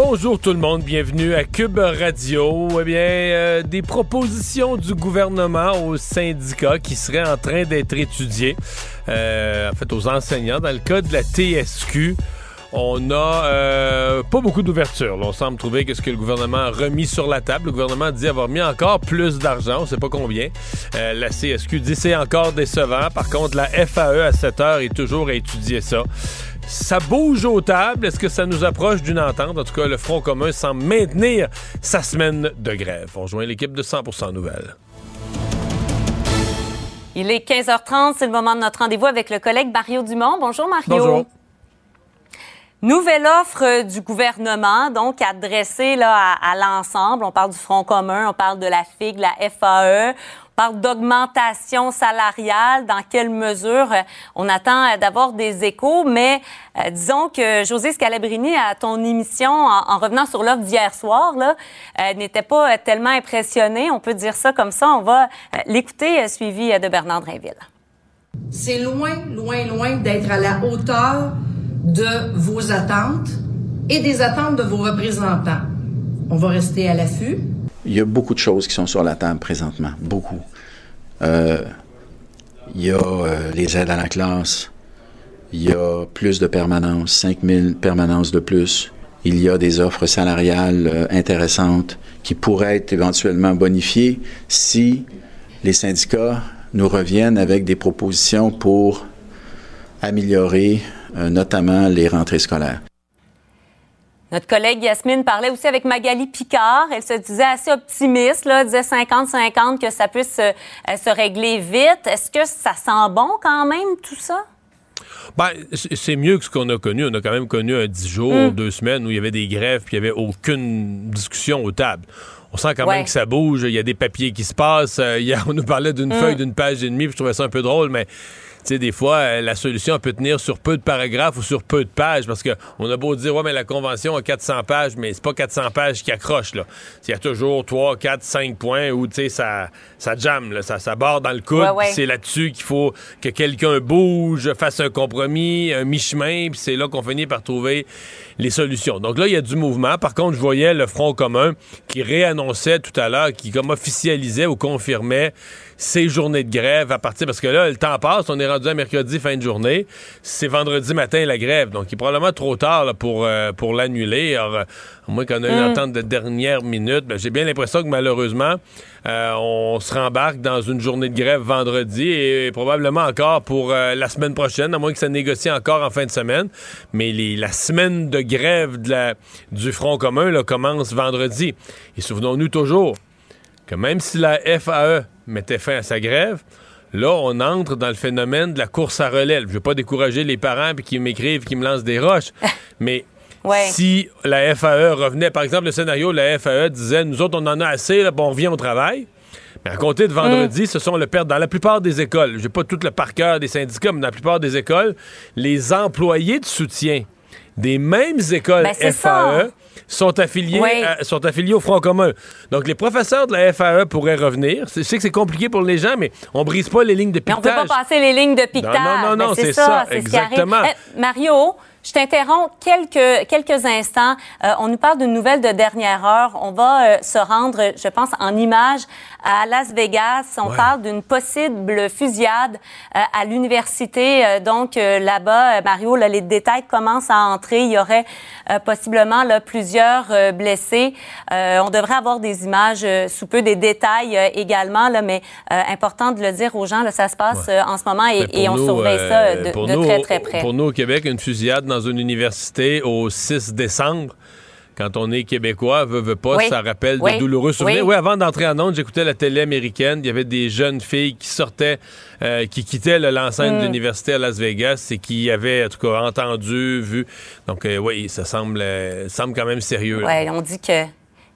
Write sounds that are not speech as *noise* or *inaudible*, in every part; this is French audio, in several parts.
Bonjour tout le monde, bienvenue à Cube Radio. Eh bien, euh, des propositions du gouvernement aux syndicats qui seraient en train d'être étudiées, euh, en fait aux enseignants, dans le cas de la TSQ. On a euh, pas beaucoup d'ouverture. On semble trouver que ce que le gouvernement a remis sur la table, le gouvernement dit avoir mis encore plus d'argent, on sait pas combien. Euh, la CSQ dit c'est encore décevant. Par contre, la FAE à 7 heures est toujours à étudier ça. Ça bouge aux tables. Est-ce que ça nous approche d'une entente? En tout cas, le Front commun semble maintenir sa semaine de grève. On rejoint l'équipe de 100% Nouvelles. Il est 15h30, c'est le moment de notre rendez-vous avec le collègue Mario Dumont. Bonjour Mario. Bonjour. Nouvelle offre du gouvernement, donc adressée là, à, à l'ensemble. On parle du Front commun, on parle de la FIG, de la FAE. Parle d'augmentation salariale, dans quelle mesure euh, on attend euh, d'avoir des échos, mais euh, disons que José Scalabrini, à ton émission, en, en revenant sur l'offre d'hier soir, n'était pas tellement impressionné, on peut dire ça comme ça. On va l'écouter, suivi de Bernard Drinville. C'est loin, loin, loin d'être à la hauteur de vos attentes et des attentes de vos représentants. On va rester à l'affût. Il y a beaucoup de choses qui sont sur la table présentement, beaucoup. Euh, il y a euh, les aides à la classe, il y a plus de permanences, 5000 permanences de plus. Il y a des offres salariales euh, intéressantes qui pourraient être éventuellement bonifiées si les syndicats nous reviennent avec des propositions pour améliorer notamment les rentrées scolaires. Notre collègue Yasmine parlait aussi avec Magali Picard. Elle se disait assez optimiste, là, disait 50-50 que ça puisse euh, se régler vite. Est-ce que ça sent bon quand même, tout ça? Ben, c'est mieux que ce qu'on a connu. On a quand même connu un 10 jours, deux semaines où il y avait des grèves puis il n'y avait aucune discussion aux tables. On sent quand Ouais. même que ça bouge. Il y a des papiers qui se passent. Euh, hier, *laughs* on nous parlait d'une feuille d'une page et demie puis je trouvais ça un peu drôle, mais tu sais, des fois, euh, la solution peut tenir sur peu de paragraphes ou sur peu de pages parce qu'on a beau dire, ouais, mais la convention a 400 pages, mais c'est pas 400 pages qui accrochent, là. Il y a toujours 3, 4, 5 points où, tu sais, ça, ça jamme, là, ça, ça barre dans le coude. Ouais, ouais. puis C'est là-dessus qu'il faut que quelqu'un bouge, fasse un compromis, un mi-chemin, puis c'est là qu'on finit par trouver les solutions. Donc là, il y a du mouvement. Par contre, je voyais le Front commun qui réannonçait tout à l'heure, qui comme officialisait ou confirmait ces journées de grève à partir, parce que là, le temps passe, on est rendu à mercredi fin de journée, c'est vendredi matin la grève, donc il est probablement trop tard là, pour, euh, pour l'annuler. Alors, euh, à moins qu'on ait une entente de dernière minute, ben, j'ai bien l'impression que malheureusement, euh, on se rembarque dans une journée de grève vendredi et, probablement encore pour euh, la semaine prochaine, à moins que ça négocie encore en fin de semaine. Mais les- la semaine de grève de la- du Front commun là, commence vendredi. Et souvenons-nous toujours que même si la FAE mettait fin à sa grève, là, on entre dans le phénomène de la course à relève. Je veux pas décourager les parents qui m'écrivent, qui me lancent des roches, *laughs* mais Ouais. si la FAE revenait, par exemple, le scénario, la FAE disait, nous autres, on en a assez, là, bon, on revient au travail. Mais à compter de vendredi, Mm. ce sont le père dans la plupart des écoles, j'ai pas tout le par cœur des syndicats, mais dans la plupart des écoles, les employés de soutien des mêmes écoles Ben, FAE sont affiliés, Oui. à- sont affiliés au Front commun. Donc, les professeurs de la FAE pourraient revenir. Je sais que c'est compliqué pour les gens, mais on brise pas les lignes de Mais on peut piquetage. pas passer les lignes de piquetage. Non, non, non, Ben, non, c'est ça, ça, exactement. Eh, Mario, je t'interromps quelques, quelques instants. Euh, on nous parle d'une nouvelle de dernière heure. On va euh, se rendre, je pense, en image à Las Vegas. On Ouais. parle d'une possible fusillade euh, à l'université. Euh, donc, euh, là-bas, euh, Mario, là, les détails commencent à entrer. Il y aurait euh, possiblement là, plusieurs euh, blessés. Euh, on devrait avoir des images euh, sous peu, des détails également, là, mais euh, important de le dire aux gens, là, ça se passe euh, en ce moment et, pour et on nous, surveille ça de, de nous, très, très près. Pour nous, au Québec, une fusillade dans une université au 6 décembre, quand on est québécois, veut, veut pas, Oui. ça rappelle Oui. de douloureux souvenirs. Oui. Oui, avant d'entrer en onde, j'écoutais la télé américaine. Il y avait des jeunes filles qui sortaient, euh, qui quittaient l'enceinte Mm. de l'université à Las Vegas et qui avaient, en tout cas, entendu, vu. Donc, euh, oui, ça semble, euh, semble quand même sérieux. Ouais, on dit que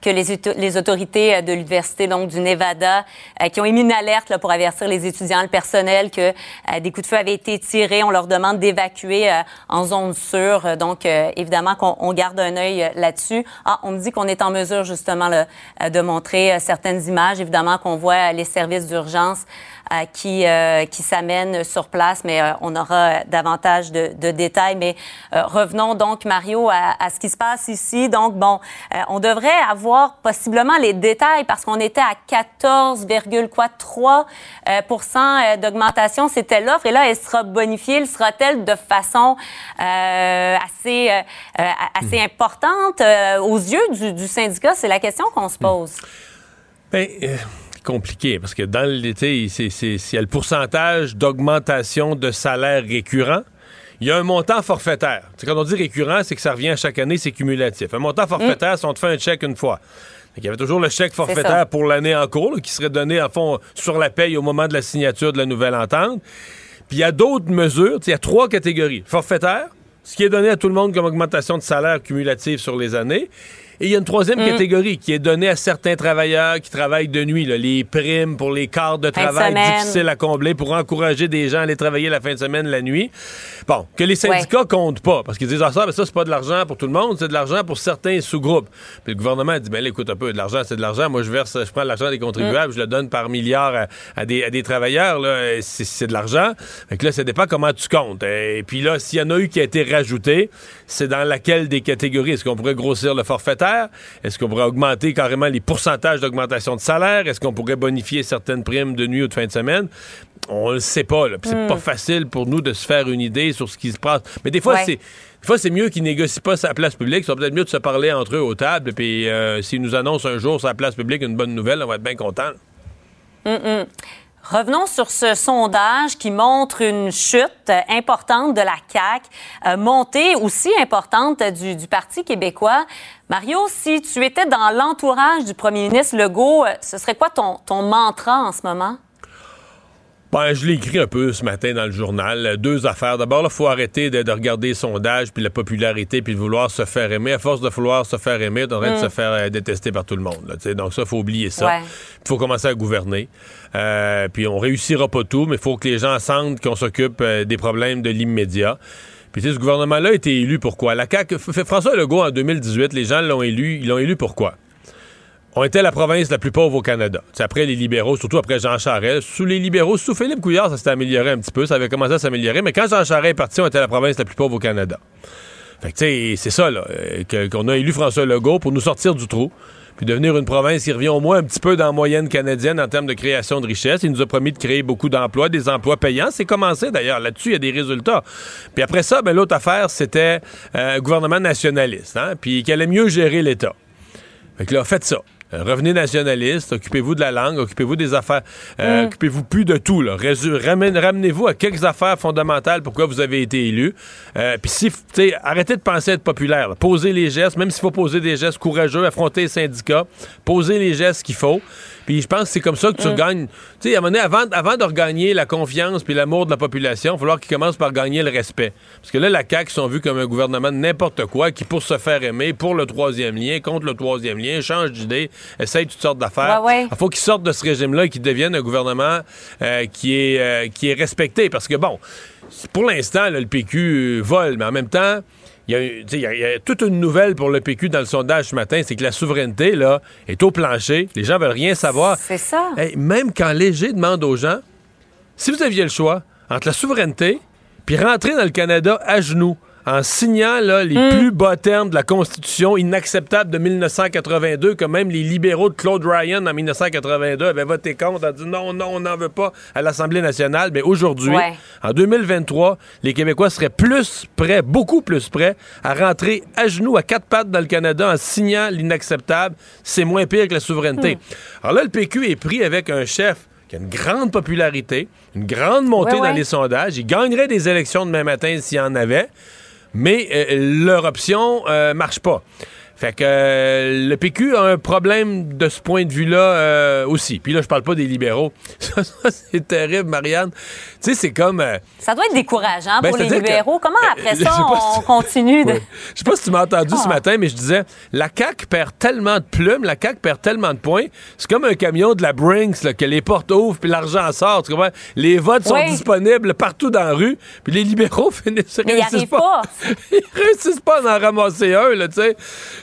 que les, les autorités de l'Université donc du Nevada qui ont émis une alerte là, pour avertir les étudiants, le personnel, que des coups de feu avaient été tirés. On leur demande d'évacuer en zone sûre. Donc, évidemment qu'on garde un œil là-dessus. Ah, on me dit qu'on est en mesure justement de montrer certaines images. Évidemment qu'on voit les services d'urgence euh, qui, euh, qui s'amènent sur place, mais euh, on aura davantage de, de détails. Mais revenons donc, Mario, à, à, ce qui se passe ici. Donc, bon, on devrait avoir possiblement les détails parce qu'on était à 14,3% d'augmentation. C'était l'offre. Et là, elle sera bonifiée. Sera-t-elle de façon assez, assez hmm. importante aux yeux du, du syndicat? C'est la question qu'on se pose. Bien, compliqué parce que dans l'été, il y a le pourcentage d'augmentation de salaire récurrent. Il y a un montant forfaitaire. quand on dit récurrent, c'est que ça revient à chaque année, c'est cumulatif. Un montant forfaitaire, c'est on te fait un chèque une fois. il y avait toujours le chèque forfaitaire pour l'année en cours, qui serait donné, en fond, sur la paye au moment de la signature de la nouvelle entente. Puis il y a d'autres mesures. Il y a trois catégories. Forfaitaire, ce qui est donné à tout le monde comme augmentation de salaire cumulative sur les années. Et il y a une troisième mm. catégorie qui est donnée à certains travailleurs qui travaillent de nuit, les primes pour les quarts de travail difficiles à combler pour encourager des gens à aller travailler la fin de semaine, la nuit. Bon, que les syndicats comptent pas, parce qu'ils disent, ah ça, mais ça, c'est pas de l'argent pour tout le monde, c'est de l'argent pour certains sous-groupes. Puis le gouvernement dit, ben écoute un peu, de l'argent, c'est de l'argent. Moi, je verse, je prends l'argent des contribuables, mm. je le donne par milliard à, des, à des, travailleurs, là, c'est de l'argent. Fait que là, ça dépend comment tu comptes. Et puis là, s'il y en a eu qui a été rajouté, c'est dans laquelle des catégories? Est-ce qu'on pourrait grossir le forfaitaire? Est-ce qu'on pourrait augmenter carrément les pourcentages d'augmentation de salaire? Est-ce qu'on pourrait bonifier certaines primes de nuit ou de fin de semaine? On ne le sait pas. C'est pas hmm. facile pour nous de se faire une idée sur ce qui se passe. Mais des fois, c'est des fois, c'est mieux qu'ils négocient pas sa place publique. C'est peut-être mieux de se parler entre eux aux tables. Puis euh, s'ils nous annoncent un jour sa place publique une bonne nouvelle, on va être bien content. Revenons sur ce sondage qui montre une chute importante de la CAQ, euh, montée aussi importante du, du, Parti québécois. Mario, si tu étais dans l'entourage du premier ministre Legault, euh, ce serait quoi ton, ton mantra en ce moment? Ben, je l'ai écrit un peu ce matin dans le journal. Deux affaires. D'abord, il faut arrêter de, regarder les sondages, puis la popularité, puis de vouloir se faire aimer. À force de vouloir se faire aimer, on en de se mm. faire euh, détester par tout le monde. donc ça, il faut oublier ça. Il faut commencer à gouverner. Euh, puis on réussira pas tout, mais il faut que les gens sentent qu'on s'occupe euh, des problèmes de l'immédiat. Puis ce gouvernement-là a été élu pourquoi? La CAQ, François Legault, en 2018, les gens l'ont élu. Ils l'ont élu pourquoi? On était la province la plus pauvre au Canada. C'est après les libéraux, surtout après Jean Charest. Sous les libéraux, sous Philippe Couillard, ça s'était amélioré un petit peu, ça avait commencé à s'améliorer, mais quand Jean Charest est parti, on était la province la plus pauvre au Canada. Fait que, c'est ça, là, euh, qu'on a élu François Legault pour nous sortir du trou, puis devenir une province qui revient au moins un petit peu dans la moyenne canadienne en termes de création de richesse. Il nous a promis de créer beaucoup d'emplois, des emplois payants. C'est commencé, d'ailleurs. Là-dessus, il y a des résultats. Puis après ça, ben, l'autre affaire, c'était un euh, gouvernement nationaliste, hein, puis qu'il allait mieux gérer l'État. Fait que là, faites ça. Euh, revenez nationaliste, occupez-vous de la langue, occupez-vous des affaires, euh, mm. occupez-vous plus de tout. Ramenez-vous à quelques affaires fondamentales pourquoi vous avez été élu. Euh, puis si, arrêtez de penser être populaire. Posez les gestes, même s'il faut poser des gestes courageux, affronter les syndicats, posez les gestes qu'il faut. Puis je pense que c'est comme ça que tu mm. regagnes. Tu sais, à un moment donné, avant, avant de regagner la confiance puis l'amour de la population, il va falloir qu'ils commencent par gagner le respect. Parce que là, la CAQ sont vus comme un gouvernement de n'importe quoi qui, pour se faire aimer, pour le troisième lien, contre le troisième lien, change d'idée, essaye toutes sortes d'affaires. Il faut qu'ils sortent de ce régime-là et qu'ils deviennent un gouvernement euh, qui, est, euh, qui est respecté. Parce que, bon, pour l'instant, le PQ vole, mais en même temps, il y, a, toute une nouvelle pour le PQ dans le sondage ce matin, c'est que la souveraineté là, est au plancher. Les gens veulent rien savoir. C'est ça. même quand Léger demande aux gens, si vous aviez le choix entre la souveraineté puis rentrer dans le Canada à genoux, en signant les hmm. plus bas termes de la Constitution inacceptable de 1982, que même les libéraux de Claude Ryan en 1982 avaient voté contre, ont dit non, non, on n'en veut pas à l'Assemblée nationale. Mais aujourd'hui, en 2023, les Québécois seraient plus prêts, beaucoup plus prêts, à rentrer à genoux, à quatre pattes dans le Canada en signant l'inacceptable. C'est moins pire que la souveraineté. Hmm. Alors là, le PQ est pris avec un chef qui a une grande popularité, une grande montée dans les sondages. Il gagnerait des élections demain matin s'il y en avait mais euh, leur option euh, marche pas. Fait que euh, le PQ a un problème de ce point de vue-là euh, aussi. Puis là, je parle pas des libéraux. *laughs* Ça, c'est terrible, Marianne. Tu sais, c'est comme... euh, Ça doit être décourageant Ben, pour les que- libéraux. Comment après *laughs* ça, pas on si- continue de... Ouais. Je sais pas si tu m'as entendu ce Ah. matin, mais je disais, la CAQ perd tellement de plumes, la CAQ perd tellement de points. C'est comme un camion de la Brinks, là, que les portes ouvrent puis l'argent sort. Tu comprends? Les votes sont disponibles partout dans la rue, puis les libéraux *laughs* finissent Mais ils réussissent arrivent pas. ils réussissent pas à en ramasser un, là, tu sais.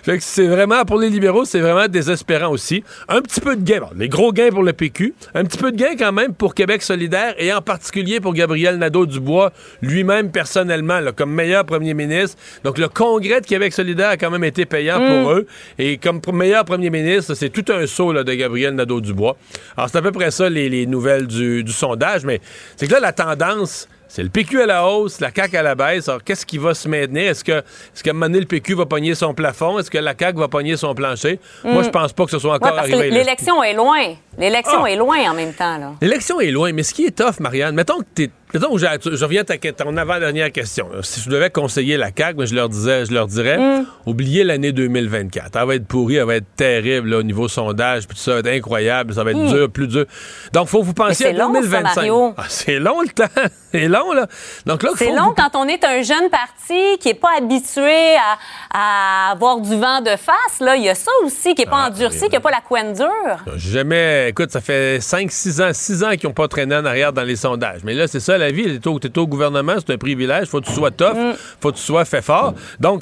Fait que c'est vraiment, pour les libéraux, c'est vraiment désespérant aussi. Un petit peu de gain, bon, les gros gains pour le PQ, un petit peu de gain quand même pour Québec solidaire et en particulier pour Gabriel Nadeau-Dubois, lui-même personnellement, là, comme meilleur premier ministre. Donc le congrès de Québec solidaire a quand même été payant pour eux. Et comme meilleur premier ministre, c'est tout un saut là, de Gabriel Nadeau-Dubois. Alors c'est à peu près ça les, les nouvelles du, du sondage, mais c'est que là, la tendance... C'est le PQ à la hausse, la CAQ à la baisse. Alors, qu'est-ce qui va se maintenir? Est-ce que, est-ce qu'à un moment donné, le PQ va pogner son plafond? Est-ce que la CAQ va pogner son plancher? Moi, je pense pas que ce soit Ouais, encore parce arrivé. l'élection est loin. L'élection Ah. est loin en même temps. Là. L'élection est loin, mais ce qui est tough, Marianne, mettons que t'es. Mettons que j'ai- je reviens à ta, ton avant-dernière question. Si je devais conseiller la CAQ, moi, je leur disais, je leur dirais, Mm. oubliez l'année 2024. Elle va être pourrie, elle va être terrible là, au niveau sondage, puis tout ça va être incroyable, ça va être dur, plus dur. Donc, faut que vous pensiez à Mm. c'est long, ça, 2025. Mario. Ah, c'est long le temps, *laughs* c'est long là. Donc là, C'est long vous- quand on est un jeune parti qui n'est pas habitué à, à avoir du vent de face. Là. Il y a ça aussi, qui n'est pas Ah, endurci, oui. qui n'a pas la couenne dure. Jamais. Écoute, ça fait 5-6 ans, 6 ans qu'ils n'ont pas traîné en arrière dans les sondages. Mais là, c'est ça la vie. T'es au, t'es au gouvernement, c'est un privilège. Faut que tu sois tough, faut que tu sois fait fort. Donc,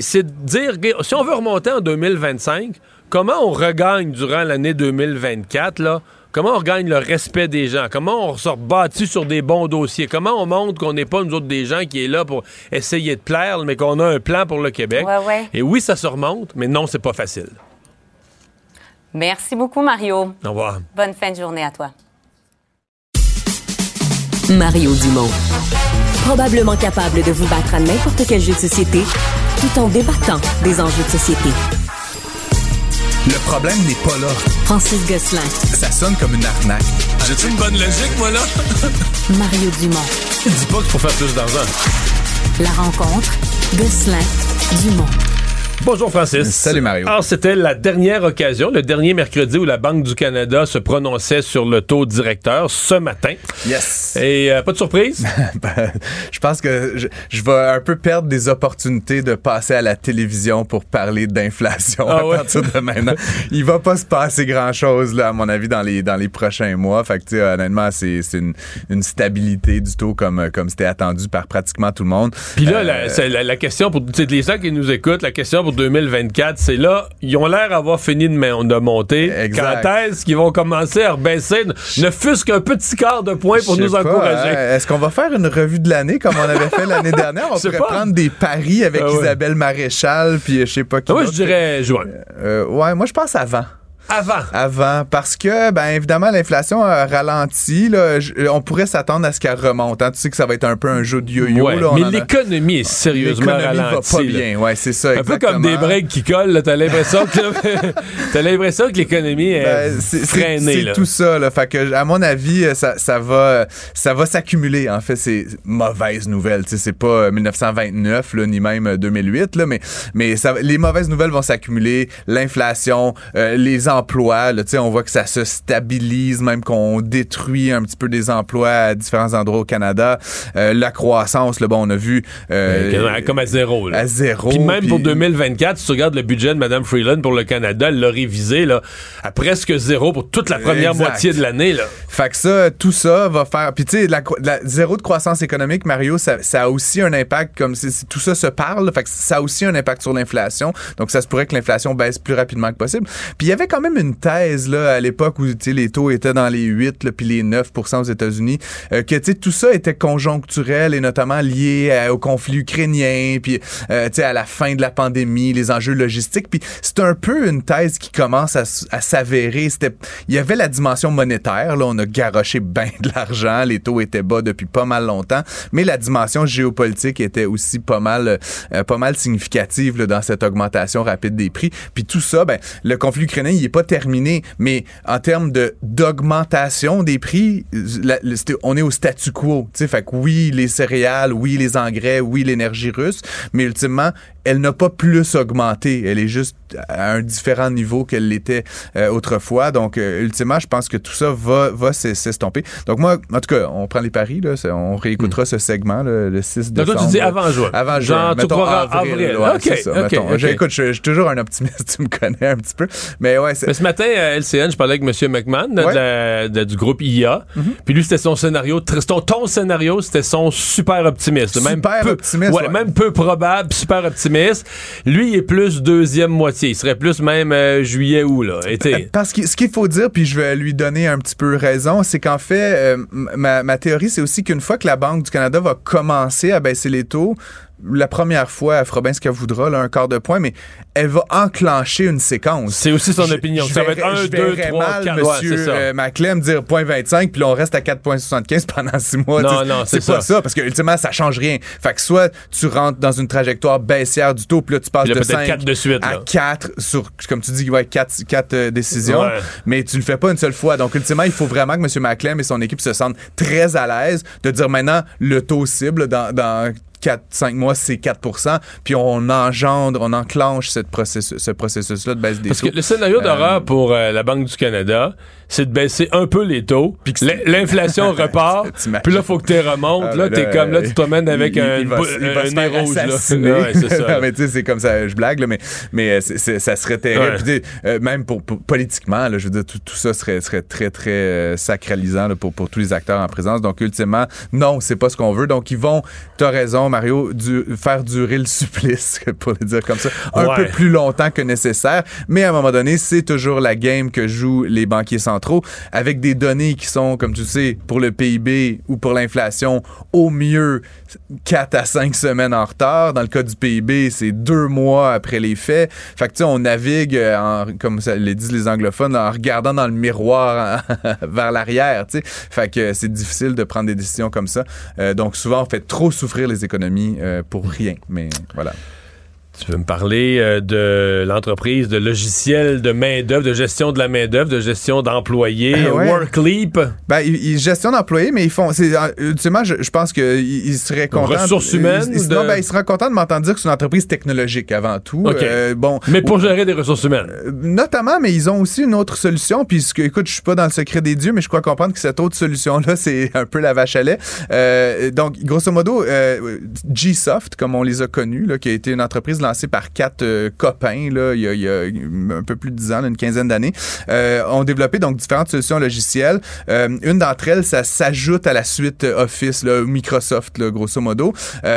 c'est de dire, si on veut remonter en 2025, comment on regagne durant l'année 2024, là? Comment on regagne le respect des gens? Comment on sort bâti sur des bons dossiers? Comment on montre qu'on n'est pas, nous autres, des gens qui est là pour essayer de plaire, mais qu'on a un plan pour le Québec? Ouais, ouais. Et oui, ça se remonte, mais non, c'est pas facile. Merci beaucoup, Mario. Au revoir. Bonne fin de journée à toi. Mario Dumont. Probablement capable de vous battre à n'importe quel jeu de société tout en débattant des enjeux de société. Le problème n'est pas là. Francis Gosselin, Ça sonne comme une arnaque. J'ai-tu une bonne logique, moi, là? *laughs* Mario Dumont. Dis pas qu'il faut faire plus d'argent. La rencontre, Gosselin, Dumont. Bonjour Francis. Salut, Mario. Alors c'était la dernière occasion, le dernier mercredi où la Banque du Canada se prononçait sur le taux directeur ce matin. Yes. Et euh, pas de surprise? *laughs* Ben, je pense que je, je vais un peu perdre des opportunités de passer à la télévision pour parler d'inflation Ah à ouais? partir de maintenant. *laughs* Il va pas se passer grand chose là, à mon avis, dans les dans les prochains mois. Fait que honnêtement, c'est c'est une, une stabilité du taux comme comme c'était attendu par pratiquement tout le monde. Puis là, Euh, la, c'est la, la question pour les gens qui nous écoutent, la question pour 2024, c'est là, ils ont l'air d'avoir fini de, mon- de monter. Exact. Quand est-ce qu'ils vont commencer à rebaisser, ne fût-ce qu'un petit quart de point pour Je nous encourager? hein. Est-ce qu'on va faire une revue de l'année comme on avait fait l'année dernière? *laughs* On Je pourrait pas. prendre des paris avec Ah ouais. Isabelle Maréchal, puis je sais pas qui. Moi, je d'autre. dirais juin. Euh, ouais, moi, je pense avant. Avant. Avant, parce que, ben évidemment, l'inflation a ralenti. Là, on pourrait s'attendre à ce qu'elle remonte. hein. Tu sais que ça va être un peu un jeu de yo-yo. Ouais, mais en a- l'économie est sérieusement l'économie ralentie. va pas là. bien. Ouais, c'est ça. Un peu comme des breaks qui collent, t'as l'impression que *laughs* t'as l'impression que l'économie est Ben, freinée. c'est tout ça. Là. Fait que, à mon avis, ça, ça va, ça va s'accumuler. En fait, c'est mauvaise nouvelle. C'est pas euh, 1929 là, ni même euh, 2008, là, mais, mais ça, les mauvaises nouvelles vont s'accumuler. L'inflation, euh, les emplois. Là, on voit que ça se stabilise, même qu'on détruit un petit peu des emplois à différents endroits au Canada. Euh, la croissance, là, bon, on a vu euh, comme à zéro. Là. à zéro. Puis même pour 2024, si tu regardes le budget de Mme Freeland pour le Canada, elle l'a révisé là, à presque zéro pour toute la première Exact. moitié de l'année. Fait que ça, tout ça va faire. Puis tu sais, la, zéro de croissance économique, Mario, ça, ça a aussi un impact, comme si, si tout ça se parle, fait que ça a aussi un impact sur l'inflation. Donc ça se pourrait que l'inflation baisse plus rapidement que possible. Puis il y avait quand même une thèse là à l'époque où les taux étaient dans les 8 là, puis les 9 aux États-Unis, euh, que tout ça était conjoncturel et notamment lié au conflit ukrainien, puis euh, à la fin de la pandémie, les enjeux logistiques. Puis c'est un peu une thèse qui commence à, à s'avérer. Il y avait la dimension monétaire. Là, on a garoché bien de l'argent. Les taux étaient bas depuis pas mal longtemps. Mais la dimension géopolitique était aussi pas mal, euh, pas mal significative là, dans cette augmentation rapide des prix. Puis tout ça, ben, le conflit ukrainien, il est pas terminé. Mais en termes de d'augmentation des prix, on est au statu quo. Fait que oui, les céréales, oui, les engrais, oui, l'énergie russe, mais ultimement, elle n'a pas plus augmenté. Elle est juste à un différent niveau qu'elle l'était euh, autrefois. Donc, euh, ultimement, je pense que tout ça va, va s'estomper. Donc, moi, en tout cas, on prend les paris. Là, on réécoutera ce segment le 6 décembre. Donc, toi, tu dis avant juin. Avant juin. Tu crois avril. OK, ça, OK, Écoute, je, suis toujours un optimiste, *laughs* tu me connais un petit peu. Mais ouais, Mais ce matin, à LCN, je parlais avec M. McMahon de du groupe IA. Mm-hmm. Puis lui, c'était son scénario. Ton, ton scénario, c'était son super optimiste. Super même peu, optimiste. Ouais, Même peu probable, super optimiste. Lui, est plus deuxième moitié. Il serait plus même euh, juillet ou là. Parce que ce qu'il faut dire, puis je vais lui donner un petit peu raison, c'est qu'en fait, euh, ma théorie, c'est aussi qu'une fois que la Banque du Canada va commencer à baisser les taux, la première fois, elle fera bien ce qu'elle voudra, là, un quart de point, mais elle va enclencher une séquence. C'est aussi son opinion. ça va être 1, 2, 3, 4. Monsieur euh, Maclem dire 0.25, puis là, on reste à 4.75 pendant 6 mois. Non, non, c'est pas ça. parce que ultimement, ça change rien. Fait que soit tu rentres dans une trajectoire baissière du taux, puis là, tu passes de 5 4 de suite, à 4 sur, comme tu dis, ouais, 4, 4 euh, décisions, mais tu le fais pas une seule fois. Donc, ultimement, il faut vraiment que M. Maclem et son équipe se sentent très à l'aise de dire maintenant le taux cible dans, dans 4-5 mois, c'est 4% puis on engendre, on enclenche cette processus, ce processus-là de baisse des taux. Parce que le scénario d'horreur euh, pour euh, la Banque du Canada, c'est de baisser un peu les taux. L'inflation *laughs* repart. puis là, faut que tu remontes. Ah, là, t'es comme là, tu t'emmènes avec un, il va, un, rouge. Là. c'est ça. *laughs* mais tu sais, c'est comme ça, je blague, là, mais, mais euh, ça serait terrible. même pour, politiquement, là, je veux dire, tout, tout, ça serait, serait très, très sacralisant là, pour, pour tous les acteurs en présence. Donc, ultimement, non, c'est pas ce qu'on veut. Donc, ils vont, t'as raison, Mario, du, faire durer le supplice, *laughs* pour le dire comme ça, un peu plus longtemps que nécessaire. Mais à un moment donné, c'est toujours la game que jouent les banquiers centraux avec des données qui sont, comme tu sais, pour le PIB ou pour l'inflation, au mieux 4 à 5 semaines en retard. Dans le cas du PIB, c'est deux mois après les faits. Fait que, tu sais, on navigue, en, comme ça le disent les anglophones, en regardant dans le miroir *laughs* vers l'arrière, tu. Fait que c'est difficile de prendre des décisions comme ça. Euh, donc, souvent, on fait trop souffrir les économies euh, pour rien. Mais voilà. Tu veux me parler euh, de l'entreprise de logiciels de main-d'œuvre, de gestion de la main-d'œuvre, de gestion d'employés, ah Workleap? Ben, ils, gestion d'employés, mais ils font. Euh, ultimement, je, je pense qu'ils seraient contents. Ressources humaines? Non, ben, ils seraient contents de m'entendre dire que c'est une entreprise technologique avant tout. Euh, bon, mais pour gérer des ressources humaines? notamment, mais ils ont aussi une autre solution. Puis, écoute, je suis pas dans le secret des dieux, mais je crois comprendre que cette autre solution-là, *laughs* c'est un peu la vache à lait. donc, grosso modo, Gsoft, comme on les a connus, là, qui a été une entreprise par quatre euh, copains là, il, y a, un peu plus de dix ans, une quinzaine d'années, euh, ont développé donc différentes solutions logicielles. Euh, une d'entre elles, ça s'ajoute à la suite Office, là, Microsoft, grosso modo.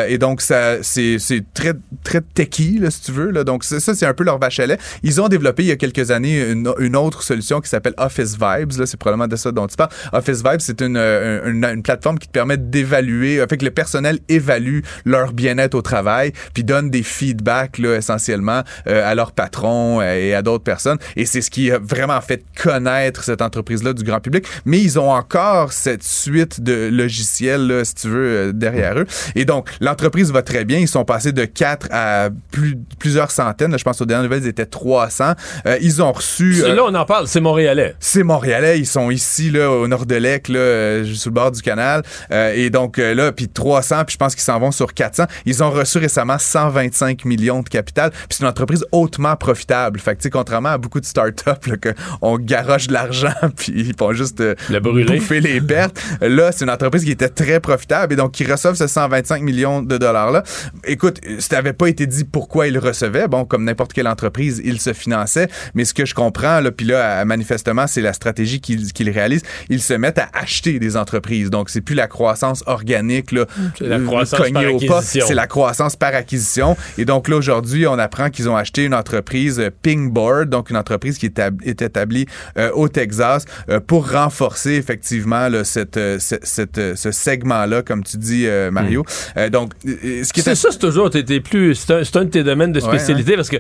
et donc, ça, c'est, très, très techy, là, si tu veux. Là. Donc, ça, c'est un peu leur vache à. Ils ont développé il y a quelques années une, autre solution qui s'appelle Office Vibes. Là, c'est probablement de ça dont tu parles. Office Vibes, c'est une, une, plateforme qui te permet d'évaluer, fait que le personnel évalue leur bien-être au travail, puis donne des feedbacks là, essentiellement euh, à leur patron euh, et à d'autres personnes. Et c'est ce qui a vraiment fait connaître cette entreprise-là du grand public. Mais ils ont encore cette suite de logiciels, là, si tu veux, euh, derrière eux. Et donc, l'entreprise va très bien. Ils sont passés de 4 à plus, plusieurs centaines. je pense aux dernières nouvelles, ils étaient 300. ils ont reçu... là, on en parle. C'est montréalais. C'est montréalais. Ils sont ici, là, au nord de l'Ec, là, sur le bord du canal. et donc, là, puis 300, puis je pense qu'ils s'en vont sur 400. Ils ont reçu récemment 125 millions de capital. Puis c'est une entreprise hautement profitable. Fait que, contrairement à beaucoup de startups, là, qu'on garoche de l'argent *laughs* puis ils font juste euh, bouffer les pertes, là, c'est une entreprise qui était très profitable et donc qui reçoivent ce 125 millions de dollars-là. Écoute, ça n'avait pas été dit pourquoi ils le recevaient. Bon, comme n'importe quelle entreprise, ils se finançaient. Mais ce que je comprends, là, puis là, manifestement, c'est la stratégie qu'ils réalisent. Ils se mettent à acheter des entreprises. Donc, c'est plus la croissance organique, là, la croissance par acquisition. C'est la croissance par acquisition. Et donc, là, aujourd'hui, on apprend qu'ils ont acheté une entreprise euh, Pingboard, donc une entreprise qui est, établie euh, au Texas euh, pour renforcer effectivement cette, ce segment-là, comme tu dis, Mario. Hmm. donc, ce qui c'est ça, c'est toujours, plus, c'est un, de tes domaines de spécialité hein. parce que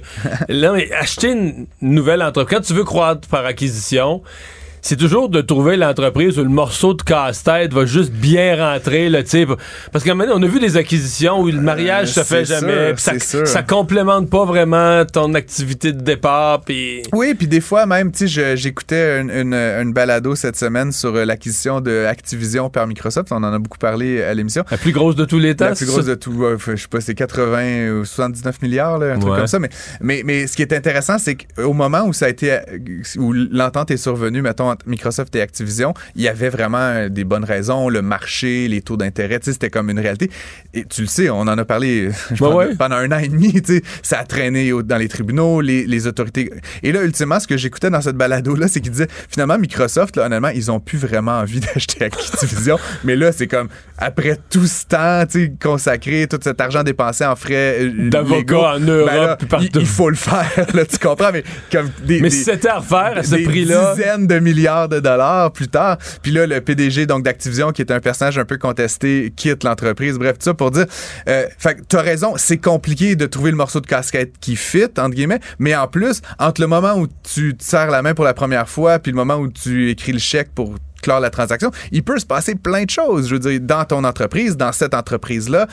là, acheter une nouvelle entreprise, quand tu veux croître par acquisition, c'est toujours de trouver l'entreprise où le morceau de casse-tête va juste bien rentrer, là, tu sais. Parce qu'à un moment donné, on a vu des acquisitions où le mariage se fait jamais, ça, c'est sûr. ça complémente pas vraiment ton activité de départ, puis... Oui, puis des fois même, tu sais, je- j'écoutais une, une, une balado cette semaine sur euh, l'acquisition de Activision par Microsoft. On en a beaucoup parlé à l'émission. La plus grosse de tous les temps, La plus grosse de tout, euh, je sais pas, c'est 80 ou 79 milliards, là, un truc comme ça. Mais, mais, mais ce qui est intéressant, c'est qu'au moment où ça a été, euh, où l'entente est survenue, mettons, entre Microsoft et Activision, il y avait vraiment euh, des bonnes raisons, le marché, les taux d'intérêt, c'était comme une réalité. Et tu le sais, on en a parlé je Ouais, pense, ouais. pendant un an et demi, ça a traîné dans les tribunaux, les, les autorités. Et là, ultimement, ce que j'écoutais dans cette balado-là, c'est qu'il disait, finalement, Microsoft, là, honnêtement, ils ont plus vraiment envie *laughs* d'acheter Activision. mais là, c'est comme, après tout ce temps, consacré, tout cet argent dépensé en frais euh, D'avocats en Europe, ben là, puis partout. Il, il faut le faire, là, tu comprends? Mais comme des, Mais des- si c'était à refaire à ce prix-là... dizaines de de dollars plus tard. Puis là, le PDG donc d'Activision, qui est un personnage un peu contesté, quitte l'entreprise. Bref, tout ça pour dire, euh, fait t'as raison, c'est compliqué de trouver le morceau de casquette qui fit entre guillemets. Mais en plus, entre le moment où tu te serres la main pour la première fois, puis le moment où tu écris le chèque pour clore la transaction, il peut se passer plein de choses. Je veux dire, dans ton entreprise, dans cette entreprise-là.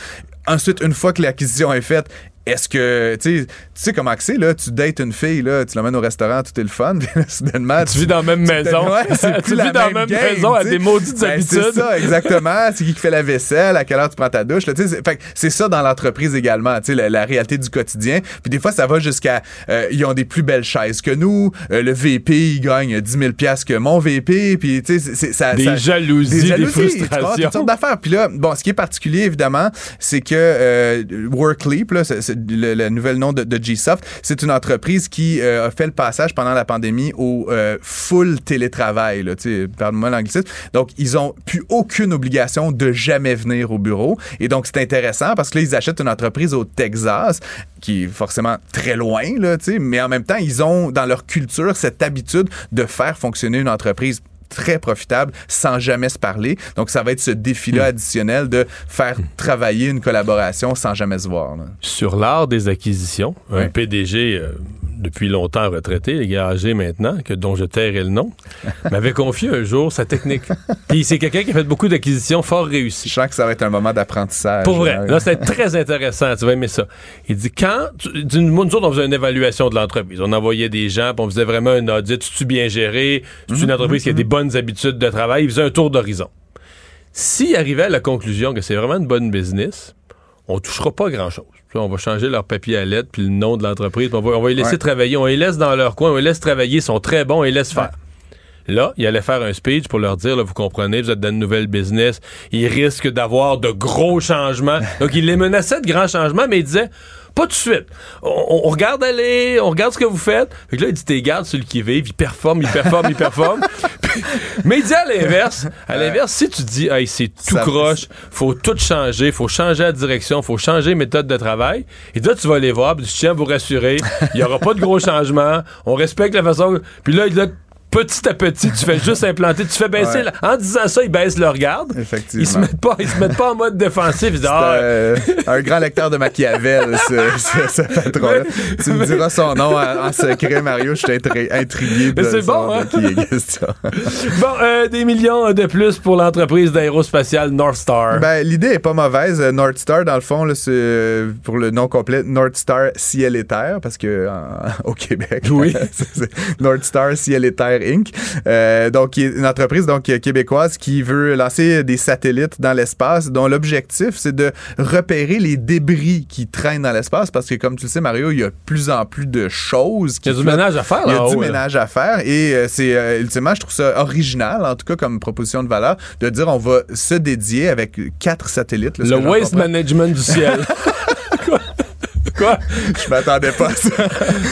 Ensuite, une fois que l'acquisition est faite, est-ce que, tu sais, tu comment c'est, là, tu dates une fille, là, tu l'emmènes au restaurant, tout est le fun, *laughs* puis là, soudainement, Tu vis dans la même maison. Ouais, c'est *laughs* plus tu la vis dans la même game, maison à tu des maudites Ben, habitudes. C'est ça, exactement. c'est qui qui fait la vaisselle, à quelle heure tu prends ta douche. là, tu c'est- fait que c'est ça dans l'entreprise également, tu sais, la, la réalité du quotidien. Puis des fois, ça va jusqu'à, euh, ils ont des plus belles chaises que nous. euh, le VP, il gagne 10 000 piastres que mon VP. Puis tu sais, ça, Des ça- jalousies, des tu vois, frustrations. toutes sortes d'affaires. Puis là, bon, ce qui est particulier, évidemment, c'est que euh, Workleap, là, c'est le, nouvel nom de, Gsoft, c'est une entreprise qui euh, a fait le passage pendant la pandémie au euh, full télétravail. Pardonne-moi l'anglicisme. Donc, ils ont plus aucune obligation de jamais venir au bureau. Et donc, c'est intéressant parce que là, ils achètent une entreprise au Texas qui est forcément très loin, mais en même temps, ils ont dans leur culture cette habitude de faire fonctionner une entreprise très profitable sans jamais se parler. Donc, ça va être ce défi-là additionnel de faire travailler une collaboration sans jamais se voir. là. Sur l'art des acquisitions, un Ouais. PDG euh, depuis longtemps retraité, les gars âgés maintenant, que, dont je tairai le nom, *laughs* m'avait confié un jour sa technique. Puis c'est quelqu'un qui a fait beaucoup d'acquisitions fort Je réussies. sens que ça va être un moment d'apprentissage. Pour vrai. là. Là, c'est très intéressant. Tu vas aimer ça. Il dit quand. tu- dit, nous autres, on faisait une évaluation de l'entreprise. On envoyait des gens, puis on faisait vraiment un audit. Tu bien géré? C'est une entreprise qui a des bonnes habitudes de travail? Il faisait un tour d'horizon. S'il arrivait à la conclusion que c'est vraiment une bonne business, on touchera pas grand-chose. On va changer leur papier à lettres puis le nom de l'entreprise. On va, on va les laisser Ouais. travailler. On les laisse dans leur coin. On les laisse travailler. Ils sont très bons. On les laisse faire. Là, il allait faire un speech pour leur dire, là, vous comprenez, vous êtes dans une nouvelle business, il risque d'avoir de gros changements. Donc, il les menaçait de grands changements, mais il disait, pas tout de suite. On, on regarde aller, on regarde ce que vous faites. Fait que là, il dit, t'es garde sur le qui-vive, il performe, il performe, il performe. *laughs* Puis- mais il dit à l'inverse, à l'inverse, si tu dis, hey, c'est tout Ça- croche, faut tout changer, faut changer la direction, faut changer méthode de travail, et là, tu vas les voir, puis je tiens à vous rassurer, il y aura pas de gros changements, on respecte la façon, puis là, il dit, petit à petit, tu fais juste implanter, tu fais baisser, Ouais. la- en disant ça, ils baissent leur garde. Effectivement. Ils se mettent pas, ils se mettent pas en mode défensif. Ils disent, ah, Euh, un grand lecteur de Machiavel, ce, ce, ce patron-là. *laughs* Tu me diras son nom en, en secret, Mario. Je suis intri- intrigué de Mais c'est bon, hein? de qui est question. *laughs* bon, euh, des millions de plus pour l'entreprise d'aérospatiale North Star. Ben, l'idée est pas mauvaise. Euh, North Star, dans le fond, là, c'est euh, pour le nom complet, North Star Ciel et Terre, parce que *laughs* au Québec, Oui. North Star Ciel et Terre Inc. Euh, donc, qui est une entreprise donc québécoise qui veut lancer des satellites dans l'espace, dont l'objectif c'est de repérer les débris qui traînent dans l'espace, parce que comme tu le sais, Mario, il y a de plus en plus de choses. Qui Il y a du ménage à faire, Il y là, a du haut, là. ménage à faire et euh, c'est euh, ultimement, je trouve ça original, en tout cas comme proposition de valeur, de dire on va se dédier avec quatre satellites. là, Le waste management du ciel. *laughs* Quoi? Je m'attendais pas à ça. *laughs*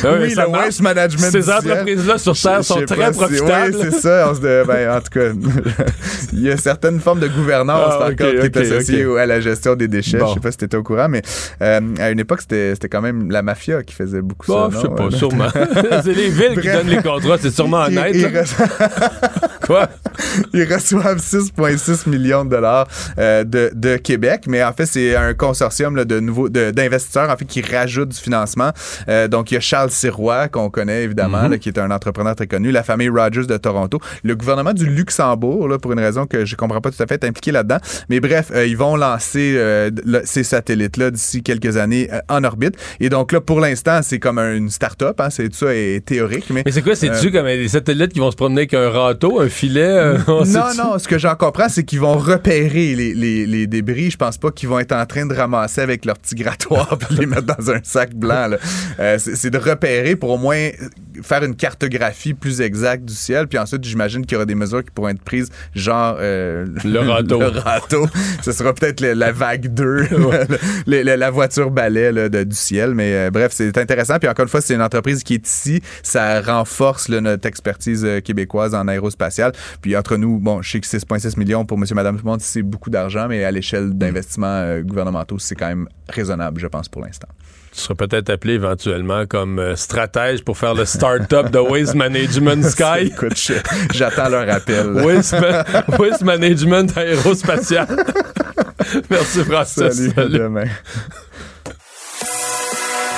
Ah oui, oui, ça le marche. waste management Ces entreprises-là sur Terre sont très si- profitables. Oui, c'est ça. On se de- ben, en tout cas, *laughs* il y a certaines formes de gouvernance Ah, encore qui ok, est associée à la gestion des déchets. Bon. Je sais pas si tu étais au courant, mais euh, à une époque, c'était quand même la mafia qui faisait beaucoup ça. je sais pas, Euh, sûrement. *laughs* c'est les villes qui donnent les contrats, c'est sûrement Ils- honnête. reçoivent- Quoi? Ils reçoivent 6,6 millions de dollars euh, de, de Québec, mais en fait, c'est un consortium d'investisseurs en fait qui rajoutent du financement. Euh, donc, il y a Charles Sirois, qu'on connaît évidemment, Mhm. là, qui est un entrepreneur très connu, la famille Rogers de Toronto, le gouvernement du Luxembourg, là, pour une raison que je comprends pas tout à fait, est impliqué là-dedans. Mais bref, euh, ils vont lancer euh, le- ces satellites-là d'ici quelques années en orbite. Et donc là, pour l'instant, c'est comme un- une start-up, hein, c'est tout ça est théorique. Mais, Mais c'est quoi, c'est-tu comme des satellites qui vont se promener avec un râteau, un filet? on non, non, ce que j'en comprends, c'est qu'ils vont repérer les, les, les débris. Je pense pas qu'ils vont être en train de ramasser avec leur petit grattoir *laughs* puis les mettre dans un sac blanc. là. Euh, c'est de repérer pour au moins faire une cartographie plus exacte du ciel. Puis ensuite, j'imagine qu'il y aura des mesures qui pourront être prises, genre euh, Le râteau. *laughs* le râteau. Ce sera peut-être la vague 2, *laughs* le- le- la voiture balai là, de- du ciel. Mais euh, bref, c'est intéressant. Puis encore une fois, c'est une entreprise qui est ici. Ça renforce là, notre expertise euh, québécoise en aérospatiale. Puis entre nous, bon, je sais que 6,6 millions pour monsieur, madame, tout le monde, c'est beaucoup d'argent, mais à l'échelle d'investissements gouvernementaux, c'est quand même raisonnable, je pense, pour l'instant. Tu seras peut-être appelé éventuellement comme euh, stratège pour faire le start-up de Waste Management *laughs* Sky. Écoute, j'attends leur appel. *laughs* Waste, Waste Management aérospatial. *laughs* Merci Francis. Salut, à demain.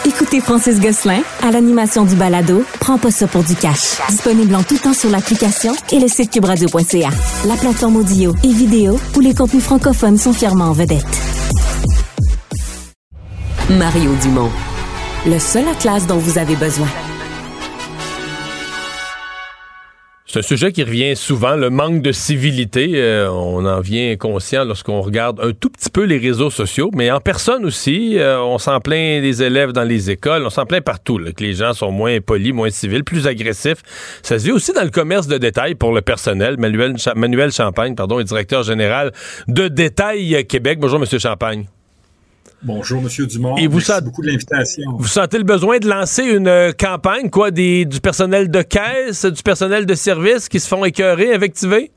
Écoutez Francis Gosselin à l'animation du balado Prends pas ça pour du cash. Disponible en tout temps sur l'application et le site cubradio.ca. La plateforme audio et vidéo où les contenus francophones sont fièrement en vedette. Mario Dumont. Le seul atlas dont vous avez besoin. C'est un sujet qui revient souvent, le manque de civilité. Euh, on en vient conscient lorsqu'on regarde un tout petit peu les réseaux sociaux, mais en personne aussi. euh, on s'en plaint des élèves dans les écoles, on s'en plaint partout, que les gens sont moins polis, moins civils, plus agressifs. Ça se vit aussi dans le commerce de détail pour le personnel. Manuel Champagne, pardon, est directeur général de Détail Québec. Bonjour, Monsieur Champagne. Bonjour, Monsieur Dumont. Et vous Merci beaucoup de l'invitation. Vous sentez le besoin de lancer une euh, campagne, quoi, des, du personnel de caisse, du personnel de service qui se font écœurer, invectiver?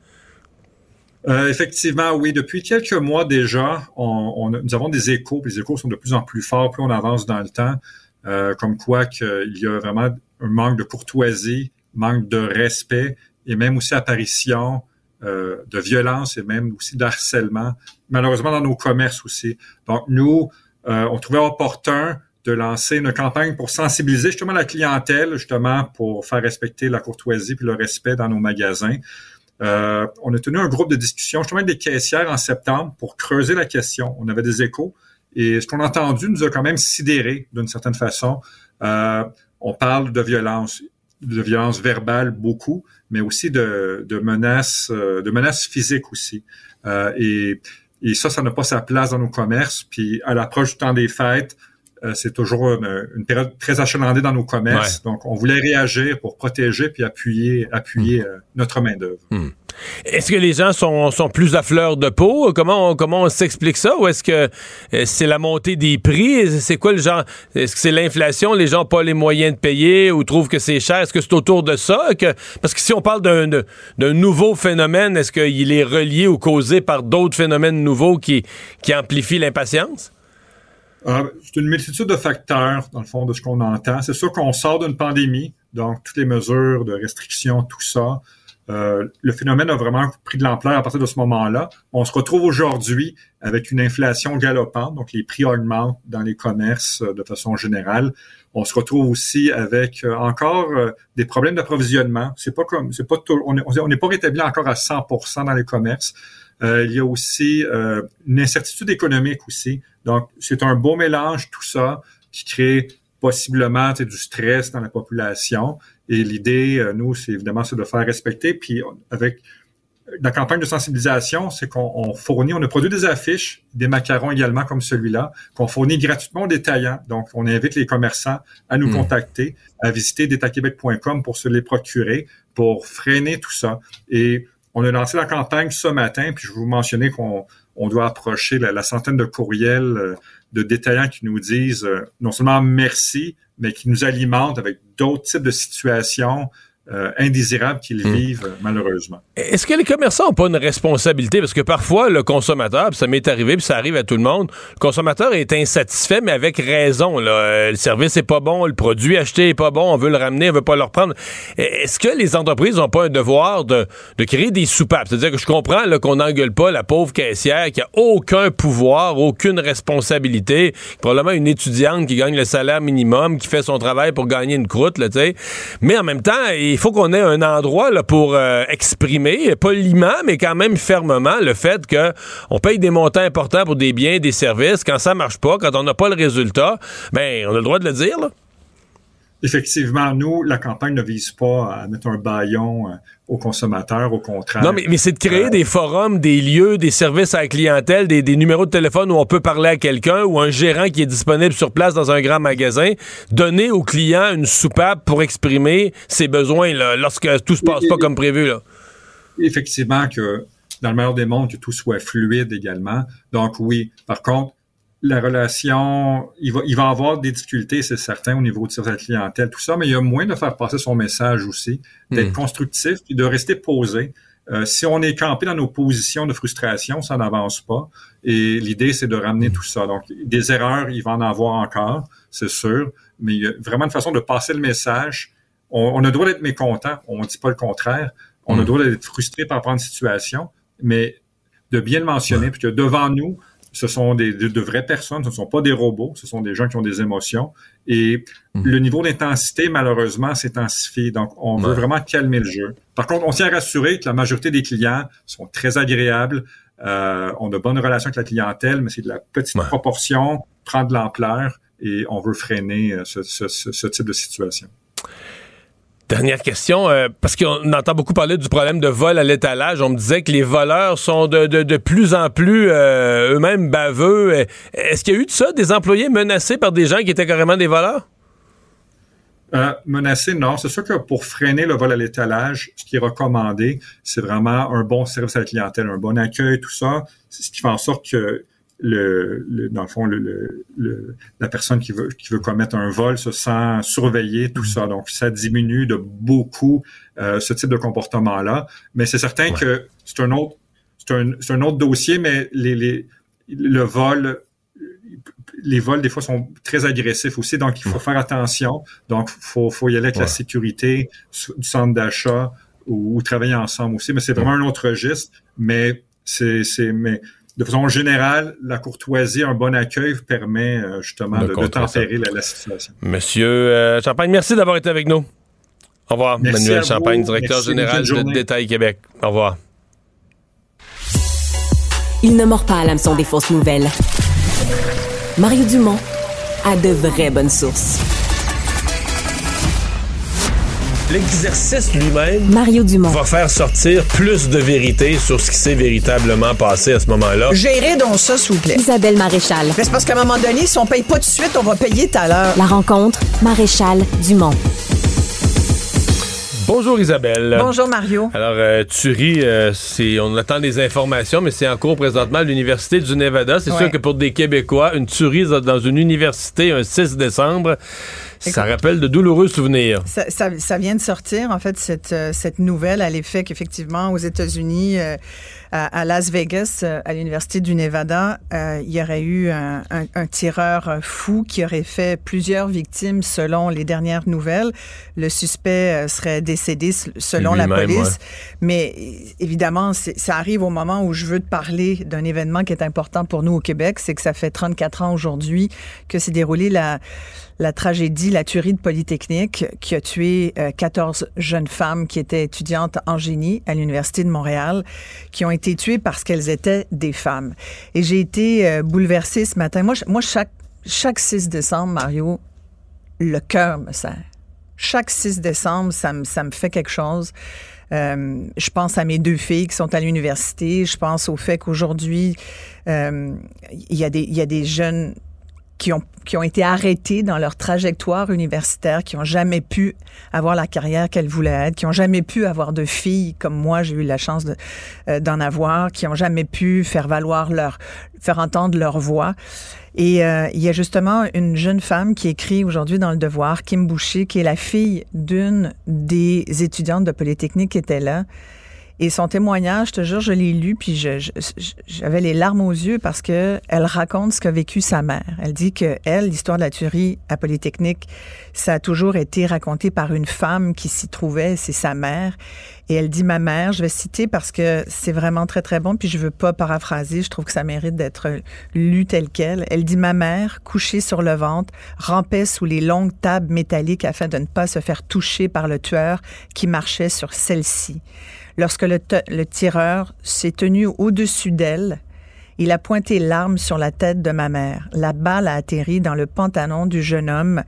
Euh, effectivement, oui. Depuis quelques mois déjà, on, on a- nous avons des échos. puis Les échos sont de plus en plus forts, plus on avance dans le temps. euh, comme quoi qu'il y a vraiment un manque de courtoisie, manque de respect et même aussi apparition euh, de violence et même aussi d'harcèlement, malheureusement dans nos commerces aussi. Donc nous, euh, on trouvait opportun de lancer une campagne pour sensibiliser justement la clientèle, justement pour faire respecter la courtoisie puis le respect dans nos magasins. Euh, on a tenu un groupe de discussion justement avec des caissières en septembre pour creuser la question. On avait des échos et ce qu'on a entendu nous a quand même sidéré d'une certaine façon. Euh, on parle de violence, de violence verbale beaucoup, mais aussi de, de menaces, euh, de menaces physiques aussi. Euh, et, et ça, ça n'a pas sa place dans nos commerces. Puis à l'approche du temps des fêtes, c'est toujours une, une période très achalandée dans nos commerces. Donc, on voulait réagir pour protéger puis appuyer, appuyer euh, notre main d'œuvre. Est-ce que les gens sont, sont plus à fleur de peau? Comment on, comment on s'explique ça? Ou est-ce que euh, c'est la montée des prix? C'est quoi le genre? Est-ce que c'est l'inflation? Les gens n'ont pas les moyens de payer ou trouvent que c'est cher? Est-ce que c'est autour de ça? Que, parce que si on parle d'un, nouveau phénomène, est-ce qu'il est relié ou causé par d'autres phénomènes nouveaux qui, qui amplifient l'impatience? Euh, c'est une multitude de facteurs, dans le fond, de ce qu'on entend. C'est sûr qu'on sort d'une pandémie, donc toutes les mesures de restriction, tout ça. Euh, le phénomène a vraiment pris de l'ampleur à partir de ce moment-là. On se retrouve aujourd'hui avec une inflation galopante, donc les prix augmentent dans les commerces euh, de façon générale. On se retrouve aussi avec euh, encore euh, des problèmes d'approvisionnement. C'est pas comme, c'est pas, tout- on n'est pas rétabli encore à 100% dans les commerces. Euh, il y a aussi euh, une incertitude économique aussi. Donc, c'est un beau mélange, tout ça, qui crée possiblement tu sais, du stress dans la population. Et l'idée, euh, nous, c'est évidemment c'est de faire respecter. Puis on- avec la campagne de sensibilisation, c'est qu'on on fournit, on a produit des affiches, des macarons également comme celui-là, qu'on fournit gratuitement aux détaillants. Donc, on invite les commerçants à nous Mm. contacter, à visiter detaquebec.com pour se les procurer, pour freiner tout ça. Et on a lancé la campagne ce matin, puis je vous mentionner qu'on on doit approcher la, la centaine de courriels euh, de détaillants qui nous disent euh, non seulement merci, mais qui nous alimentent avec d'autres types de situations euh, indésirables qu'ils Hmm. vivent malheureusement. Est-ce que les commerçants n'ont pas une responsabilité? Parce que parfois, le consommateur, puis ça m'est arrivé, puis ça arrive à tout le monde, le consommateur est insatisfait, mais avec raison. Là. Euh, Le service est pas bon, le produit acheté est pas bon, on veut le ramener, on veut pas le reprendre. Est-ce que les entreprises n'ont pas un devoir de, de créer des soupapes? C'est-à-dire que je comprends qu'on n'engueule pas la pauvre caissière qui a aucun pouvoir, aucune responsabilité, probablement une étudiante qui gagne le salaire minimum, qui fait son travail pour gagner une croûte, là, tu sais. Mais en même temps, il faut qu'on ait un endroit pour euh, exprimer, poliment, mais quand même fermement, le fait que on paye des montants importants pour des biens, des services. Quand ça marche pas, quand on n'a pas le résultat, ben on a le droit de le dire. Effectivement, nous, la campagne ne vise pas à mettre un baillon euh, aux consommateurs, au contraire. Non, mais, mais c'est de créer Euh, des forums, des lieux, des services à la clientèle, des, des numéros de téléphone où on peut parler à quelqu'un ou un gérant qui est disponible sur place dans un grand magasin, donner au client une soupape pour exprimer ses besoins là, lorsque tout se passe pas comme prévu. Là. effectivement que dans le meilleur des mondes, que tout soit fluide également. Donc oui, par contre, la relation, il va, il va avoir des difficultés, c'est certain, au niveau de sa clientèle, tout ça, mais il y a moyen de faire passer son message aussi, d'être Mm. constructif, puis de rester posé. Euh, si on est campé dans nos positions de frustration, ça n'avance pas. Et l'idée, c'est de ramener tout ça. Donc, des erreurs, il va en avoir encore, c'est sûr, mais il y a vraiment une façon de passer le message. On, on a le droit d'être mécontent, on ne dit pas le contraire. On a le droit d'être frustré par prendre une situation, mais de bien le mentionner, puis que devant nous, ce sont des, de, de vraies personnes, ce ne sont pas des robots, ce sont des gens qui ont des émotions. Et le niveau d'intensité, malheureusement, s'est intensifié. Donc, on veut vraiment calmer le jeu. Par contre, on tient à rassurer que la majorité des clients sont très agréables, euh, ont de bonnes relations avec la clientèle, mais c'est de la petite Ouais. proportion, prend de l'ampleur, et on veut freiner euh, ce, ce- ce- ce type de situation. Dernière question, euh, parce qu'on entend beaucoup parler du problème de vol à l'étalage. On me disait que les voleurs sont de, de, de plus en plus euh, eux-mêmes baveux. Euh, Est-ce qu'il y a eu de ça, des employés menacés par des gens qui étaient carrément des voleurs? Euh, menacé, non. C'est sûr que pour freiner le vol à l'étalage, ce qui est recommandé, c'est vraiment un bon service à la clientèle, un bon accueil, tout ça. C'est ce qui fait en sorte que le, le- dans le fond, le, le- le- la personne qui veut, qui veut commettre un vol se sent surveillée, tout ça. Donc, ça diminue de beaucoup euh, ce type de comportement-là. Mais c'est certain que c'est un autre, c'est un, c'est un autre dossier, mais les, les, le vol, les vols, des fois, sont très agressifs aussi, donc il faut faire attention. Donc, faut, faut y aller avec Ouais. la sécurité du centre d'achat ou, ou travailler ensemble aussi. Mais c'est vraiment un autre registre. Mais c'est, c'est, mais de façon générale, la courtoisie, un bon accueil permet euh, justement De de, tempérer la, la situation. Monsieur euh, Champagne, merci d'avoir été avec nous. Au revoir, Merci Manuel. Champagne, directeur Merci, général de. Détail Québec. Au revoir. Il ne mord pas à l'hameçon des fausses nouvelles. Mario Dumont a de vraies bonnes sources. L'exercice lui-même Mario Dumont. va faire sortir plus de vérité sur ce qui s'est véritablement passé à ce moment-là. Gérez donc ça, s'il vous plaît. Isabelle Maréchal. Mais c'est parce qu'à un moment donné, si on paye pas tout de suite, on va payer tout à l'heure. La rencontre, Maréchal Dumont. Bonjour Isabelle. Bonjour, Mario. Alors, euh, tu ris, euh, c'est, on attend des informations, mais c'est en cours présentement à l'Université du Nevada. C'est Ouais. sûr que pour des Québécois, une tuerie dans une université un 6 décembre, ça rappelle de douloureux souvenirs. Ça, ça- ça vient de sortir, en fait, cette, euh, cette nouvelle à l'effet qu'effectivement, aux États-Unis, euh, à, à Las Vegas, euh, à l'Université du Nevada, euh, il y aurait eu un, un- un tireur fou qui aurait fait plusieurs victimes selon les dernières nouvelles. Le suspect serait décédé selon la police. ouais. Mais évidemment, ça arrive au moment où je veux te parler d'un événement qui est important pour nous au Québec. C'est que ça fait 34 ans aujourd'hui que s'est déroulée la, la tragédie, la tuerie de Polytechnique qui a tué euh, 14 jeunes femmes qui étaient étudiantes en génie à l'Université de Montréal, qui ont été tuées parce qu'elles étaient des femmes. Et j'ai été euh, bouleversée ce matin. Moi, chaque, chaque 6 décembre, Mario, le cœur me serre. Chaque 6 décembre, ça me, ça me fait quelque chose. Euh, je pense à mes deux filles qui sont à l'université. Je pense au fait qu'aujourd'hui, euh, il y a des jeunes qui ont, qui ont été arrêtées dans leur trajectoire universitaire, qui ont jamais pu avoir la carrière qu'elles voulaient être, qui ont jamais pu avoir de filles comme moi, j'ai eu la chance de, euh, d'en avoir, qui ont jamais pu faire valoir leur, faire entendre leur voix. Et euh, il y a justement une jeune femme qui écrit aujourd'hui dans Le Devoir, Kim Boucher, qui est la fille d'une des étudiantes de Polytechnique qui était là. Et son témoignage, je te jure, je l'ai lu, puis j'avais les larmes aux yeux parce que elle raconte ce qu'a vécu sa mère. Elle dit que elle, l'histoire de la tuerie à Polytechnique, ça a toujours été raconté par une femme qui s'y trouvait, c'est sa mère. Et elle dit ma mère, je vais citer parce que c'est vraiment très très bon, puis je veux pas paraphraser, je trouve que ça mérite d'être lu tel quel. Elle dit ma mère, couchée sur le ventre, rampait sous les longues tables métalliques afin de ne pas se faire toucher par le tueur qui marchait sur celle-ci. Lorsque le, tireur s'est tenu au-dessus d'elle, il a pointé l'arme sur la tête de ma mère. La balle a atterri dans le pantalon du jeune homme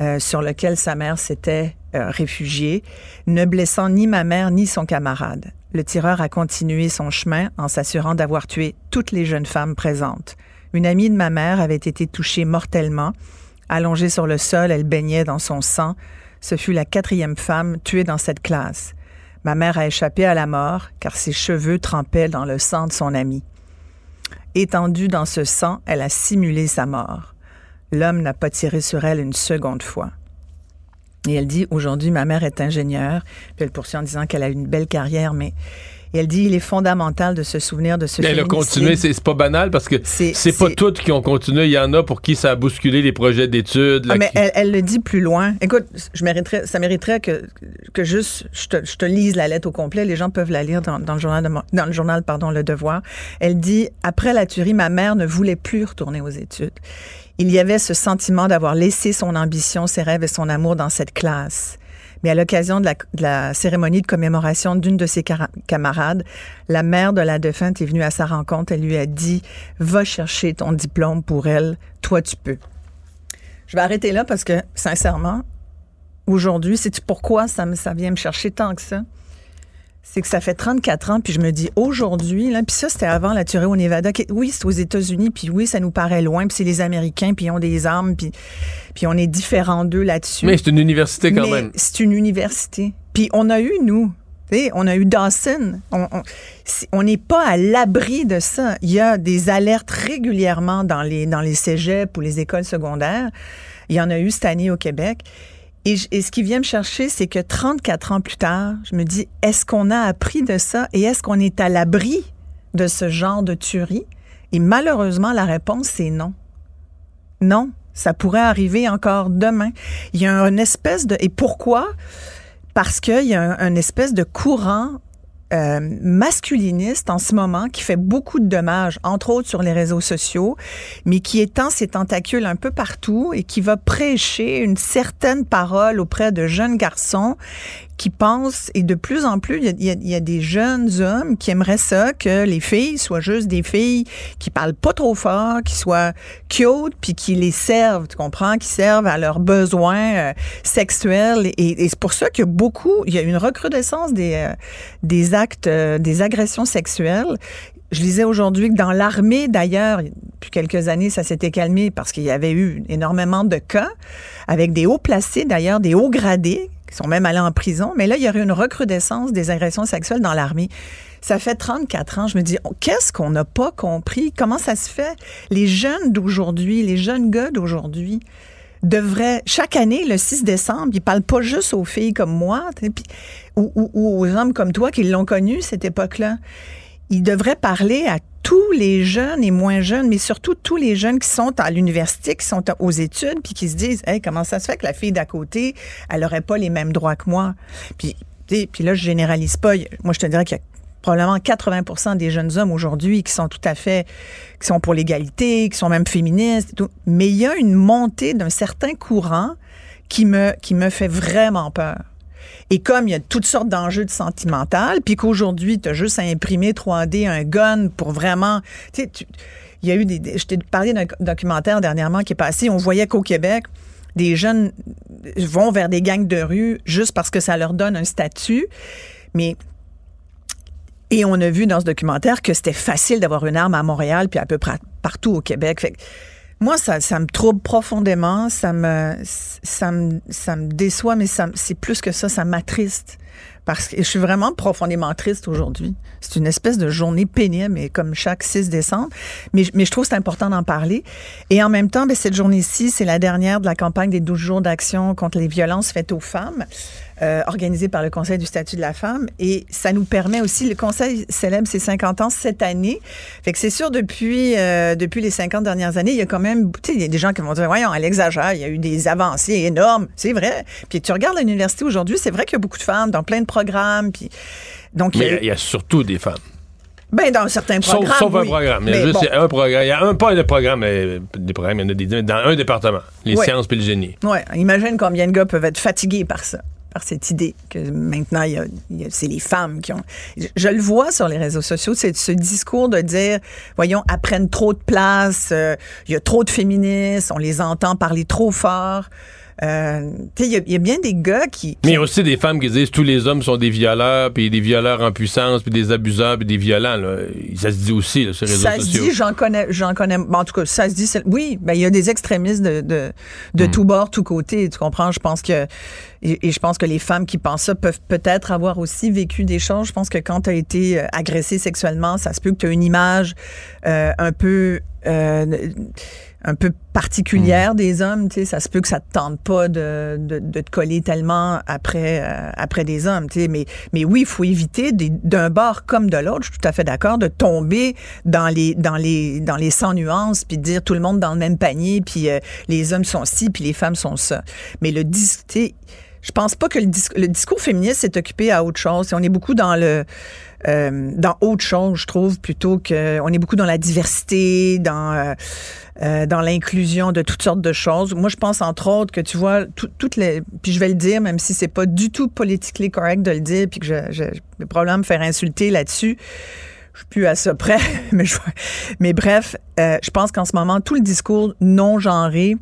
euh, sur lequel sa mère s'était euh, réfugiée, ne blessant ni ma mère ni son camarade. Le tireur a continué son chemin en s'assurant d'avoir tué toutes les jeunes femmes présentes. Une amie de ma mère avait été touchée mortellement. Allongée sur le sol, elle baignait dans son sang. Ce fut la quatrième femme tuée dans cette classe. Ma mère a échappé à la mort car ses cheveux trempaient dans le sang de son ami. Étendue dans ce sang, elle a simulé sa mort. L'homme n'a pas tiré sur elle une seconde fois. Et elle dit, aujourd'hui, ma mère est ingénieure. Puis elle poursuit en disant qu'elle a une belle carrière, mais et elle dit il est fondamental de se souvenir de ce Elle a continué, c'est pas banal parce que c'est pas toutes qui ont continué. Il y en a pour qui ça a bousculé les projets d'études. Ah, mais elle, le dit plus loin. Écoute, je mériterais, ça mériterait que, que juste je te, je te, lise la lettre au complet. Les gens peuvent la lire dans, dans le journal, dans le journal pardon, Le Devoir. Elle dit après la tuerie, ma mère ne voulait plus retourner aux études. Il y avait ce sentiment d'avoir laissé son ambition, ses rêves et son amour dans cette classe. Mais à l'occasion de, la, cérémonie de commémoration d'une de ses camarades, la mère de la défunte est venue à sa rencontre. Elle lui a dit Va chercher ton diplôme pour elle, toi tu peux. Je vais arrêter là parce que, sincèrement, aujourd'hui, sais-tu pourquoi ça, me, ça vient me chercher tant que ça? C'est que ça fait 34 ans, puis je me dis aujourd'hui, là, puis ça, c'était avant la tuerie au Nevada. Oui, c'est aux États-Unis, puis oui, ça nous paraît loin, puis c'est les Américains, puis ils ont des armes, puis, puis on est différents d'eux là-dessus. Mais c'est une université quand Mais même. C'est une université. Puis on a eu, nous, on a eu Dawson. On n'est pas à l'abri de ça. Il y a des alertes régulièrement dans les, dans les cégeps ou les écoles secondaires. Il y en a eu cette année au Québec. Et, ce qui vient me chercher, c'est que 34 ans plus tard, je me dis, est-ce qu'on a appris de ça et est-ce qu'on est à l'abri de ce genre de tuerie? Et malheureusement, la réponse, c'est non. Non, ça pourrait arriver encore demain. Il y a une espèce de... Et pourquoi? Parce qu'il y a un espèce de courant euh, masculiniste en ce moment qui fait beaucoup de dommages, entre autres sur les réseaux sociaux, mais qui étend ses tentacules un peu partout et qui va prêcher une certaine parole auprès de jeunes garçons qui pensent, et de plus en plus, il y, a, des jeunes hommes qui aimeraient ça, que les filles soient juste des filles qui parlent pas trop fort, qui soient cute, puis qui les servent, tu comprends, qui servent à leurs besoins euh, sexuels. Et, c'est pour ça que beaucoup, il y a une recrudescence des, euh, des actes, euh, des agressions sexuelles. Je lisais aujourd'hui que dans l'armée, d'ailleurs, depuis quelques années, ça s'était calmé parce qu'il y avait eu énormément de cas, avec des hauts placés, d'ailleurs, des hauts gradés, qui sont même allés en prison. Mais là, il y aurait une recrudescence des agressions sexuelles dans l'armée. Ça fait 34 ans. Je me dis, oh, qu'est-ce qu'on n'a pas compris? Comment ça se fait? Les jeunes d'aujourd'hui, les jeunes gars d'aujourd'hui, devraient, chaque année, le 6 décembre, ils parlent pas juste aux filles comme moi, ou, ou, aux hommes comme toi qui l'ont connu, cette époque-là. Ils devraient parler à tous les jeunes et moins jeunes, mais surtout tous les jeunes qui sont à l'université, qui sont aux études, puis qui se disent, hey, comment ça se fait que la fille d'à côté, elle aurait pas les mêmes droits que moi? Puis, puis là, je généralise pas. Moi, je te dirais qu'il y a probablement 80% des jeunes hommes aujourd'hui qui sont tout à fait, qui sont pour l'égalité, qui sont même féministes. tout. Mais il y a une montée d'un certain courant qui me, qui me fait vraiment peur. Et comme il y a toutes sortes d'enjeux de sentimental, puis qu'aujourd'hui, tu as juste à imprimer 3D un gun pour vraiment... Tu sais, il y a eu des... Je t'ai parlé d'un documentaire dernièrement qui est passé. On voyait qu'au Québec, des jeunes vont vers des gangs de rue juste parce que ça leur donne un statut. Mais et on a vu dans ce documentaire que c'était facile d'avoir une arme à Montréal puis à peu près partout au Québec. Fait Moi, ça, ça me trouble profondément, ça me, ça me, ça me déçoit, mais ça, c'est plus que ça, ça m'attriste. Parce que je suis vraiment profondément triste aujourd'hui. C'est une espèce de journée pénible, mais comme chaque 6 décembre. Mais, mais je trouve c'est important d'en parler. Et en même temps, ben, cette journée-ci, c'est la dernière de la campagne des 12 jours d'action contre les violences faites aux femmes. Euh, organisé par le Conseil du statut de la femme. Et ça nous permet aussi, le Conseil célèbre ses 50 ans cette année. Fait que c'est sûr, depuis, euh, depuis les 50 dernières années, il y a quand même, tu sais, il y a des gens qui vont dire, voyons, elle exagère, il y a eu des avancées énormes. C'est vrai. Puis tu regardes l'université aujourd'hui, c'est vrai qu'il y a beaucoup de femmes dans plein de programmes. Puis, donc, Mais il y, a, surtout des femmes. Ben, dans certains programmes. Sauf, un programme. Il y a juste un programme. Il y a un, pas de programme, mais des programmes, il y en a des, dans un département, les sciences puis le génie. Oui, imagine combien de gars peuvent être fatigués par ça par cette idée que maintenant, c'est les femmes qui ont... Je, le vois sur les réseaux sociaux, c'est ce discours de dire, voyons, apprennent trop de place, euh, il y a trop de féministes, on les entend parler trop fort. Euh, il y, a bien des gars qui, Mais il y a aussi des femmes qui disent tous les hommes sont des violeurs, puis des violeurs en puissance, puis des abuseurs, puis des violents. Là. Ça se dit aussi sur les réseaux sociaux. Ça se dit, j'en connais, j'en connais. en tout cas, ça se dit. Oui, ben il y a des extrémistes de de, de hmm. tout bord, tout côté. Tu comprends? Je pense que et, je pense que les femmes qui pensent ça peuvent peut-être avoir aussi vécu des choses. Je pense que quand tu as été euh, agressé sexuellement, ça se peut que tu as une image euh, un peu euh, un peu particulière mm. des hommes, tu sais, ça se peut que ça te tente pas de, de, de te coller tellement après euh, après des hommes, tu sais, mais mais oui, il faut éviter d'un bord comme de l'autre, je suis tout à fait d'accord, de tomber dans les dans les dans les sans nuances puis de dire tout le monde dans le même panier puis euh, les hommes sont ci puis les femmes sont ça. Mais le discuter je pense pas que le, le discours féministe s'est occupé à autre chose. On est beaucoup dans le euh, dans autre chose, je trouve, plutôt que on est beaucoup dans la diversité, dans euh, euh, dans l'inclusion de toutes sortes de choses. Moi, je pense entre autres que tu vois toutes les, puis je vais le dire, même si c'est pas du tout politiquement correct de le dire, puis que je, je, je probablement me faire insulter là-dessus. Je suis plus à ça près, *laughs* mais, je, mais bref, euh, je pense qu'en ce moment, tout le discours non genré,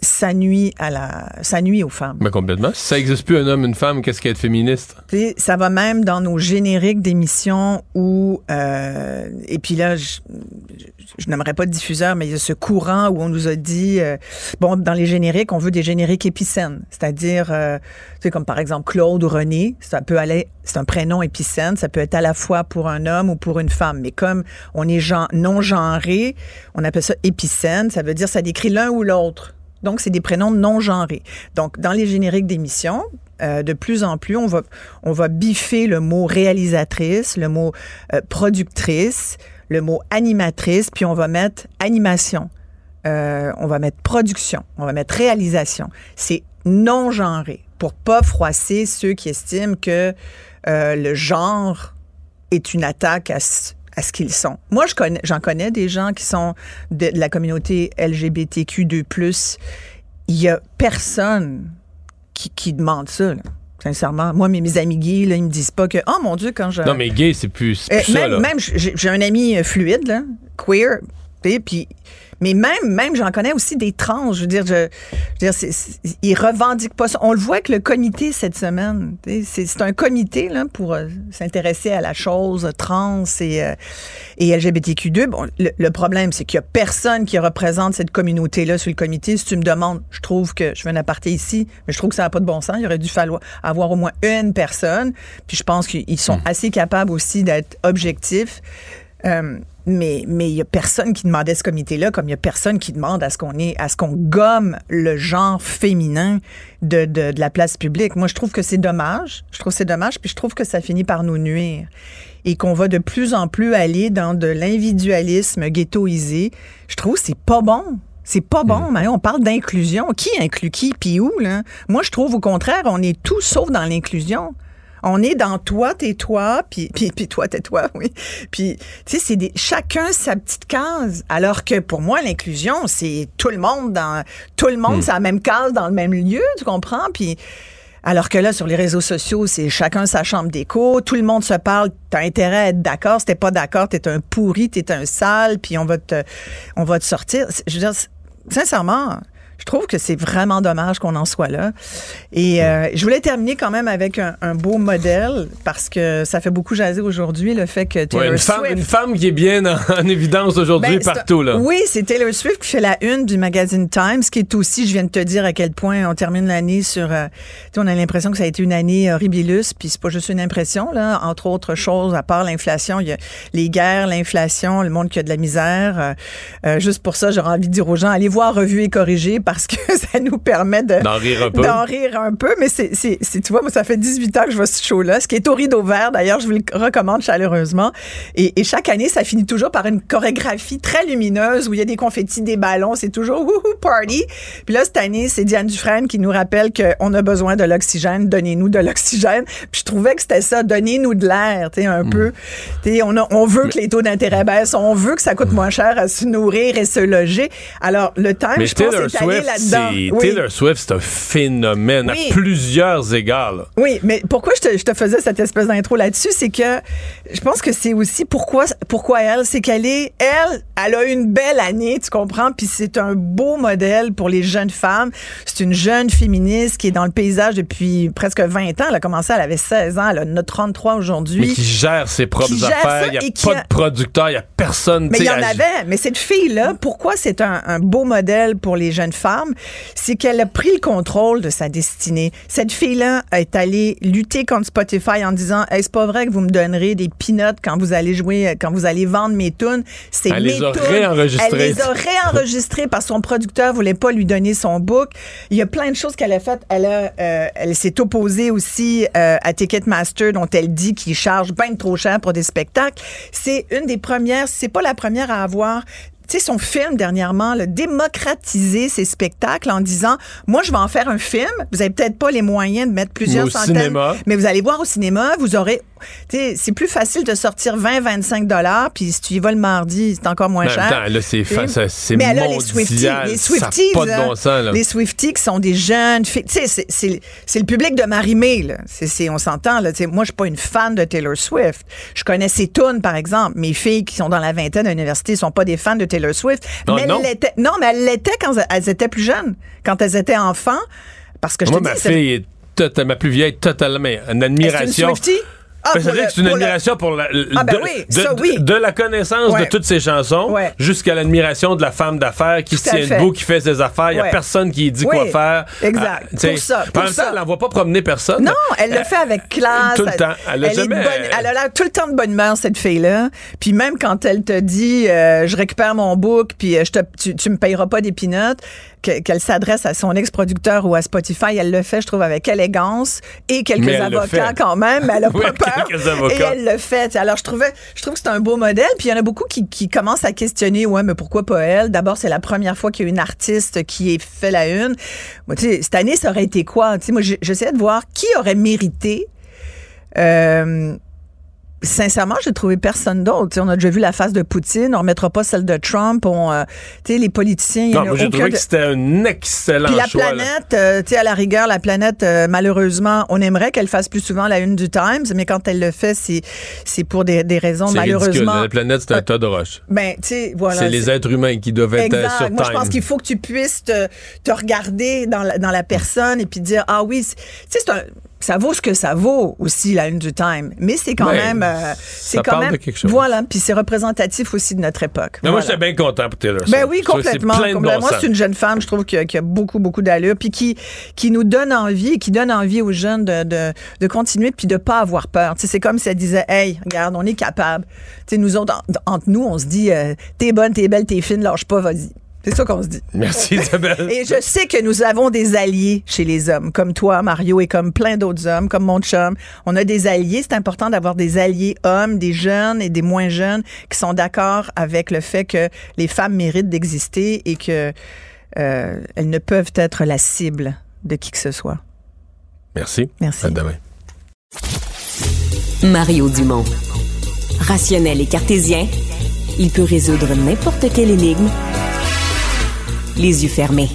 ça nuit à la ça nuit aux femmes. Mais complètement. Si ça n'existe plus un homme une femme, qu'est-ce qu'être féministe? Ça va même dans nos génériques d'émissions où euh, et puis là je, je, n'aimerais pas de diffuseur mais il y a ce courant où on nous a dit euh, bon dans les génériques on veut des génériques épicènes, c'est-à-dire euh, tu sais comme par exemple Claude ou René, ça peut aller c'est un prénom épicène, ça peut être à la fois pour un homme ou pour une femme, mais comme on est non genré, on appelle ça épicène, ça veut dire ça décrit l'un ou l'autre. Donc, c'est des prénoms non genrés. Donc, dans les génériques d'émissions, euh, de plus en plus, on va, on va biffer le mot réalisatrice, le mot euh, productrice, le mot animatrice, puis on va mettre animation. Euh, on va mettre production, on va mettre réalisation. C'est non genré pour pas froisser ceux qui estiment que le genre est une attaque à, à ce qu'ils sont. Moi, je connais, j'en connais des gens qui sont de, la communauté LGBTQ2+. Il y a personne qui, qui demande ça. Sincèrement, moi, mes, mes amis gays, là, ils me disent pas que, oh mon Dieu, quand je. Non, mais gay, c'est plus, plus euh, même, Même, j'ai un ami euh, fluide, là, queer, puis mais même, même j'en connais aussi des trans. Je veux dire, je, je veux dire, ils revendiquent pas ça. On le voit avec le comité cette semaine. C'est un comité là pour euh, s'intéresser à la chose trans et, euh, et LGBTQ2. Bon, le, problème, c'est qu'il y a personne qui représente cette communauté-là sur le comité. Si tu me demandes, je trouve que je fais un aparté ici, mais je trouve que ça n'a pas de bon sens. Il aurait dû falloir avoir au moins une personne. Puis je pense qu'ils sont hmm. assez capables aussi d'être objectifs. Euh, mais mais il y a personne qui demandait ce comité-là, comme il y a personne qui demande à ce qu'on est, à ce qu'on gomme le genre féminin de, de, de, la place publique. Moi, je trouve que c'est dommage. Je trouve que c'est dommage, puis je trouve que ça finit par nous nuire et qu'on va de plus en plus aller dans de l'individualisme ghettoisé. Je trouve que c'est pas bon. C'est pas bon, mm. mais on parle d'inclusion. Qui inclut qui, puis où, là? Moi, je trouve au contraire, on est tout sauf dans l'inclusion. On est dans toi, t'es toi, puis, puis, puis toi, t'es toi, oui. Puis, tu sais, c'est des, chacun sa petite case. Alors que pour moi, l'inclusion, c'est tout le monde dans, tout le monde, hmm. c'est la même case dans le même lieu, tu comprends? Puis, alors que là, sur les réseaux sociaux, c'est chacun sa chambre d'écho, tout le monde se parle, t'as intérêt à être d'accord, si t'es pas d'accord, t'es un pourri, t'es un sale, puis on va te, on va te sortir. Je veux dire, sincèrement, trouve que c'est vraiment dommage qu'on en soit là. Et euh, je voulais terminer quand même avec un, un, beau modèle parce que ça fait beaucoup jaser aujourd'hui le fait que Taylor ouais, une Swift... Femme, une femme qui est bien en, *laughs* en évidence aujourd'hui Ben, partout. Là. Oui, c'est Taylor Swift qui fait la une du magazine Times, qui est aussi, je viens de te dire à quel point on termine l'année sur... Euh, on a l'impression que ça a été une année horribilus, puis c'est pas juste une impression, là. Entre autres choses, à part l'inflation, il y a les guerres, l'inflation, le monde qui a de la misère. Euh, euh, juste pour ça, j'aurais envie de dire aux gens, allez voir Revue et Corrigé parce que *laughs* ça nous permet de... D'en rire un peu. D'en rire un peu, mais c'est, c'est, c'est- tu vois, moi, ça fait 18 ans que je vois ce show-là, ce qui est au rideau vert. D'ailleurs, je vous le recommande chaleureusement. Et, et chaque année, ça finit toujours par une chorégraphie très lumineuse où il y a des confettis, des ballons. C'est toujours wouhou party. Puis là, cette année, c'est Diane Dufresne qui nous rappelle qu'on a besoin de l'oxygène. Donnez-nous de l'oxygène. Puis je trouvais que c'était ça. Donnez-nous de l'air, tu sais, un peu. Tu sais, on, a- on veut que les taux d'intérêt baissent. On veut que ça coûte moins cher à se nourrir et se loger. Alors, le temps, je pense, est allé là-dedans. c'est Oui. Taylor Swift, c'est un phénomène Oui. à plusieurs égards. là. Oui, mais pourquoi je te, je te faisais cette espèce d'intro là-dessus, c'est que je pense que c'est aussi pourquoi pourquoi elle, c'est qu'elle est elle, elle a une belle année, tu comprends, puis c'est un beau modèle pour les jeunes femmes. C'est une jeune féministe qui est dans le paysage depuis presque 20 ans. Elle a commencé, elle avait 16 ans, elle a 33 Mais aujourd'hui. qui gère ses propres gère affaires. Il n'y a pas a- de producteur, il n'y a personne. Mais il y en avait. Mais cette fille-là, pourquoi c'est un, un beau modèle pour les jeunes femmes? C'est qu'elle a pris le contrôle de sa destinée. Cette fille-là est allée lutter contre Spotify en disant, hey, c'est pas vrai que vous me donnerez des peanuts quand vous allez jouer, quand vous allez vendre mes tunes. C'est Elle mes les a tunes. réenregistrées. Elle les a réenregistrées parce que son producteur voulait pas lui donner son book. Il y a plein de choses qu'elle a faites. Elle a, euh, elle s'est opposée aussi euh, à Ticketmaster dont elle dit qu'il charge bien trop cher pour des spectacles. C'est une des premières, c'est pas la première à avoir tu sais, son film dernièrement, le démocratiser ses spectacles en disant, moi, je vais en faire un film. Vous avez peut-être pas les moyens de mettre plusieurs au centaines, cinéma. mais vous allez voir au cinéma, vous aurez, c'est plus facile de sortir 20, 25 dollars, puis si tu y vas le mardi, c'est encore moins même cher. temps, là, c'est Mais a les Swifties, les Swifties, pas de bon sens, là. Les Swifties qui sont des jeunes filles. Tu sais, c'est- c'est c'est le public de Marie-Mé, là. C'est- c'est- on s'entend, là. Moi, je suis pas une fan de Taylor Swift. Je connais ses tunes, par exemple. Mes filles qui sont dans la vingtaine à l'université sont pas des fans de Taylor Swift. Mais elles non? l'étaient- non, mais elles l'étaient quand elles étaient plus jeunes. Quand elles étaient enfants. Parce que je Moi, te ma dis, fille est ma plus vieille, totalement en est-ce une admiration. Swiftie? Ah, Ben, dire le- que c'est une le- admiration pour la, Ah, ben de, oui, de- ça, oui. de la connaissance Ouais. de toutes ses chansons Ouais. jusqu'à l'admiration de la femme d'affaires qui à tient debout, qui fait ses affaires. Il n'y a personne qui dit quoi faire. exact. Ah, Pour ça, en pour même temps, ça. elle n'envoie pas promener personne. Non, elle le fait avec classe. Tout le temps. Elle jamais- bonne- elle a l'air tout le temps de bonne humeur, cette fille-là. Puis même quand elle te dit, euh, je récupère mon book, puis euh, je te, tu, tu me payeras pas des peanuts, que- qu'elle s'adresse à son ex-producteur ou à Spotify, elle le fait, je trouve, avec élégance et quelques avocats quand même. Mais elle a Oui, pas *laughs* peur. Et elle le fait. Alors je trouvais, je trouve que c'est un beau modèle. Puis il y en a beaucoup qui, qui commencent à questionner, ouais, mais pourquoi pas elle? D'abord, c'est la première fois qu'il y a une artiste qui est fait la une. Moi, tu sais, cette année, ça aurait été quoi? Tu sais, moi, j'essayais de voir qui aurait mérité. Euh, Sincèrement, j'ai trouvé personne d'autre. On a déjà vu la face de Poutine, on remettra pas celle de Trump. On, euh, les politiciens, Non, j'ai trouvé de- que c'était un excellent puis la choix. planète, euh, à la rigueur, la planète, euh, malheureusement, on aimerait qu'elle fasse plus souvent la une du Times, mais quand elle le fait, c'est c'est pour des, des raisons C'est ridicule. malheureusement. La planète, c'est un tas de roches. Ben, voilà. c'est les êtres humains qui doivent être euh, Exact. sur Moi, je pense qu'il faut que tu puisses te, te regarder dans la, dans la personne et puis dire ah oui, c'est un- ça vaut ce que ça vaut aussi la une du Time, mais c'est quand Ouais, même, euh, c'est quand parle même, de quelque chose. voilà, puis c'est représentatif aussi de notre époque. Mais Moi, Voilà. j'étais bien content pour Taylor Swift. Ben oui, complètement. complètement. bon Moi, c'est une jeune femme, je trouve, qui a, qui a beaucoup, beaucoup d'allure, puis qui, qui nous donne envie, et qui donne envie aux jeunes de, de, de continuer, puis de pas avoir peur. Tu sais, c'est comme si elle disait, hey, regarde, on est capable. Tu sais, nous autres, en- entre nous, on se dit, euh, t'es bonne, t'es belle, t'es fine, lâche pas, vas-y. C'est ça qu'on se dit. Merci, *laughs* Isabelle. Et je sais que nous avons des alliés chez les hommes, comme toi, Mario, et comme plein d'autres hommes, comme mon chum. On a des alliés. C'est important d'avoir des alliés hommes, des jeunes et des moins jeunes qui sont d'accord avec le fait que les femmes méritent d'exister et que euh, elles ne peuvent être la cible de qui que ce soit. Merci. Merci. À demain. Mario Dumont. Rationnel et cartésien, il peut résoudre n'importe quelle énigme les yeux fermés.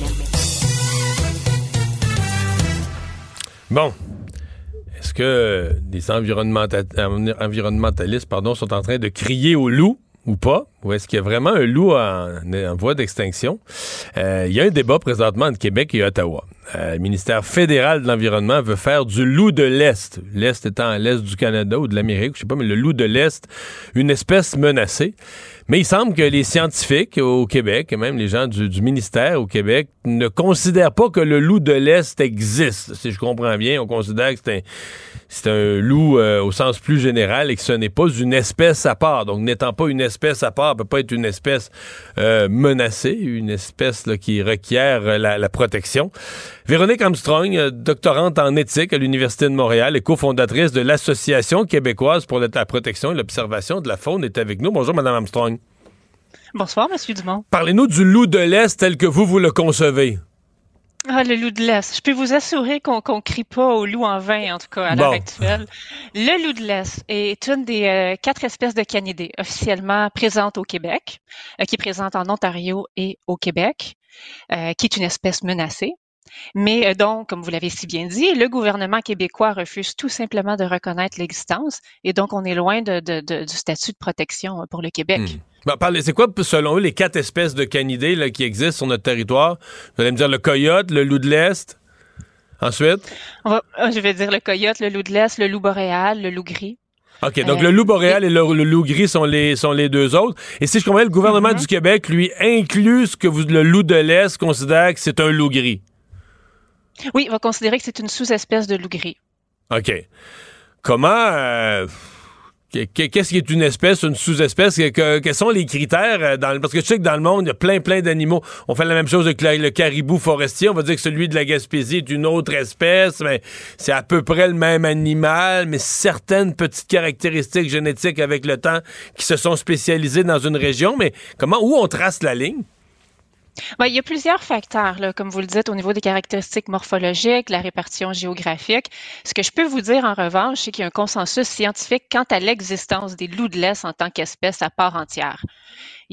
Bon. Est-ce que les environnementa- environnementalistes sont en train de crier au loup ou pas? où est-ce qu'il y a vraiment un loup en, voie d'extinction? Euh, il y a un débat présentement entre Québec et Ottawa. Euh, le ministère fédéral de l'Environnement veut faire du loup de l'Est, l'Est étant l'Est du Canada ou de l'Amérique, je sais pas, mais le loup de l'Est, une espèce menacée. Mais il semble que les scientifiques au Québec, et même les gens du, ministère au Québec, ne considèrent pas que le loup de l'Est existe. Si je comprends bien, on considère que c'est un, c'est un loup euh, au sens plus général et que ce n'est pas une espèce à part. Donc, n'étant pas une espèce à part, peut pas être une espèce euh, menacée, une espèce qui requiert euh, la, protection. Véronique Armstrong, doctorante en éthique à l'Université de Montréal et cofondatrice de l'Association québécoise pour la protection et l'observation de la faune, est avec nous. Bonjour, Madame Armstrong. Bonsoir, Monsieur Dumont. Parlez-nous du loup de l'Est tel que vous, vous le concevez. Ah, le loup de l'Est. Je peux vous assurer qu'on ne crie pas au loup en vain, en tout cas, à l'heure actuelle. Le loup de l'Est est une des euh, quatre espèces de canidés officiellement présentes au Québec, euh, qui est présente en Ontario et au Québec, euh, qui est une espèce menacée. Mais donc, comme vous l'avez si bien dit, le gouvernement québécois refuse tout simplement de reconnaître l'existence et donc on est loin de, du statut de protection pour le Québec. Hmm. Ben, c'est quoi, selon eux, les quatre espèces de canidés là, qui existent sur notre territoire? Vous allez me dire le coyote, le loup de l'Est. Ensuite? Ah, je vais dire le coyote, le loup de l'Est, le loup boréal, le loup gris. OK, donc le loup boréal et, le, loup gris sont les, sont les deux autres. Et si je comprends, le gouvernement mm-hmm. du Québec, lui, inclut ce que vous, le loup de l'Est considère que c'est un loup gris. Oui, il va considérer que c'est une sous-espèce de loup gris. OK. Comment... Euh, Qu'est-ce qui est une espèce, une sous-espèce? quels sont les critères? Euh, dans, parce que je sais que dans le monde, il y a plein, plein d'animaux. On fait la même chose avec le, caribou forestier. On va dire que celui de la Gaspésie est une autre espèce, mais c'est à peu près le même animal, mais certaines petites caractéristiques génétiques avec le temps qui se sont spécialisées dans une région. Mais comment, où on trace la ligne? Ben, il y a plusieurs facteurs, comme vous le dites, au niveau des caractéristiques morphologiques, la répartition géographique. Ce que je peux vous dire en revanche, c'est qu'il y a un consensus scientifique quant à l'existence des loups de l'Est en tant qu'espèce à part entière.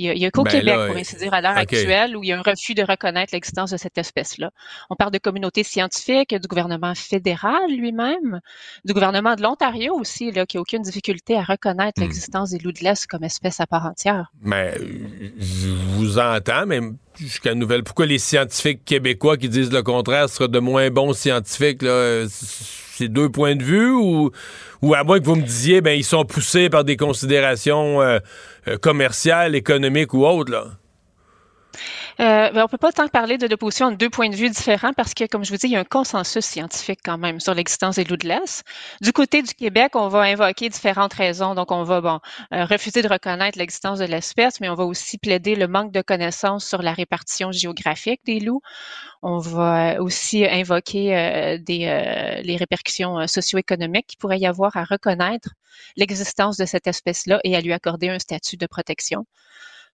Il n'y a, qu'au ben Québec, pour ainsi dire, à l'heure actuelle, où il y a un refus de reconnaître l'existence de cette espèce-là. On parle de communautés scientifiques, du gouvernement fédéral lui-même, du gouvernement de l'Ontario aussi, là, qui n'a aucune difficulté à reconnaître hmm. l'existence des loups de l'Est comme espèce à part entière. Mais je vous entends, mais jusqu'à nouvelle. Pourquoi les scientifiques québécois qui disent le contraire seraient de moins bons scientifiques? Là? C'est deux points de vue ou, à moins que vous me disiez, ben ils sont poussés par des considérations euh, euh, commerciales, économiques ou autres, là? Euh, ben, on peut pas tant parler de l'opposition en deux points de vue différents parce que, comme je vous dis, il y a un consensus scientifique quand même sur l'existence des loups de l'Est. Du côté du Québec, on va invoquer différentes raisons. Donc, on va bon euh, refuser de reconnaître l'existence de l'espèce, mais on va aussi plaider le manque de connaissances sur la répartition géographique des loups. On va aussi invoquer euh, des, euh, les répercussions socio-économiques qu'il pourrait y avoir à reconnaître l'existence de cette espèce-là et à lui accorder un statut de protection.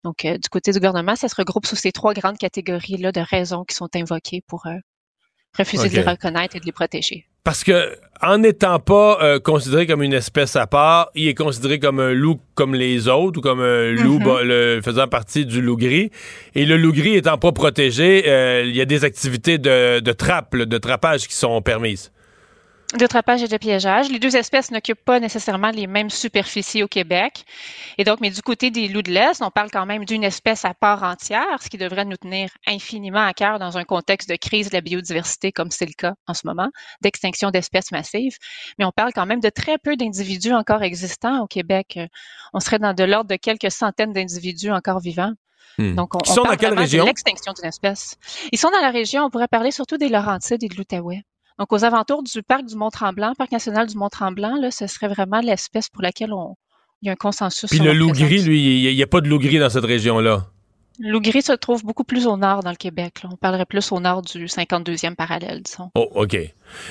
Donc, euh, du côté du gouvernement, ça se regroupe sous ces trois grandes catégories-là de raisons qui sont invoquées pour euh, refuser de les reconnaître et de les protéger. Parce que en n'étant pas euh, considéré comme une espèce à part, il est considéré comme un loup comme les autres ou comme un loup mm-hmm. faisant partie du loup gris. Et le loup gris étant pas protégé, il y a des activités de, de trappe, de trappage qui sont permises de trapage et de piégeage. Les deux espèces n'occupent pas nécessairement les mêmes superficies au Québec. Et donc, mais du côté des loups de l'Est, on parle quand même d'une espèce à part entière, ce qui devrait nous tenir infiniment à cœur dans un contexte de crise de la biodiversité comme c'est le cas en ce moment, d'extinction d'espèces massives. Mais on parle quand même de très peu d'individus encore existants au Québec. On serait dans de l'ordre de quelques centaines d'individus encore vivants. Hmm. Donc, on, Ils sont dans quelle région? l'extinction d'une espèce. Ils sont dans la région, on pourrait parler surtout des Laurentides et de l'Outaouais. Donc, aux alentours du parc du Mont-Tremblant, parc national du Mont-Tremblant, là, ce serait vraiment l'espèce pour laquelle on, il y a un consensus. Puis le loup gris, lui, il n'y a, pas de loup gris dans cette région-là? Le loup gris se trouve beaucoup plus au nord dans le Québec. On parlerait plus au nord du 52e parallèle, disons. Oh, OK.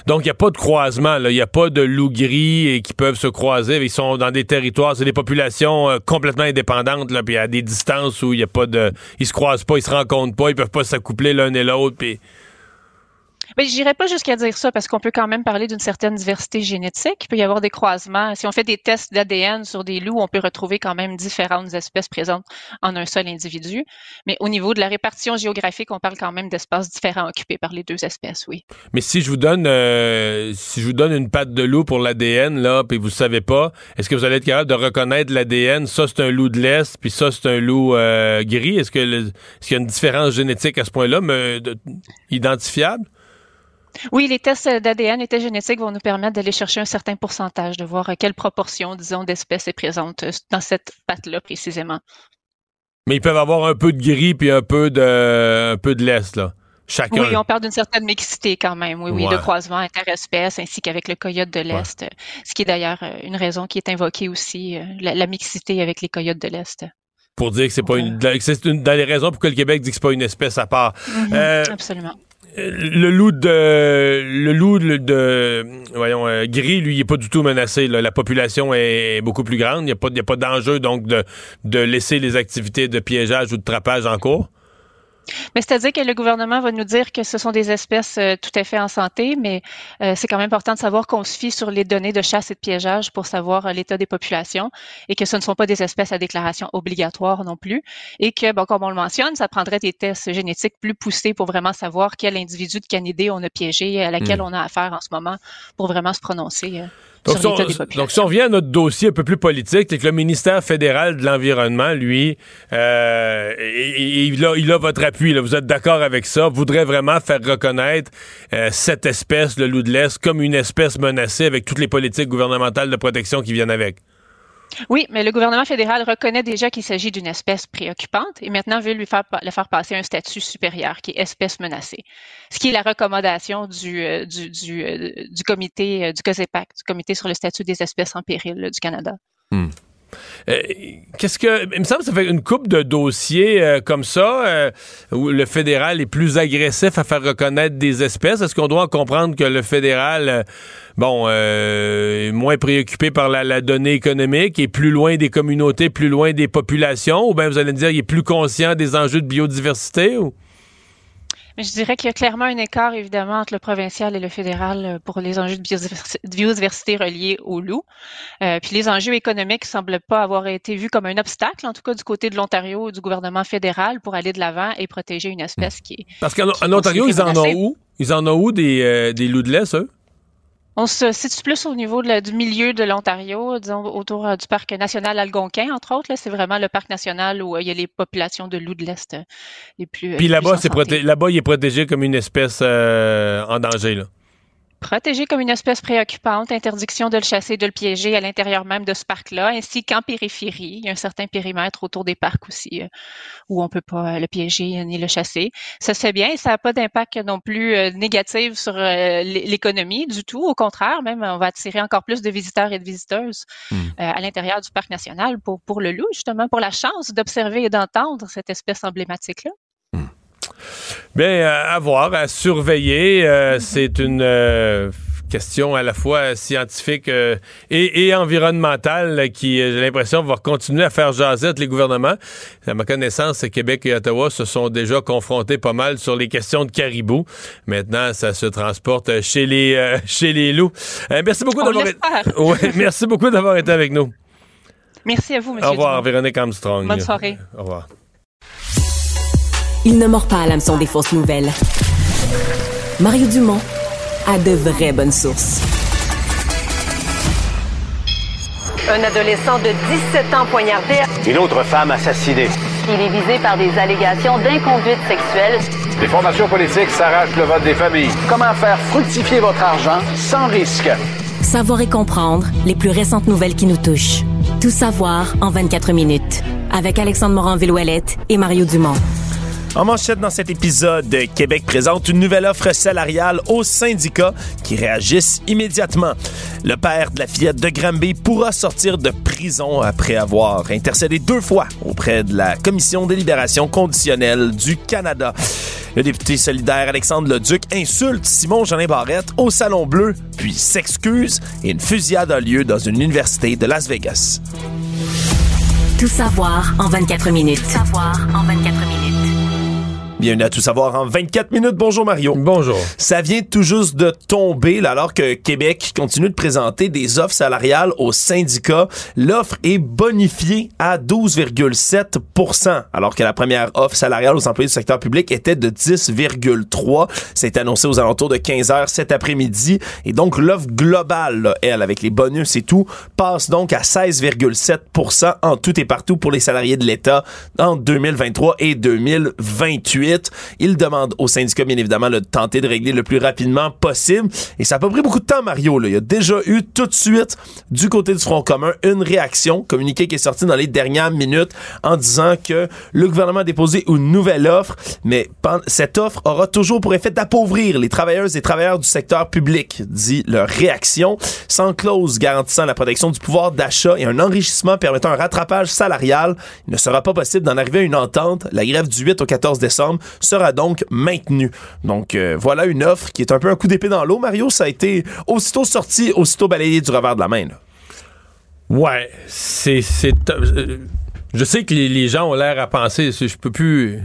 Donc, il n'y a pas de croisement. Il n'y a pas de loups gris qui peuvent se croiser. Ils sont dans des territoires, c'est des populations euh, complètement indépendantes, là, puis à des distances où il n'y a pas de. Ils se croisent pas, ils se rencontrent pas, ils peuvent pas s'accoupler l'un et l'autre. Puis Je j'irais pas jusqu'à dire ça parce qu'on peut quand même parler d'une certaine diversité génétique. Il peut y avoir des croisements. Si on fait des tests d'ADN sur des loups, on peut retrouver quand même différentes espèces présentes en un seul individu. Mais au niveau de la répartition géographique, on parle quand même d'espaces différents occupés par les deux espèces, oui. Mais si je vous donne, euh, si je vous donne une patte de loup pour l'ADN là, puis vous savez pas, est-ce que vous allez être capable de reconnaître l'ADN Ça c'est un loup de l'est, puis ça c'est un loup euh, gris. Est-ce que est-ce qu'il y a une différence génétique à ce point-là, mais identifiable? Oui, les tests d'ADN et tests génétiques vont nous permettre d'aller chercher un certain pourcentage, de voir quelle proportion, disons, d'espèces est présente euh, dans cette pâte-là précisément. Mais ils peuvent avoir un peu de gris puis un peu de, un peu de l'est, là. Chacun. Oui, on parle d'une certaine mixité quand même, oui, oui, de croisement interespèces ainsi qu'avec le coyote de l'Est, ce qui est d'ailleurs euh, une raison qui est invoquée aussi, euh, la, mixité avec les coyotes de l'Est. Pour dire que c'est pas une, c'est une dans les raisons pour que le Québec dit que c'est pas une espèce à part. Mm-hmm, absolument le loup de le loup de, voyons euh, gris lui il est pas du tout menacé la population est beaucoup plus grande. Il n'y a pas a pas d'enjeu donc de de laisser les activités de piégeage ou de trapage en cours mais c'est-à-dire que le gouvernement va nous dire que ce sont des espèces euh, tout à fait en santé, mais euh, c'est quand même important de savoir qu'on se fie sur les données de chasse et de piégeage pour savoir euh, l'état des populations et que ce ne sont pas des espèces à déclaration obligatoire non plus et que, bon, comme on le mentionne, ça prendrait des tests génétiques plus poussés pour vraiment savoir quel individu de canidé on a piégé, à laquelle hmm. on a affaire en ce moment pour vraiment se prononcer. Donc si, on, donc, si on revient à notre dossier un peu plus politique, c'est que le ministère fédéral de l'Environnement, lui, euh, il, a, il a votre appui. Là. Vous êtes d'accord avec ça? Voudrait vraiment faire reconnaître euh, cette espèce, le loup de l'Est, comme une espèce menacée avec toutes les politiques gouvernementales de protection qui viennent avec? Oui, mais le gouvernement fédéral reconnaît déjà qu'il s'agit d'une espèce préoccupante et maintenant veut lui faire, passer un statut supérieur qui est espèce menacée. Ce qui est la recommandation du, euh, du, du, euh, comité euh, du COSEPAC, du comité sur le statut des espèces en péril du Canada. Hmm. Qu'est-ce que. Il me semble que ça fait une coupe de dossiers comme ça, où le fédéral est plus agressif à faire reconnaître des espèces. Est-ce qu'on doit comprendre que le fédéral bon, euh, moins préoccupé par la, donnée économique et plus loin des communautés, plus loin des populations, ou bien vous allez me dire, il est plus conscient des enjeux de biodiversité? Mais je dirais qu'il y a clairement un écart, évidemment, entre le provincial et le fédéral euh, pour les enjeux de biodiversité, reliés au loup. Euh, puis les enjeux économiques ne semblent pas avoir été vus comme un obstacle, en tout cas du côté de l'Ontario ou du gouvernement fédéral, pour aller de l'avant et protéger une espèce qui est. Parce qu'en Ontario, ils en ont où? Ils en ont où des, des loups de laisse, eux? On se situe plus au niveau du milieu de l'Ontario, disons autour euh, du parc national Algonquin, entre autres. C'est vraiment le parc national où euh, il y a les populations de loups de l'Est euh, les plus. Puis là-bas, c'est là-bas, il est protégé comme une espèce en danger. Là. Protégé comme une espèce préoccupante, interdiction de le chasser, de le piéger à l'intérieur même de ce parc-là, ainsi qu'en périphérie. Il y a un certain périmètre autour des parcs aussi euh, où on peut pas euh, le piéger ni le chasser. Ça se fait bien et ça n'a pas d'impact non plus euh, négatif sur l'économie du tout. Au contraire, même on va attirer encore plus de visiteurs et de visiteuses hmm. à l'intérieur du parc national pour, pour le loup, justement, pour la chance d'observer et d'entendre cette espèce emblématique-là. Bien, à voir, à surveiller. Euh, c'est une euh, question à la fois scientifique euh, et, environnementale qui, j'ai l'impression, va continuer à faire jaser les gouvernements. À ma connaissance, Québec et Ottawa se sont déjà confrontés pas mal sur les questions de caribou. Maintenant, ça se transporte chez les *laughs* chez les loups. merci beaucoup d'avoir été... *laughs* merci beaucoup d'avoir été avec nous. Merci à vous, monsieur. Au revoir, Véronique Armstrong. Bonne soirée. Au revoir. Il ne mord pas à l'hameçon des fausses nouvelles. Mario Dumont a de vraies bonnes sources. Un adolescent de 17 ans poignardé. Une autre femme assassinée. Il est visé par des allégations d'inconduite sexuelle. Les formations politiques s'arrachent le vote des familles. Comment faire fructifier votre argent sans risque? Savoir et comprendre les plus récentes nouvelles qui nous touchent. Tout savoir en 24 minutes. Avec Alexandre Morin-Villouellette et Mario Dumont. En manchette dans cet épisode, Québec présente une nouvelle offre salariale aux syndicats qui réagissent immédiatement. Le père de la fillette de Granby pourra sortir de prison après avoir intercédé deux fois auprès de la Commission des libérations conditionnelles du Canada. Le député solidaire Alexandre Leduc insulte Simon Jeanin Barrette au Salon Bleu, puis s'excuse et une fusillade a lieu dans une université de Las Vegas. Tout savoir en 24 minutes. Tout savoir en 24 minutes. Bienvenue à tout savoir en 24 minutes. Bonjour Mario. Bonjour. Ça vient tout juste de tomber là, alors que Québec continue de présenter des offres salariales aux syndicats. L'offre est bonifiée à 12,7% alors que la première offre salariale aux employés du secteur public était de 10,3. C'est annoncé aux alentours de 15 heures cet après-midi. Et donc l'offre globale, là, elle, avec les bonus et tout, passe donc à 16,7% en tout et partout pour les salariés de l'État en 2023 et 2028. Il demande aux syndicats, bien évidemment, de tenter de régler le plus rapidement possible. Et ça n'a pas pris beaucoup de temps, Mario. Il y a déjà eu tout de suite, du côté du Front commun, une réaction, communiqué qui est sorti dans les dernières minutes en disant que le gouvernement a déposé une nouvelle offre, mais cette offre aura toujours pour effet d'appauvrir les travailleuses et travailleurs du secteur public, dit leur réaction, sans clause garantissant la protection du pouvoir d'achat et un enrichissement permettant un rattrapage salarial. Il ne sera pas possible d'en arriver à une entente. La grève du 8 au 14 décembre sera donc maintenu. Donc euh, voilà une offre qui est un peu un coup d'épée dans l'eau. Mario, ça a été aussitôt sorti, aussitôt balayé du revers de la main. Ouais, c'est... Euh, je sais que les, gens ont l'air à penser, je peux plus...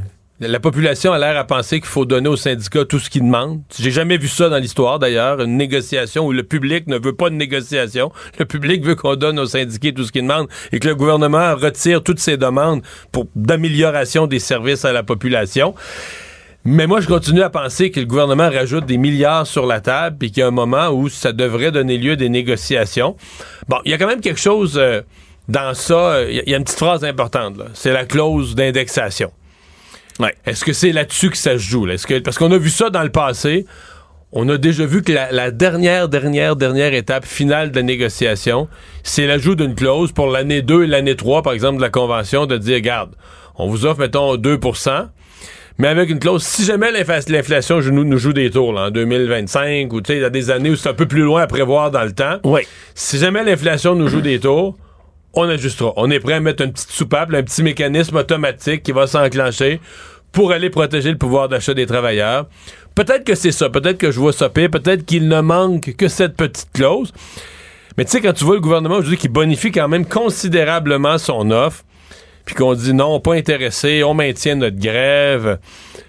La population a l'air à penser qu'il faut donner aux syndicats tout ce qu'ils demandent. J'ai jamais vu ça dans l'histoire, d'ailleurs, une négociation où le public ne veut pas de négociation. *laughs* Le public veut qu'on donne aux syndicats tout ce qu'ils demandent et que le gouvernement retire toutes ses demandes pour d'amélioration des services à la population. Mais moi, je continue à penser que le gouvernement rajoute des milliards sur la table et qu'il y a un moment où ça devrait donner lieu à des négociations. Bon, il y a quand même quelque chose euh, dans ça. Il y, a une petite phrase importante. C'est la clause d'indexation. Ouais. Est-ce que c'est là-dessus que ça se joue? Est-ce que, parce qu'on a vu ça dans le passé. On a déjà vu que la, dernière, dernière, dernière étape finale de la négociation, c'est l'ajout d'une clause pour l'année 2 et l'année 3, par exemple, de la Convention, de dire, regarde, on vous offre, mettons, 2% mais avec une clause, si jamais l'inflation nous, nous joue des tours là, en 2025, ou il y a des années où c'est un peu plus loin à prévoir dans le temps, oui. si jamais l'inflation nous joue des tours, on ajustera. On est prêt à mettre une petite soupape, un petit mécanisme automatique qui va s'enclencher pour aller protéger le pouvoir d'achat des travailleurs. Peut-être que c'est ça, peut-être que je vois ça pire, peut-être qu'il ne manque que cette petite clause. Mais tu sais, quand tu vois le gouvernement aujourd'hui qui bonifie quand même considérablement son offre, puis qu'on dit non, pas intéressé, on maintient notre grève,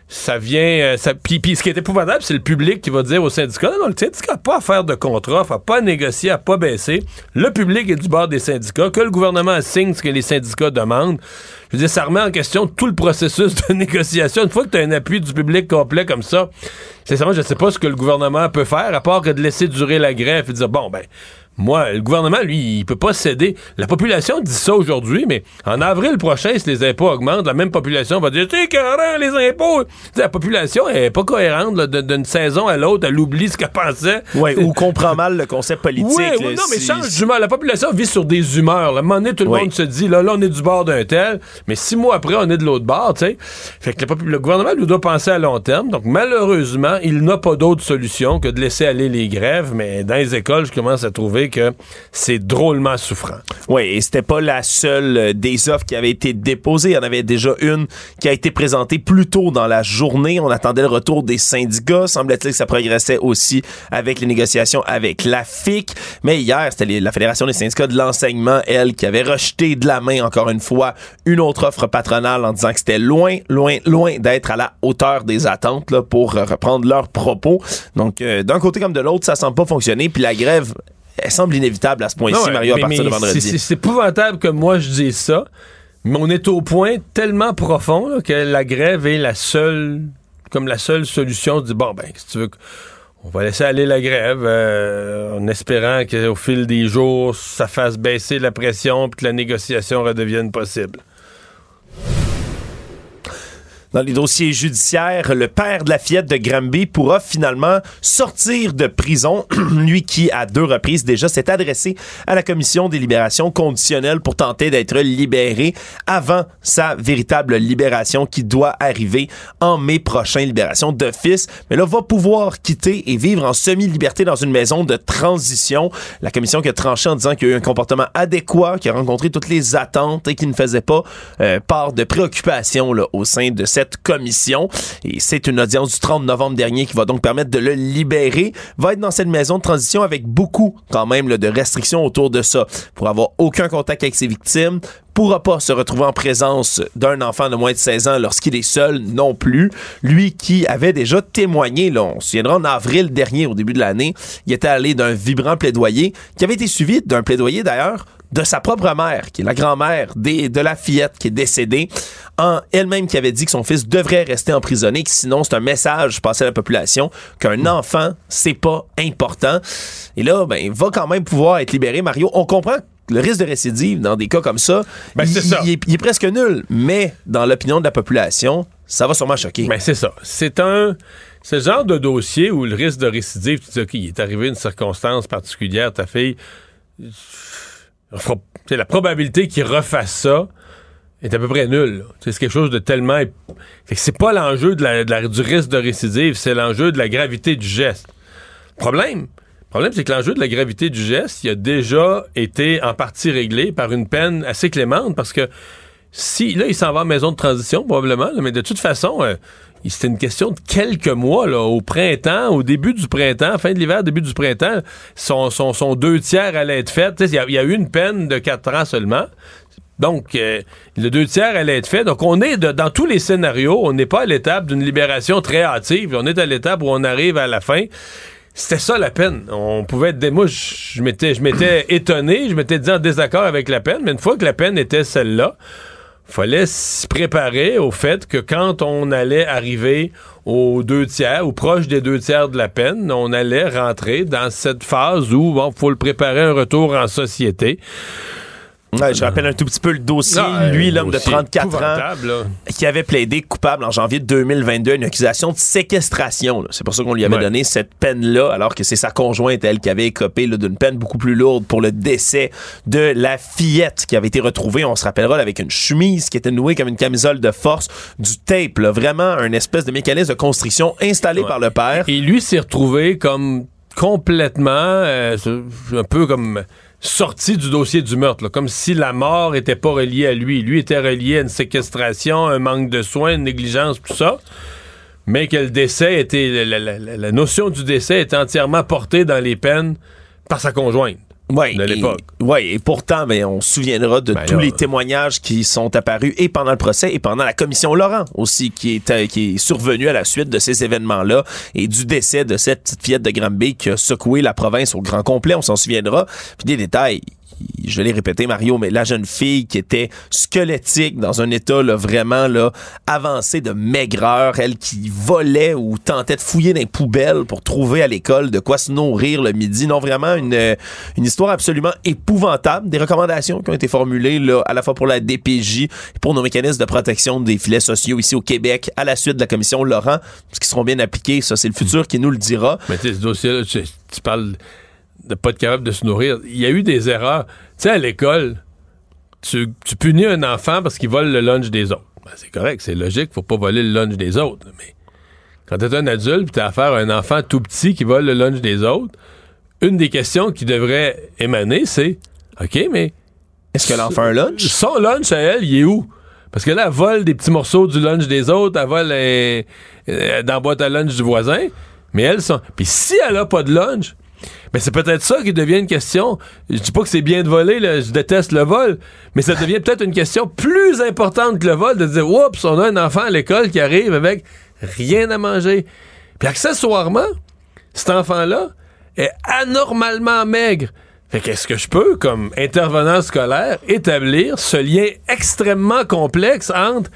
ça vient. Euh, ça, puis, ce qui est épouvantable, c'est le public qui va dire au syndicat non, non, le syndicat n'a pas à faire de contrat, n'a pas à négocier, n'a pas baisser. Le public est du bord des syndicats, que le gouvernement signe ce que les syndicats demandent. Je veux dire, ça remet en question tout le processus de *laughs* négociation. Une fois que tu as un appui du public complet comme ça, sincèrement, je ne sais pas ce que le gouvernement peut faire, à part que de laisser durer la grève et dire bon, ben moi, le gouvernement, lui, il peut pas céder. La population dit ça aujourd'hui, mais en avril prochain, si les impôts augmentent, la même population va dire C'est carré, les impôts. la population est pas cohérente d'une saison à l'autre, elle oublie ce qu'elle pensait. Ouais, ou comprend mal le concept politique. Oui, non, mais change d'humeur. La population vit sur des humeurs. À un moment donné, tout le monde se dit là, là, on est du bord d'un tel, mais six mois après, on est de l'autre bord, tu sais. Fait que le, gouvernement lui doit penser à long terme. Donc, malheureusement, il n'a pas d'autre solution que de laisser aller les grèves, mais dans les écoles, je commence à trouver que c'est drôlement souffrant. Oui, et c'était pas la seule euh, des offres qui avait été déposée. Il y en avait déjà une qui a été présentée plus tôt dans la journée. On attendait le retour des syndicats. Semblait-il que ça progressait aussi avec les négociations avec la FIC. Mais hier, c'était la Fédération des syndicats de l'enseignement, elle, qui avait rejeté de la main, encore une fois, une autre offre patronale en disant que c'était loin, loin, loin d'être à la hauteur des attentes pour reprendre leurs propos. Donc, euh, d'un côté comme de l'autre, ça semble pas fonctionner. Puis la grève elle semble inévitable à ce point-ci, Mario, à partir de vendredi. C'est épouvantable que moi je dise ça, mais on est au point tellement profond que la grève est la seule, comme la seule solution. Dire, bon, ben, si tu veux, on va laisser aller la grève euh, en espérant qu'au fil des jours, ça fasse baisser la pression et que la négociation redevienne possible. Dans les dossiers judiciaires, le père de la fillette de Granby pourra finalement sortir de prison. *clears throat* Lui qui, à deux reprises déjà, s'est adressé à la commission des libérations conditionnelles pour tenter d'être libéré avant sa véritable libération qui doit arriver en mai prochain, libération d'office. Mais là, va pouvoir quitter et vivre en semi-liberté dans une maison de transition. La commission qui a tranché en disant qu'il y a eu un comportement adéquat, qui a rencontré toutes les attentes et qui ne faisait pas euh, part de préoccupation là, au sein de cette commission. Et c'est une audience du 30 novembre dernier qui va donc permettre de le libérer. Va être dans cette maison de transition avec beaucoup, quand même, de restrictions autour de ça. Pour avoir aucun contact avec ses victimes, pourra pas se retrouver en présence d'un enfant de moins de 16 ans lorsqu'il est seul non plus. Lui qui avait déjà témoigné, là, on se souviendra en avril dernier, au début de l'année, il était allé d'un vibrant plaidoyer qui avait été suivi d'un plaidoyer d'ailleurs de sa propre mère, qui est la grand-mère de la fillette qui est décédée, en elle-même qui avait dit que son fils devrait rester emprisonné, que sinon c'est un message passé à la population qu'un enfant, c'est pas important. Et là, ben, il va quand même pouvoir être libéré. Mario, on comprend le risque de récidive dans des cas comme ça, ben, il, est, presque nul. Mais dans l'opinion de la population, ça va sûrement choquer. Ben, c'est ça. C'est un. C'est le genre de dossier où le risque de récidive, tu dis, OK, il est arrivé une circonstance particulière, ta fille. La probabilité qu'il refasse ça est à peu près nulle. C'est quelque chose de tellement. C'est pas l'enjeu de du risque de récidive, c'est l'enjeu de la gravité du geste. Problème, le problème, c'est que l'enjeu de la gravité du geste, il a déjà été en partie réglé par une peine assez clémente parce que si, là, il s'en va en maison de transition, probablement, mais de toute façon, euh, c'était une question de quelques mois, là, au printemps, au début du printemps, fin de l'hiver, début du printemps, son, son, deux tiers allait être fait. Il y, a eu une peine de quatre ans seulement. Donc, euh, le deux tiers allait être fait. Donc, on est dans tous les scénarios, on n'est pas à l'étape d'une libération très hâtive. On est à l'étape où on arrive à la fin. C'était ça la peine. On pouvait être. Moi, je m'étais, je m'étais étonné, je m'étais dit en désaccord avec la peine, mais une fois que la peine était celle-là, fallait se préparer au fait que quand on allait arriver aux deux tiers ou proche des deux tiers de la peine, on allait rentrer dans cette phase où bon, faut le préparer un retour en société je rappelle un tout petit peu le dossier. Ah, Lui, l'homme de 34 ans, qui avait plaidé coupable en janvier 2022 à une accusation de séquestration. C'est pour ça qu'on lui avait donné cette peine-là, alors que c'est sa conjointe, elle, qui avait écopé d'une peine beaucoup plus lourde pour le décès de la fillette qui avait été retrouvée, on se rappellera, avec une chemise qui était nouée comme une camisole de force, du tape, vraiment un espèce de mécanisme de construction installé par le père. Et lui s'est retrouvé comme complètement, euh, un peu comme sorti du dossier du meurtre, comme si la mort n'était pas reliée à lui. Lui était relié à une séquestration, un manque de soins, une négligence, tout ça. Mais que le décès était. La, notion du décès était entièrement portée dans les peines par sa conjointe. Oui, de l'époque. Oui, et pourtant, mais on se souviendra de ben tous les témoignages qui sont apparus et pendant le procès et pendant la commission Laurent aussi, qui est, euh, qui est survenue à la suite de ces événements-là et du décès de cette petite fillette de Granby qui a secoué la province au grand complet, on s'en souviendra. Puis des détails je l'ai répété Mario, mais la jeune fille qui était squelettique dans un état là, vraiment là, avancé de maigreur, elle qui volait ou tentait de fouiller dans les poubelles pour trouver à l'école de quoi se nourrir le midi. Non, vraiment une, une histoire absolument épouvantable. Des recommandations qui ont été formulées là, à la fois pour la DPJ et pour nos mécanismes de protection des filets sociaux ici au Québec à la suite de la commission Laurent, ce qui seront bien appliqués. Ça, c'est le futur qui nous le dira. Mais ce dossier-là, tu parles de pas être capable de se nourrir. Il y a eu des erreurs. Tu sais, à l'école, tu, punis un enfant parce qu'il vole le lunch des autres. Ben, c'est correct, c'est logique, faut pas voler le lunch des autres. Mais quand t'es un adulte, tu as affaire à un enfant tout petit qui vole le lunch des autres, une des questions qui devrait émaner, c'est OK, mais. Est-ce qu'elle en fait un lunch? Son lunch à elle, il est où? Parce que là, elle vole des petits morceaux du lunch des autres, elle vole euh, dans la boîte à lunch du voisin, mais elle, sont. Puis si elle a pas de lunch, mais c'est peut-être ça qui devient une question. Je dis pas que c'est bien de voler, je déteste le vol, mais ça devient peut-être une question plus importante que le vol de dire Oups, on a un enfant à l'école qui arrive avec rien à manger. Puis accessoirement, cet enfant-là est anormalement maigre. Fait qu'est-ce que je peux, comme intervenant scolaire, établir ce lien extrêmement complexe entre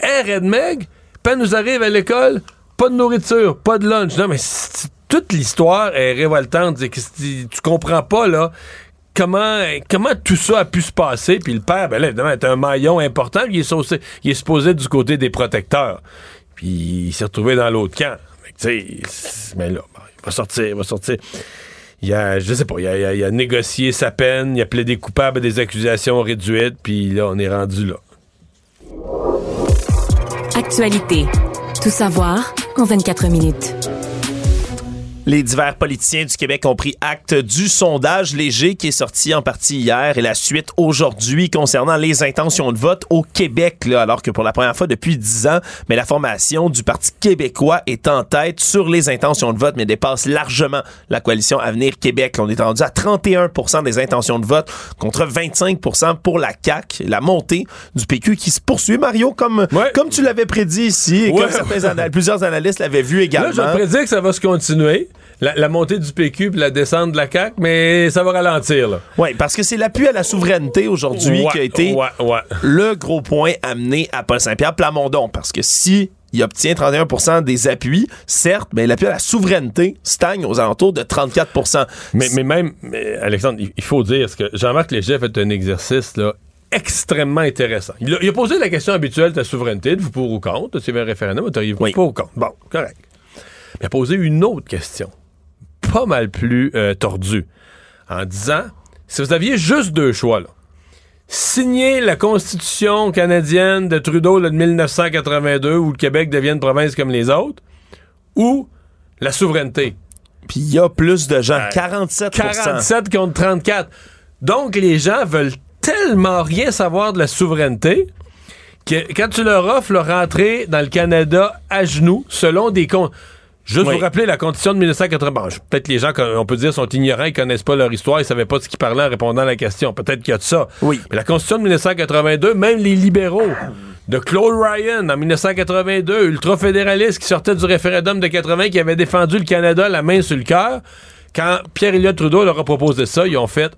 air et maigre, puis nous arrive à l'école, pas de nourriture, pas de lunch. Non, mais toute l'histoire est révoltante. Tu, comprends pas, là, comment, comment tout ça a pu se passer? Puis le père, ben là, évidemment, est un maillon important. Il est, il est supposé du côté des protecteurs. Puis il s'est retrouvé dans l'autre camp. Mais là, il va sortir, il va sortir. Il a, je sais pas, il a, négocié sa peine, il a plaidé coupable à des accusations réduites, puis là, on est rendu là. Actualité. Tout savoir en 24 minutes. Les divers politiciens du Québec ont pris acte du sondage léger qui est sorti en partie hier et la suite aujourd'hui concernant les intentions de vote au Québec, là, alors que pour la première fois depuis dix ans, mais la formation du Parti québécois est en tête sur les intentions de vote, mais dépasse largement la coalition Avenir Québec. On est rendu à 31% des intentions de vote contre 25% pour la CAQ. La montée du PQ qui se poursuit, Mario, comme, comme tu l'avais prédit ici et Ouais. comme certains ana- plusieurs analystes l'avaient vu également. Là, je prédis que ça va se continuer. La, la montée du PQ puis la descente de la CAQ, mais ça va ralentir. Oui, parce que c'est l'appui à la souveraineté aujourd'hui Ouais, qui a été ouais, ouais. le gros point amené à Paul Saint-Pierre Plamondon. Parce que si il obtient 31% des appuis, certes, mais l'appui à la souveraineté stagne aux alentours de 34 Mais, mais même, mais, Alexandre, il, faut dire ce que Jean-Marc Léger a fait un exercice là, extrêmement intéressant. Il a, il a posé la question habituelle de la souveraineté, de vous pour ou contre, avait un référendum, vous pour ou contre? Bon, correct. Mais il a posé une autre question, pas mal plus euh, tordue, en disant, si vous aviez juste deux choix, là, signer la Constitution canadienne de Trudeau là, de 1982 où le Québec devienne province comme les autres, ou la souveraineté. Puis il y a plus de gens, 47 47 contre 34. Donc, les gens veulent tellement rien savoir de la souveraineté que quand tu leur offres leur entrée dans le Canada à genoux, selon des comptes. Juste Oui. vous rappeler la constitution de 1980. Bon, Peut-être les gens, on peut dire, sont ignorants, ils connaissent pas leur histoire, ils savaient pas de ce qu'ils parlaient en répondant à la question. Peut-être qu'il y a de ça. Oui. Mais la constitution de 1982, même les libéraux de Claude Ryan en 1982, ultra-fédéralistes qui sortaient du référendum de 80, qui avaient défendu le Canada la main sur le cœur, quand Pierre-Éliott Trudeau leur a proposé ça, ils ont fait...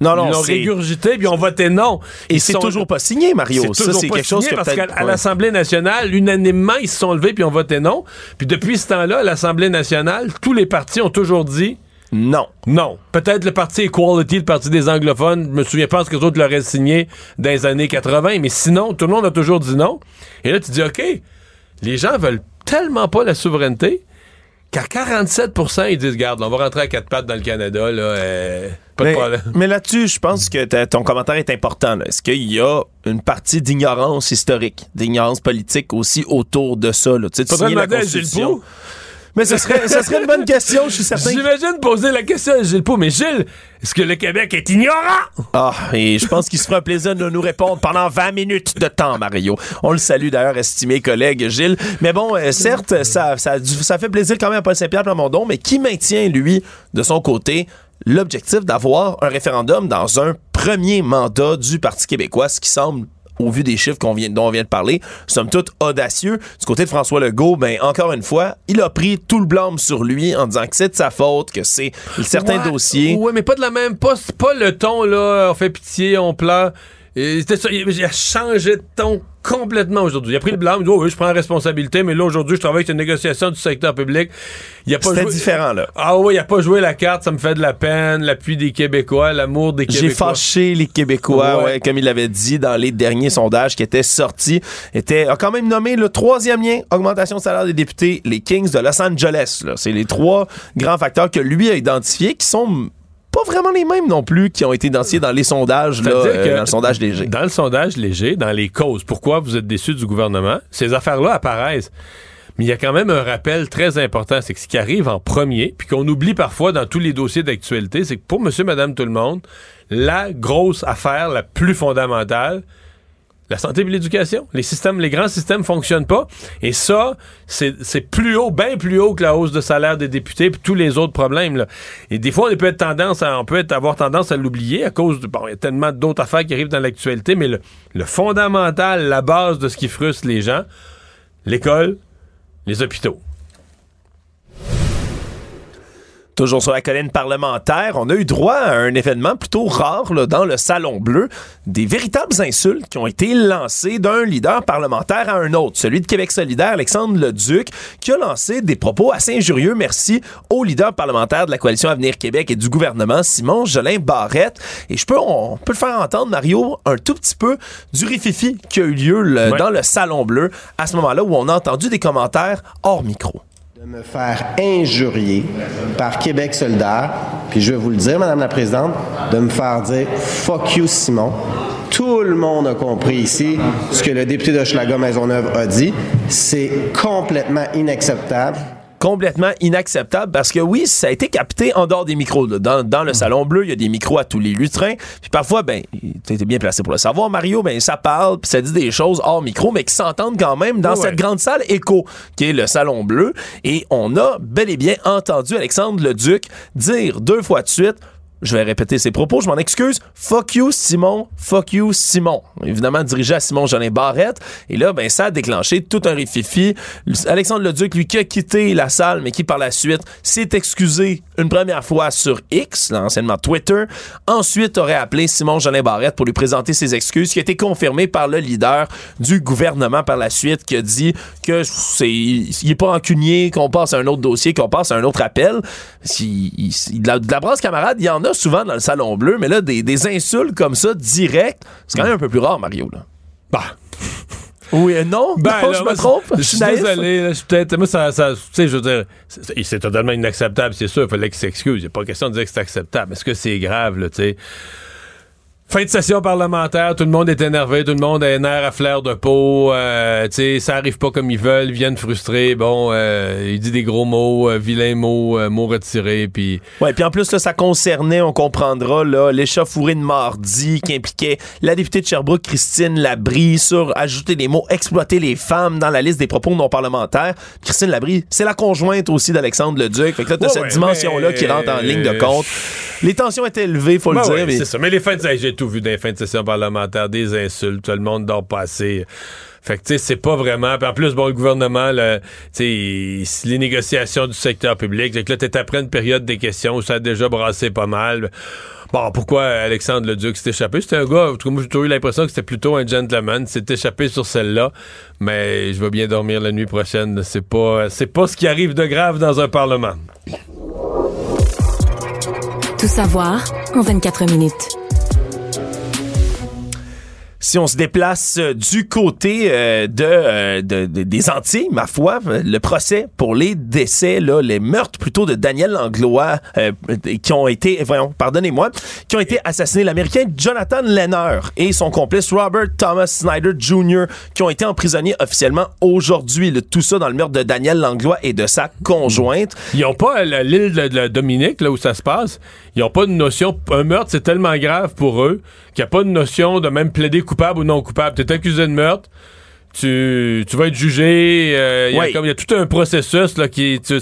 Non, non, ils l'ont régurgité, puis ils ont voté non. Et c'est sont- toujours pas signé, Mario. c'est Ça, toujours c'est pas quelque chose signé que parce qu'à ouais. l'Assemblée nationale, unanimement, ils se sont levés puis ont voté non. Puis depuis ce temps-là, à l'Assemblée nationale, tous les partis ont toujours dit non. Non. Peut-être le parti Equality, le parti des anglophones, je me souviens pas ce que les autres l'auraient signé dans les années 80, mais sinon, tout le monde a toujours dit non. Et là, tu dis, OK, les gens veulent tellement pas la souveraineté qu'à 47 ils disent, garde, on va rentrer à quatre pattes dans le Canada, là, euh, pas de mais, problème. mais là-dessus, je pense que ton commentaire est important. Est-ce qu'il y a une partie d'ignorance historique, d'ignorance politique aussi autour de ça? Là? Tu sais, de signer la Constitution. Mais ce serait, ce serait une bonne question, je suis certain. J'imagine poser la question à Gilles Pau, mais Gilles, est-ce que le Québec est ignorant? Ah, et je pense qu'il se fera un plaisir de nous répondre pendant 20 minutes de temps, Mario. On le salue d'ailleurs, estimé collègue Gilles. Mais bon, euh, certes, ça, ça, ça fait plaisir quand même à Paul Saint-Pierre Plamondon, mais qui maintient, lui, de son côté, l'objectif d'avoir un référendum dans un premier mandat du Parti québécois, ce qui semble au vu des chiffres qu'on vient, dont on vient de parler, somme toute audacieux. Du côté de François Legault, ben, encore une fois, il a pris tout le blâme sur lui en disant que c'est de sa faute, que c'est certains Ouais, dossiers. Ouais, mais pas de la même. Pas, pas le ton, là. On fait pitié, on pleure. Et c'était ça, il a changé de ton complètement aujourd'hui. Il a pris le blanc, il dit oh oui, je prends la responsabilité, mais là aujourd'hui, je travaille avec une négociation du secteur public. Il a pas C'était joué- différent, là. Ah oui, il a pas joué la carte, ça me fait de la peine, l'appui des Québécois, l'amour des J'ai Québécois. fâché les Québécois, Ouais. ouais, comme il l'avait dit dans les derniers sondages qui étaient sortis. Était, a quand même nommé le troisième lien, augmentation de salaire des députés, les Kings de Los Angeles. là. C'est les trois grands facteurs que lui a identifiés qui sont pas vraiment les mêmes non plus qui ont été identifiés dans les sondages, là, euh, dans le sondage léger. Dans le sondage léger, dans les causes, pourquoi vous êtes déçus du gouvernement, ces affaires-là apparaissent. Mais il y a quand même un rappel très important, c'est que ce qui arrive en premier, puis qu'on oublie parfois dans tous les dossiers d'actualité, c'est que pour monsieur, madame, tout le monde, la grosse affaire la plus fondamentale, la santé et l'éducation. Les systèmes, les grands systèmes fonctionnent pas. Et ça, c'est plus haut, bien plus haut que la hausse de salaire des députés puis tous les autres problèmes. Là. Et des fois, on peut être tendance à, on peut être, avoir tendance à l'oublier à cause de, bon, il y a tellement d'autres affaires qui arrivent dans l'actualité, mais le, le fondamental, la base de ce qui frustre les gens, l'école, les hôpitaux. Toujours sur la colline parlementaire, on a eu droit à un événement plutôt rare là, dans le Salon Bleu, des véritables insultes qui ont été lancées d'un leader parlementaire à un autre, celui de Québec solidaire, Alexandre Leduc, qui a lancé des propos assez injurieux, merci, au leader parlementaire de la coalition Avenir Québec et du gouvernement, Simon Jolin Barrette. Et je peux, on peut le faire entendre, Mario, un tout petit peu du rififi qui a eu lieu le- Ouais. dans le Salon Bleu, à ce moment-là où on a entendu des commentaires hors micro. Me faire injurier par Québec solidaire, puis je vais vous le dire, Madame la Présidente, de me faire dire « fuck you, Simon ». Tout le monde a compris ici ce que le député de Maisonneuve a dit. C'est complètement inacceptable. Complètement inacceptable parce que oui, ça a été capté en dehors des micros. là. Dans, dans le salon bleu, il y a des micros à tous les lutrins. Puis parfois, ben, tu étais bien placé pour le savoir, Mario, ben, ça parle, puis ça dit des choses hors micro, mais qui s'entendent quand même dans cette ouais. grande salle écho, qui est le salon bleu. Et on a bel et bien entendu Alexandre Leduc dire deux fois de suite je vais répéter ses propos, je m'en excuse. Fuck you, Simon. Fuck you, Simon. Évidemment, dirigé à Simon Jolin Barrette. Et là, ben, ça a déclenché tout un rififi. Alexandre Leduc, lui, qui a quitté la salle, mais qui, par la suite, s'est excusé une première fois sur X, là, anciennement Twitter. Ensuite, aurait appelé Simon Jolin Barrette pour lui présenter ses excuses, qui a été confirmé par le leader du gouvernement par la suite, qui a dit que c'est, il est pas rancunier, qu'on passe à un autre dossier, qu'on passe à un autre appel. Si- il- de, la, de la brasse camarade, il y en a souvent dans le salon bleu, mais là, des, des insultes comme ça, direct, c'est quand même un peu plus rare, Mario, là. Bah. Oui, euh, non, Ben, non, là, je me trompe? Je suis désolé. je suis peut-être. Moi, ça. ça tu sais, je veux dire, c'est c'est totalement inacceptable, c'est sûr. Il fallait qu'il s'excuse. Il n'y a pas question de dire que c'est acceptable. Est-ce que c'est grave, là, tu sais? Fin de session parlementaire, tout le monde est énervé, tout le monde a un air à fleur de peau, euh, tu sais, ça arrive pas comme ils veulent, ils viennent frustrés, bon, euh, il dit des gros mots, euh, vilains mots, euh, mots retirés, puis... Ouais, puis en plus, là, ça concernait, on comprendra, là, l'échauffourée de mardi qui impliquait la députée de Sherbrooke, Christine Labrie, sur ajouter des mots, exploiter les femmes dans la liste des propos non parlementaires. Christine Labrie, c'est la conjointe aussi d'Alexandre Leduc. Fait que là, t'as Ouais, cette ouais, dimension-là mais- qui rentre en ligne de compte. Les tensions étaient élevées, faut Ben le dire. ouais, mais- c'est ça. Mais les fins de j'ai tout vu les fins de session parlementaire, des insultes, tout le monde dort pas assez. Fait que, tu sais, c'est pas vraiment. Puis en plus, bon, le gouvernement, tu sais, les négociations du secteur public, c'est que là, t'es après une période des questions où ça a déjà brassé pas mal. Bon, pourquoi Alexandre Leduc s'est échappé? C'était un gars, tout cas, moi, j'ai toujours eu l'impression que c'était plutôt un gentleman. Il s'est échappé sur celle-là. Mais je vais bien dormir la nuit prochaine. C'est pas, c'est pas ce qui arrive de grave dans un parlement. Tout savoir en 24 minutes. Si on se déplace euh, du côté euh, de, euh, de- de- des Antilles, ma foi, euh, le procès pour les décès, là, les meurtres plutôt de Daniel Langlois, euh, qui ont été, voyons, pardonnez-moi, qui ont été assassinés, l'Américain Jonathan Lenner et son complice Robert Thomas Snyder Jr., qui ont été emprisonnés officiellement aujourd'hui. Tout ça dans le meurtre de Daniel Langlois et de sa conjointe. Ils ont pas l'île de, la Dominique, là où ça se passe, ils ont pas de notion. Un meurtre, c'est tellement grave pour eux qu'il n'y a pas de notion de même plaider coupable ou non coupable. Tu es accusé de meurtre. Tu, tu vas être jugé. euh, Il y a Oui. y, tout un processus là, qui. tu-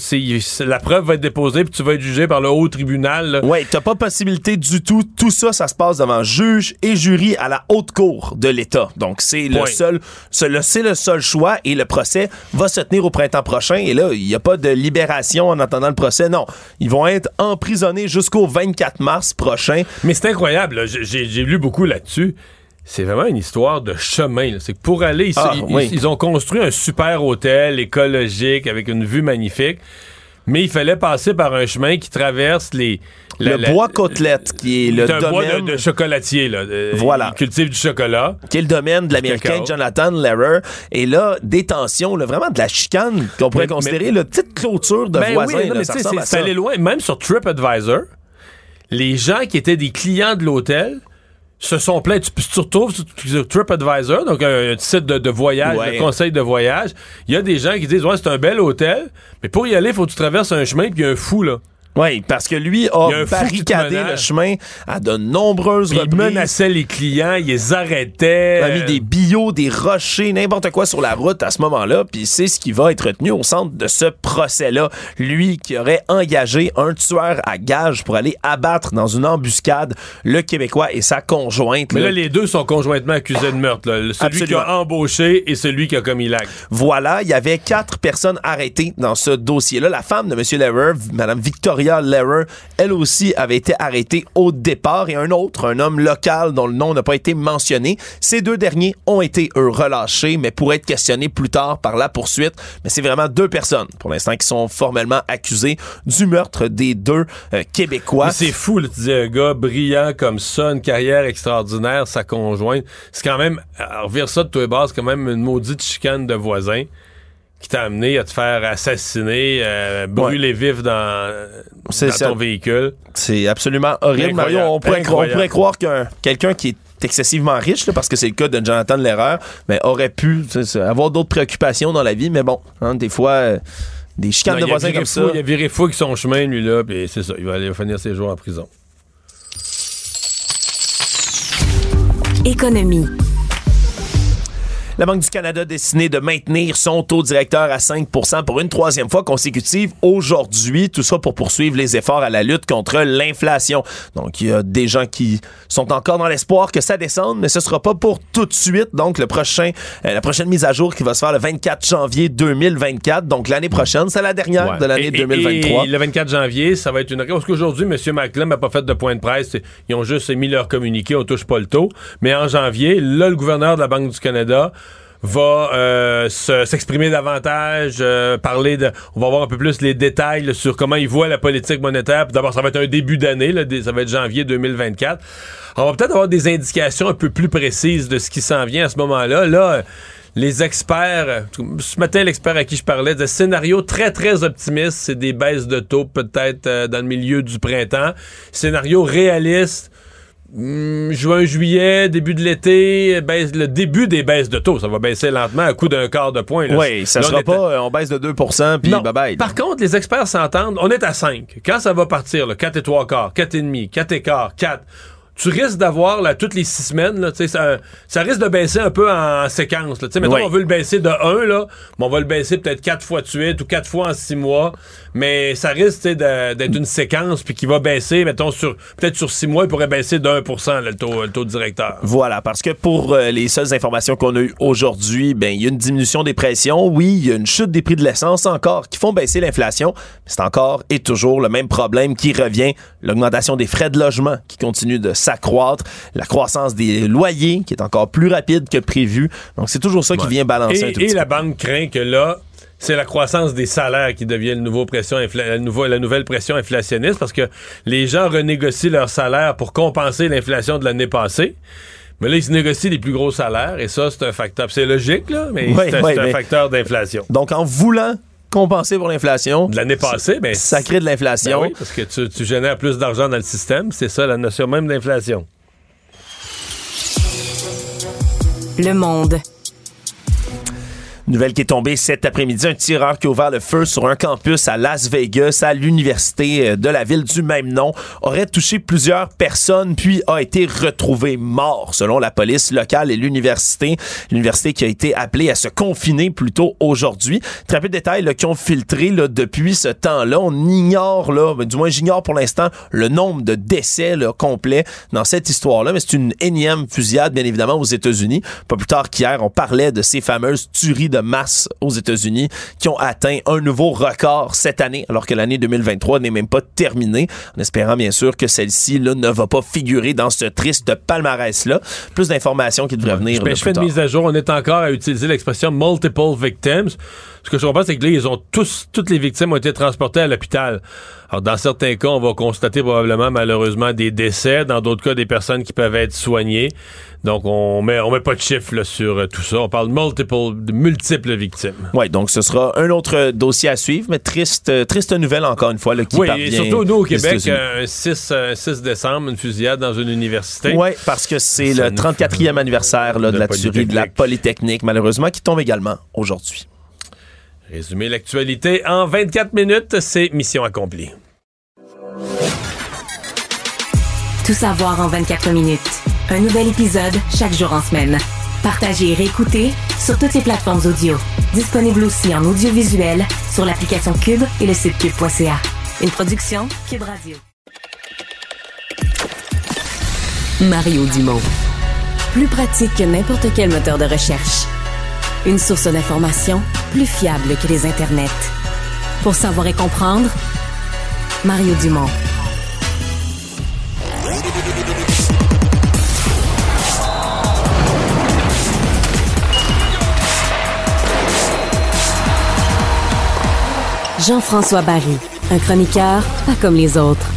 la preuve va être déposée, puis tu vas être jugé par le haut tribunal. Ouais, t'as pas possibilité du tout. Tout ça, ça se passe devant juge et jury à la haute cour de l'État. Donc, c'est le seul, c'est le, le seul choix et le procès va se tenir au printemps prochain. Et là, il n'y a pas de libération en attendant le procès. Non. Ils vont être emprisonnés jusqu'au 24 mars prochain. Mais c'est incroyable. j'ai lu beaucoup là-dessus. C'est vraiment une histoire de chemin. C'est que pour aller ici, Ah, ils, oui. ils ont construit un super hôtel écologique avec une vue magnifique. Mais il fallait passer par un chemin qui traverse les. la- le la- bois côtelette, qui est le un bois domaine... de, de chocolatier. Là. Euh, Voilà. Ils cultivent du chocolat. qui est le domaine de l'Américain. Jonathan Lehrer. Et là, des tensions, là, vraiment de la chicane qu'on pourrait Mais- considérer, la petite clôture de Ben voisins. oui, c'est allé loin. Même sur TripAdvisor, les gens qui étaient des clients de l'hôtel se sont plaints. Tu, tu retrouves sur, TripAdvisor, donc un, un site de, de voyage, Ouais. de conseil de voyage. Il y a des gens qui disent Ouais, c'est un bel hôtel, mais pour y aller, il faut que tu traverses un chemin, puis il y a un fou, là. Oui, parce que lui Il a barricadé le chemin à de nombreuses Puis il reprises. menaçait les clients, il les arrêtait. Il a mis des billots, des rochers, n'importe quoi sur la route à ce moment-là, puis c'est ce qui va être retenu au centre de ce procès-là. Lui qui aurait engagé un tueur à gage pour aller abattre dans une embuscade le Québécois et sa conjointe. Mais là. là, les deux sont conjointement accusés de meurtre. là. Celui Absolument. qui a embauché et celui qui a commis l'acte. Voilà, il y avait quatre personnes arrêtées dans ce dossier-là. La femme de M. Lehrer, Mme Victoria Lehrer, elle aussi avait été arrêtée au départ et un autre, un homme local dont le nom n'a pas été mentionné. Ces deux derniers ont été, eux, relâchés, mais pourraient être questionnés plus tard par la poursuite. Mais c'est vraiment deux personnes, pour l'instant, qui sont formellement accusées du meurtre des deux euh, Québécois. C'est fou, là, tu un gars brillant comme ça, une carrière extraordinaire, sa conjointe. C'est quand même, à revire ça de tous les bords, c'est quand même une maudite chicane de voisins qui t'a amené à te faire assassiner, euh, brûler vif dans, ton véhicule. C'est absolument horrible. Mario, on pourrait, incroyable. on pourrait croire qu'un quelqu'un qui est excessivement riche, là, parce que c'est le cas de Jonathan Lehrer, mais aurait pu avoir d'autres préoccupations dans la vie. Mais bon, hein, des fois, euh, des chicanes Non, de voisins comme fou, ça. Il a viré fou avec son chemin, lui, là, puis c'est ça. Il va aller finir ses jours en prison. Économie. La Banque du Canada a décidé de maintenir son taux directeur à 5% pour une troisième fois consécutive aujourd'hui. Tout ça pour poursuivre les efforts à la lutte contre l'inflation. Donc, il y a des gens qui sont encore dans l'espoir que ça descende, mais ce sera pas pour tout de suite. Donc, le prochain, euh, la prochaine mise à jour qui va se faire le 24 janvier 2024. Donc, l'année prochaine, c'est la dernière Ouais. de l'année Et- et- 2023. Et le 24 janvier, ça va être une. Parce qu'aujourd'hui, M. McClellan n'a pas fait de point de presse. Ils ont juste émis leur communiqué, on touche pas le taux. Mais en janvier, là, le gouverneur de la Banque du Canada va euh, se- s'exprimer davantage, euh, parler de... On va voir un peu plus les détails là, sur comment il voit la politique monétaire. D'abord, ça va être un début d'année, des- ça va être janvier 2024. On va peut-être avoir des indications un peu plus précises de ce qui s'en vient à ce moment-là. Là, les experts, ce matin, l'expert à qui je parlais, de scénarios très, très optimistes, c'est des baisses de taux peut-être euh, dans le milieu du printemps. Scénario réaliste, juin, juillet, début de l'été, baisse, le début des baisses de taux. Ça va baisser lentement à coup d'un quart de point. Oui, ça Là, sera pas, euh, on baisse de 2 puis bye bye. Par contre, les experts s'entendent. On est à 5. Quand ça va partir, là, 4 et 3 quarts, 4 et demi, 4 et quart, 4, tu risques d'avoir, là, toutes les 6 semaines, là, tu sais, ça, ça risque de baisser un peu en séquence, là. Tu sais, mettons, Oui. on veut le baisser de 1, là, mais on va le baisser peut-être 4 fois de suite ou 4 fois en 6 mois. Mais ça risque, d'être une séquence puis qui va baisser, mettons, sur, peut-être sur 6 mois, il pourrait baisser de 1 là, le taux, le taux directeur. Voilà, parce que pour euh, les seules informations qu'on a eues aujourd'hui, ben il y a une diminution des pressions, oui, il y a une chute des prix de l'essence encore qui font baisser l'inflation, mais c'est encore et toujours le même problème qui revient, l'augmentation des frais de logement qui continue de s'accroître, la croissance des loyers qui est encore plus rapide que prévu. Donc c'est toujours ça qui vient balancer un Et, tout et petit la peu. banque craint que là, c'est la croissance des salaires qui devient le nouveau pression infla- la, nouveau- la nouvelle pression inflationniste parce que les gens renégocient leurs salaires pour compenser l'inflation de l'année passée. Mais là, ils se négocient les plus gros salaires et ça, c'est un facteur. C'est logique, là, mais Oui, c'est un, oui, c'est un mais- facteur d'inflation. Donc en voulant compenser pour l'inflation, De l'année passée, ben, ça crée de ben l'inflation. oui, parce que tu, tu génères plus d'argent dans le système. C'est ça la notion même d'inflation. Le monde. Nouvelle qui est tombée cet après-midi, un tireur qui a ouvert le feu sur un campus à Las Vegas, à l'université euh, de la ville du même nom, aurait touché plusieurs personnes puis a été retrouvé mort selon la police locale et l'université. L'université qui a été appelée à se confiner plus tôt aujourd'hui. Très peu de détails qui ont filtré là, depuis ce temps-là. On ignore, là, ben, du moins j'ignore pour l'instant, le nombre de décès là, complets dans cette histoire-là, mais c'est une énième fusillade, bien évidemment, aux États-Unis. Pas plus tard qu'hier, on parlait de ces fameuses tueries de masse aux États-Unis qui ont atteint un nouveau record cette année, alors que l'année 2023 n'est même pas terminée, en espérant bien sûr que celle-ci là, ne va pas figurer dans ce triste palmarès-là. Plus d'informations qui devraient venir. Ben, là, je plus fais une mise à jour. On est encore à utiliser l'expression multiple victims. Ce que je comprends, c'est que là, ils ont tous, toutes les victimes ont été transportées à l'hôpital. Alors, dans certains cas, on va constater probablement, malheureusement, des décès. Dans d'autres cas, des personnes qui peuvent être soignées. Donc, on met, on met pas de chiffres là, sur euh, tout ça. On parle de multiple, de multiples victimes. Oui, donc ce sera un autre dossier à suivre, mais triste, euh, triste nouvelle encore une fois là, qui oui, et surtout nous au Québec, euh, un 6, euh, 6 décembre, une fusillade dans une université. Oui, parce que c'est le nous 34e anniversaire là, de, de la tuerie de la Polytechnique, malheureusement, qui tombe également aujourd'hui. Résumer l'actualité en 24 minutes, c'est mission accomplie. Tout savoir en 24 minutes. Un nouvel épisode chaque jour en semaine. Partagez et réécoutez sur toutes les plateformes audio. Disponible aussi en audiovisuel sur l'application Cube et le site cube.ca. Une production Cube Radio. Mario Dumont. Plus pratique que n'importe quel moteur de recherche. Une source d'information plus fiable que les internets. Pour savoir et comprendre, Mario Dumont. Jean-François Barry, un chroniqueur pas comme les autres.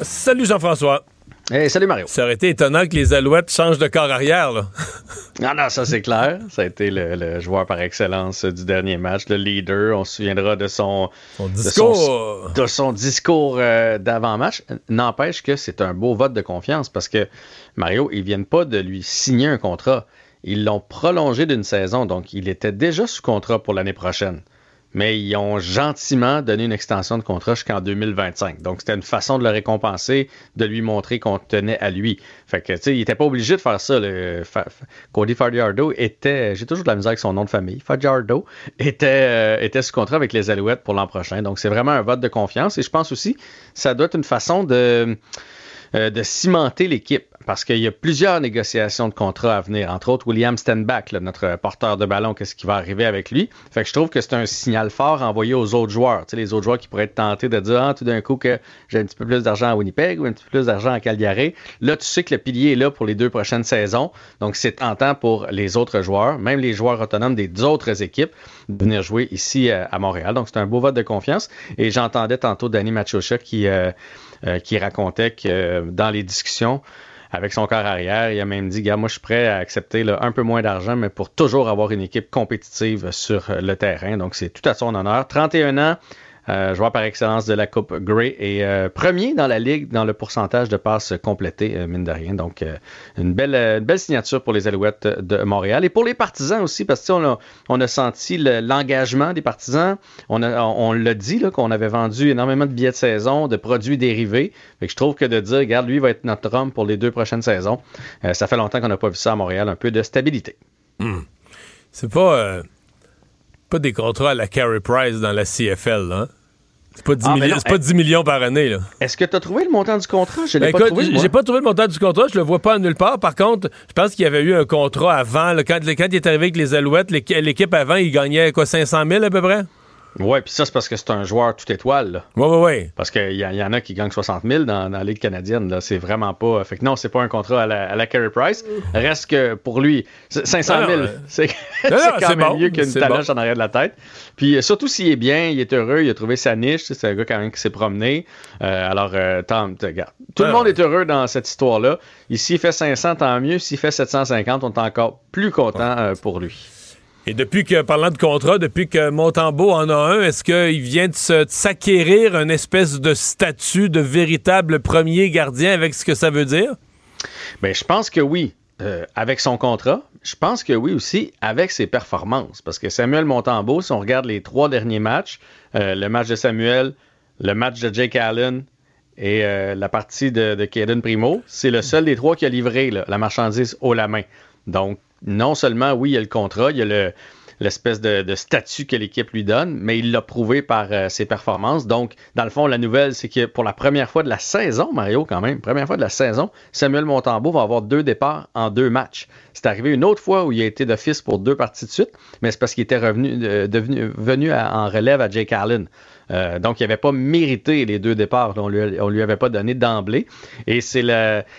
Salut Jean-François. Hey, salut Mario. Ça aurait été étonnant que les Alouettes changent de corps arrière, là. *laughs* Non, non, ça c'est clair. Ça a été le, le joueur par excellence du dernier match, le leader. On se souviendra de son, discours. de son, de son discours euh, d'avant-match. N'empêche que c'est un beau vote de confiance parce que Mario, ils viennent pas de lui signer un contrat. Ils l'ont prolongé d'une saison, donc il était déjà sous contrat pour l'année prochaine. Mais ils ont gentiment donné une extension de contrat jusqu'en 2025. Donc, c'était une façon de le récompenser, de lui montrer qu'on tenait à lui. Fait que, tu sais, il n'était pas obligé de faire ça. Le, Cody Fajardo était, j'ai toujours de la misère avec son nom de famille, Fajardo, était, euh, était sous contrat avec les Alouettes pour l'an prochain. Donc, c'est vraiment un vote de confiance. Et je pense aussi, ça doit être une façon de, euh, de cimenter l'équipe parce qu'il y a plusieurs négociations de contrats à venir, entre autres William Stenbach, notre porteur de ballon, qu'est-ce qui va arriver avec lui? Fait que je trouve que c'est un signal fort envoyé aux autres joueurs. Les autres joueurs qui pourraient être tentés de dire ah, tout d'un coup que j'ai un petit peu plus d'argent à Winnipeg ou un petit peu plus d'argent à Calgary. Là, tu sais que le pilier est là pour les deux prochaines saisons. Donc, c'est tentant pour les autres joueurs, même les joueurs autonomes des autres équipes, de venir jouer ici euh, à Montréal. Donc, c'est un beau vote de confiance. Et j'entendais tantôt Danny Machocha qui, euh, euh, qui racontait que dans les discussions, avec son corps arrière. Il a même dit, gars, moi, je suis prêt à accepter un peu moins d'argent, mais pour toujours avoir une équipe compétitive sur le terrain. Donc, c'est tout à son honneur. 31 ans, euh, joueur par excellence de la Coupe Grey et euh, premier dans la ligue dans le pourcentage de passes complétées, euh, mine de rien. Donc, une, belle, belle signature pour les Alouettes de Montréal et pour les partisans aussi, parce que on a, on a senti l'engagement des partisans. On, on, l'a dit qu'on avait vendu énormément de billets de saison, de produits dérivés. Je trouve que de dire, regarde, lui va être notre homme pour les deux prochaines saisons, ça fait longtemps qu'on n'a pas vu ça à Montréal, un peu de stabilité. Hmm. C'est pas pas des contrats à la Carey Price dans la CFL, hein? C'est pas, 10 ah, millions, pas 10 millions par année. Là. Est-ce que tu as trouvé le montant du contrat? Je l'ai ben, pas trouvé. J'ai pas trouvé le montant du contrat, je le vois pas nulle part. Par contre, je pense qu'il y avait eu un contrat avant. quand, quand, il est arrivé avec les Alouettes, l'équipe avant, il gagnait quoi, 500 000 à peu près? Ouais, puis ça, c'est parce que c'est un joueur tout étoile. Oui, oui, oui. Parce qu'il y, y, en a qui gagnent 60 000 dans, dans la Ligue canadienne. Là. C'est vraiment pas. Fait que non, c'est pas un contrat à la, à la Carey Price. Reste que pour lui, 500 000, *laughs* c'est quand même mieux qu'une taloche en arrière de la tête. Puis euh, surtout s'il est bien, il est heureux, il a trouvé sa niche. C'est un gars quand même qui s'est promené. Euh, alors, euh, regarde. Tout le monde est heureux dans cette histoire-là. Ici, il fait 500, tant mieux. S'il fait 750, on est encore plus content euh, pour lui. Et depuis que, parlant de contrat, depuis que Montembeau en a un, est-ce qu'il vient de s'acquérir une espèce de statut de véritable premier gardien avec ce que ça veut dire? Bien, je pense que oui. Euh, avec son contrat, je pense que oui aussi avec ses performances. Parce que Samuel Montembeau, si on regarde les trois derniers matchs, euh, le match de Samuel, le match de Jake Allen et euh, la partie de, de Primo, c'est le seul des trois qui a livré la marchandise haut la main. Donc, non seulement, oui, il y a le contrat, il y a l'espèce de, statut que l'équipe lui donne, mais il l'a prouvé par euh, ses performances. Donc, dans le fond, la nouvelle, c'est que pour la première fois de la saison, Mario, quand même, première fois de la saison, Samuel Montembeau va avoir deux départs en deux matchs. C'est arrivé une autre fois où il a été d'office pour deux parties de suite, mais c'est parce qu'il était revenu, euh, venu en relève à Jake Allen. Euh, donc, il n'avait pas mérité les deux départs. On lui, lui avait pas donné d'emblée. Et c'est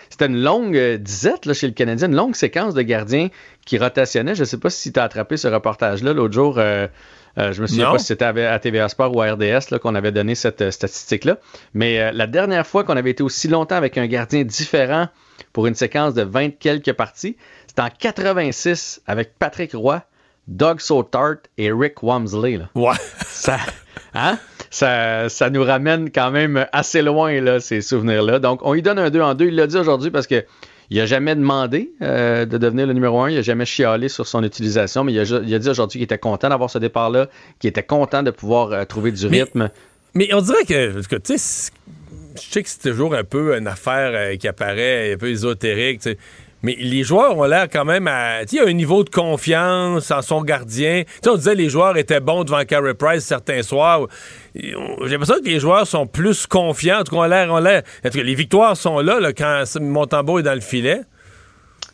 c'était une longue disette là, chez le Canadien, une longue séquence de gardiens qui rotationnaient. Je ne sais pas si tu as attrapé ce reportage-là l'autre jour. Euh, euh, je me souviens pas si c'était à TVA Sport ou à RDS qu'on avait donné cette statistique-là. Mais la dernière fois qu'on avait été aussi longtemps avec un gardien différent pour une séquence de 20 quelques parties, c'était en 86 avec Patrick Roy, Doug Sotart et Rick Wamsley. Ouais. Ça, hein? ça, ça nous ramène quand même assez loin, là, ces souvenirs-là. Donc, on lui donne un 2 en 2. Il l'a dit aujourd'hui parce que il n'a jamais demandé euh, de devenir le numéro 1. Il n'a jamais chialé sur son utilisation, mais il a, dit aujourd'hui qu'il était content d'avoir ce départ-là, qu'il était content de pouvoir euh, trouver du rythme. Mais on dirait que, tu sais, je sais que c'est toujours un peu une affaire euh, qui apparaît un peu ésotérique. Mais les joueurs ont l'air quand même à. Il y a un niveau de confiance en son gardien. sais, on disait que les joueurs étaient bons devant Carey Price certains soirs. J'ai l'impression que les joueurs sont plus confiants. En tout cas, l'air. l'air. les victoires sont là, là quand Montembeau est dans le filet.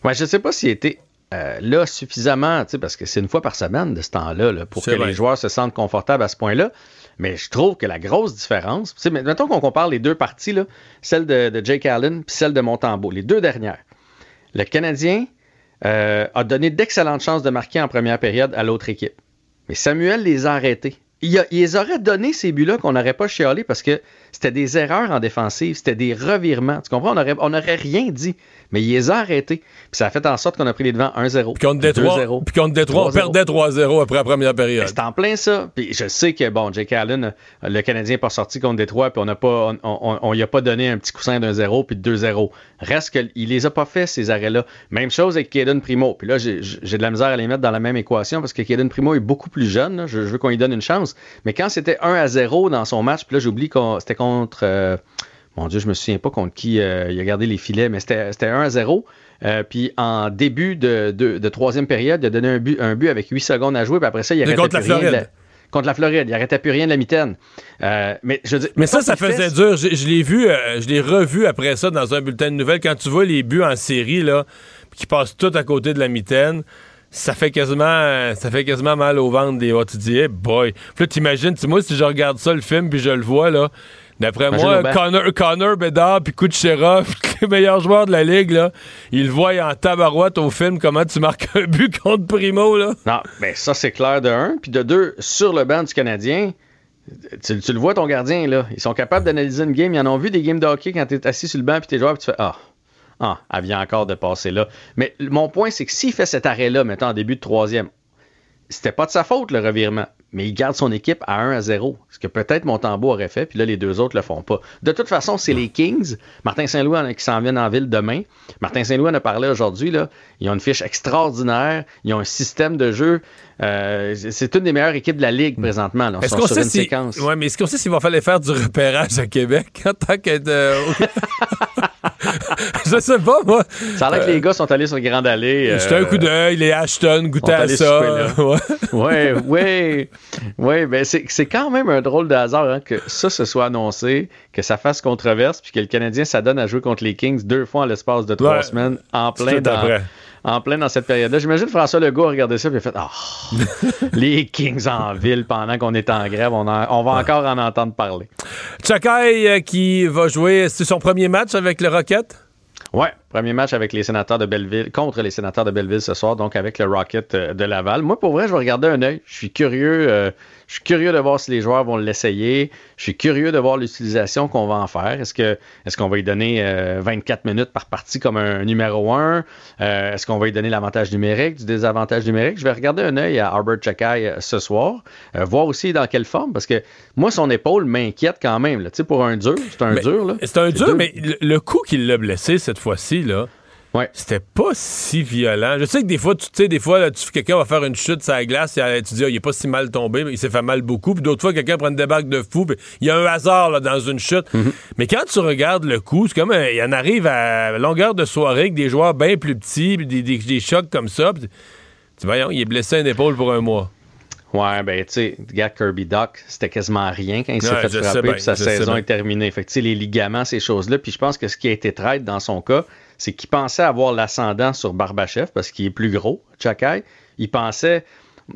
Ouais, je sais pas s'il était euh, là suffisamment, parce que c'est une fois par semaine de ce temps-là, pour que les joueurs se sentent confortables à ce point-là. Mais je trouve que la grosse différence, mettons qu'on compare les deux parties, là, celle de, de Jake Allen puis celle de Montembeau, les deux dernières. Le Canadien euh, a donné d'excellentes chances de marquer en première période à l'autre équipe. Mais Samuel les a arrêtés. Il, les aurait donné ces buts-là qu'on n'aurait pas chialé parce que c'était des erreurs en défensive, c'était des revirements. Tu comprends? On n'aurait rien dit mais il les a arrêtés. Puis ça a fait en sorte qu'on a pris les devants 1-0. Puis contre Détroit, puis contre Détroit on perdait 3-0 après la première période. C'est en plein ça. Puis je sais que, bon, Jake Allen, le Canadien n'est pas sorti contre Détroit, puis on n'a pas, on, on, a pas donné un petit coussin d'un 0 puis de 2-0. Reste qu'il les a pas fait, ces arrêts-là. Même chose avec Kaden Primo. Puis là, j'ai de la misère à les mettre dans la même équation parce que Kaden Primo est beaucoup plus jeune. Je, veux qu'on lui donne une chance. Mais quand c'était 1 à 0 dans son match, puis là, j'oublie que c'était contre. euh, mon Dieu, je me souviens pas contre qui euh, il a gardé les filets, mais c'était c'était 1 à 0. Euh, puis en début de, de- de troisième période, il a donné un but, un but avec 8 secondes à jouer, puis après ça, il arrêtait contre la plus rien de Floride. contre la Floride. Il arrêtait plus rien de la mitaine. Euh, mais je Mais ça, ça fait- faisait dur. Je, je l'ai vu, je l'ai revu après ça dans un bulletin de nouvelles. Quand tu vois les buts en série, là, qui passent tout à côté de la mitaine, ça fait quasiment, ça fait quasiment mal au ventre des. oh, tu te dis, hey boy. Puis là, t'imagines, tu- moi, si je regarde ça, le film, puis je le vois, là, d'après moi. Connor, Connor Bedard, puis Kuchera, *laughs* les meilleurs joueurs de la ligue, là, ils le voient en tabarouette au film, comment tu marques un but contre Primo, là. Non, mais ça, c'est clair de un. Puis de deux, sur le banc du Canadien, tu, tu le vois, ton gardien, là. Ils sont capables d'analyser une game. Ils en ont vu des games de hockey quand tu es assis sur le banc puis t'es joueur, puis tu fais Ah, ah, elle vient encore de passer là. Mais mon point, c'est que s'il fait cet arrêt-là, mettons, en début de troisième, c'était pas de sa faute, le revirement. Mais il garde son équipe à 1 à 0. Ce que peut-être Montembeau aurait fait, puis là, les deux autres le font pas. De toute façon, c'est les Kings. Martin Saint-Louis en- qui s'en viennent en ville demain. Martin Saint-Louis en a parlé aujourd'hui. Là. Ils ont une fiche extraordinaire. Ils ont un système de jeu. Euh, c'est une des meilleures équipes de la Ligue présentement. Là. Ils Est-ce qu'on sait si... Ouais, mais est-ce qu'on sait s'il va falloir faire du repérage à Québec en tant que... euh, *laughs* Je sais pas, moi. Ça a l'air que les gars sont allés sur Grande Allée. Jetez un coup d'œil, les Ashton, goûter Euh, sont à ça. Ouais. *laughs* Ouais, ouais, ben c'est quand même un drôle de hasard hein, que ça se soit annoncé, que ça fasse controverse, puis que le Canadien s'adonne à jouer contre les Kings deux fois en l'espace de trois Ouais. semaines, en plein après. En plein dans cette période-là. J'imagine François Legault a regardé ça et a fait Ah, *laughs* les Kings en ville pendant qu'on est en grève, on, en- on va encore en entendre parler. Chakai euh, qui va jouer, c'est son premier match avec le Rocket? Ouais, premier match avec les sénateurs de Belleville, contre les sénateurs de Belleville ce soir, donc avec le Rocket euh, de Laval. Moi, pour vrai, je vais regarder un œil. Je suis curieux, euh, je suis curieux de voir si les joueurs vont l'essayer. Je suis curieux de voir l'utilisation qu'on va en faire. Est-ce que, est-ce qu'on va lui donner euh, 24 minutes par partie comme un numéro 1? Euh, est-ce qu'on va lui donner l'avantage numérique, du désavantage numérique? Je vais regarder un œil à Albert Chakai euh, ce soir, euh, voir aussi dans quelle forme, parce que moi, son épaule m'inquiète quand même. là. Tu sais, pour un dur, c'est un Mais dur. Là. C'est un dur, mais le, le coup qui l'a blessé cette fois-ci, là, c'était pas si violent. Je sais que des fois, tu sais, des fois, là, tu quelqu'un va faire une chute sur la glace, et, tu dis, ah, il est pas si mal tombé, mais il s'est fait mal beaucoup. Puis d'autres fois, quelqu'un prend une débarque de fou, puis il y a un hasard là, dans une chute. Mm-hmm. Mais quand tu regardes le coup, c'est comme, euh, il en arrive à longueur de soirée avec des joueurs bien plus petits, puis des, des- des chocs comme ça. Puis tu voyons, il est blessé à une épaule pour un mois. Ouais, ben, tu sais, le gars Kirby Doc, c'était quasiment rien quand il s'est Ouais, fait frapper, bien, puis sa saison est terminée. Fait que, tu sais, les ligaments, ces choses-là. Puis je pense que ce qui a été traite dans son cas, c'est qu'il pensait avoir l'ascendant sur Barbachev parce qu'il est plus gros, Chakai. Il pensait,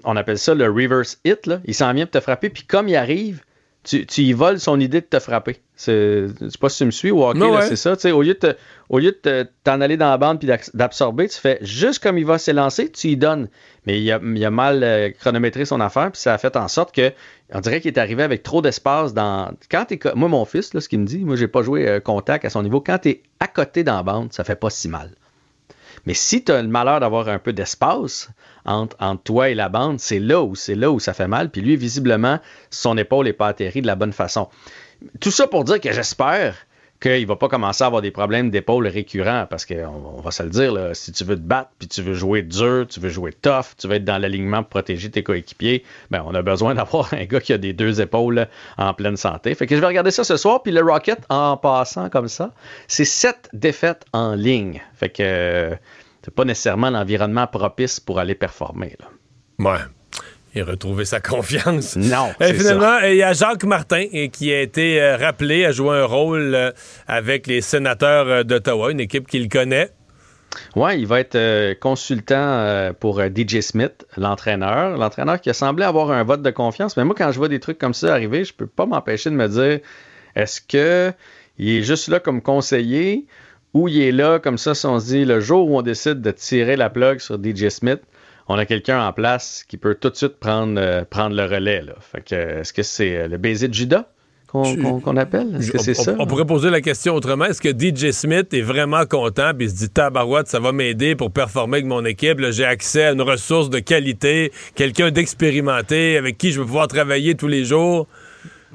on appelle ça le reverse hit, là. Il s'en vient pour te frapper, puis comme il arrive, tu, tu y voles son idée de te frapper. Je sais pas si tu me suis hockey, ouais. c'est ça. Tu au lieu de te- au lieu de te- t'en aller dans la bande puis d'absorber, tu fais juste comme il va s'élancer, tu y donnes. Mais il a, il a mal euh, chronométré son affaire, puis ça a fait en sorte que on dirait qu'il est arrivé avec trop d'espace dans. Quand moi mon fils là, ce qu'il me dit, moi j'ai pas joué euh, contact à son niveau. Quand t'es à côté dans la bande, ça fait pas si mal. Mais si tu as le malheur d'avoir un peu d'espace entre, toi et la bande, c'est là où c'est là où ça fait mal. Puis lui, visiblement, son épaule n'est pas atterrie de la bonne façon. Tout ça pour dire que j'espère qu'il va pas commencer à avoir des problèmes d'épaule récurrents parce qu'on on va se le dire, si tu veux te battre, puis tu veux jouer dur, tu veux jouer tough, tu veux être dans l'alignement pour protéger tes coéquipiers, ben on a besoin *laughs* d'avoir un gars qui a des deux épaules en pleine santé. Fait que je vais regarder ça ce soir, puis le Rocket, en passant comme ça, c'est sept défaites en ligne. Fait que c'est pas nécessairement l'environnement propice pour aller performer. Là. Ouais. Et retrouver sa confiance. Non. Et c'est finalement, il y a Jacques Martin euh, qui a été euh, rappelé à jouer un rôle euh, avec les sénateurs euh, d'Ottawa, une équipe qu'il connaît. Ouais, il va être consultant pour DJ Smith, l'entraîneur. L'entraîneur qui a semblé avoir un vote de confiance. Mais moi, quand je vois des trucs comme ça arriver, je peux pas m'empêcher de me dire est-ce que il est juste là comme conseiller ou il est là comme ça si on se dit le jour où on décide de tirer la plug sur DJ Smith, on a quelqu'un en place qui peut tout de suite prendre, euh, prendre le relais. Là. Fait que, euh, est-ce que c'est euh, le baiser de Judas qu'on Tu- qu'on- qu'on appelle? Est-ce que On- c'est on, ça? on pourrait poser la question autrement. Est-ce que DJ Smith est vraiment content il se dit tabarouette, ça va m'aider pour performer avec mon équipe. Là, J'ai accès à une ressource de qualité, quelqu'un d'expérimenté avec qui je vais pouvoir travailler tous les jours?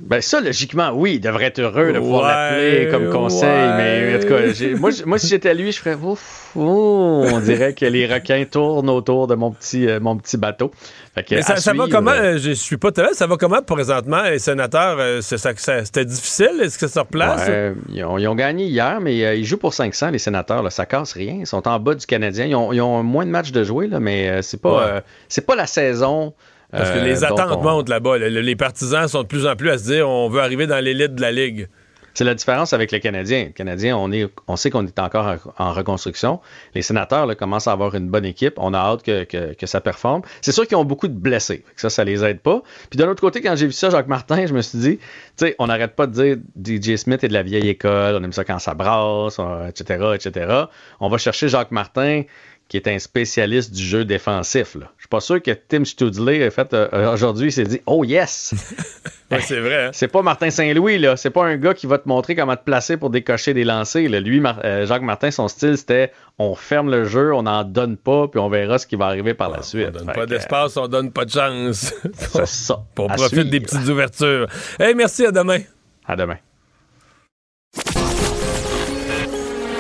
Ben ça, logiquement, oui, il devrait être heureux de pouvoir Ouais, l'appeler comme conseil. ouais. Mais en tout cas, moi, moi, si j'étais lui, je ferais ouf, oh, on dirait que les requins tournent autour de mon petit, euh, mon petit bateau. Fait que, Mais ça, va comment? euh, Je suis pas tellement. Ça va comment présentement, les sénateurs? euh, C'était difficile? Est-ce que ça replace? Ouais, ils, ont, ils ont gagné hier, mais euh, ils jouent pour 500, les sénateurs. Là, ça casse rien. Ils sont en bas du Canadien. Ils ont, ils ont moins de matchs de jouer, là, mais c'est pas, c'est pas la saison. Parce que euh, les attentes on- montent là-bas. Le- le- Les partisans sont de plus en plus à se dire on veut arriver dans l'élite de la Ligue. C'est la différence avec les Canadiens. Les Canadiens, on, est, on sait qu'on est encore en, reconstruction. Les sénateurs là, commencent à avoir une bonne équipe. On a hâte que, que- que ça performe. C'est sûr qu'ils ont beaucoup de blessés. Ça, ça les aide pas. Puis de l'autre côté, quand j'ai vu ça, Jacques Martin, je me suis dit, tu sais, on n'arrête pas de dire DJ Smith est de la vieille école, on aime ça quand ça brasse, etc., etc. On va chercher Jacques Martin qui est un spécialiste du jeu défensif. Là. Je suis pas sûr que Tim Studley a fait euh, aujourd'hui, il s'est dit Oh yes! *laughs* Ouais, c'est vrai. hein. C'est pas Martin Saint-Louis, là. C'est pas un gars qui va te montrer comment te placer pour décocher des lancers. Là. Lui, Mar- euh, Jacques Martin, son style, c'était on ferme le jeu, on n'en donne pas, puis on verra ce qui va arriver par la suite. On donne Fait pas d'espace, on donne pas de chance. *laughs* C'est ça. *laughs* on À profite des petites ouvertures. Hey, merci, à demain. À demain.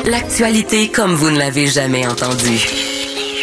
L'actualité comme vous ne l'avez jamais entendue.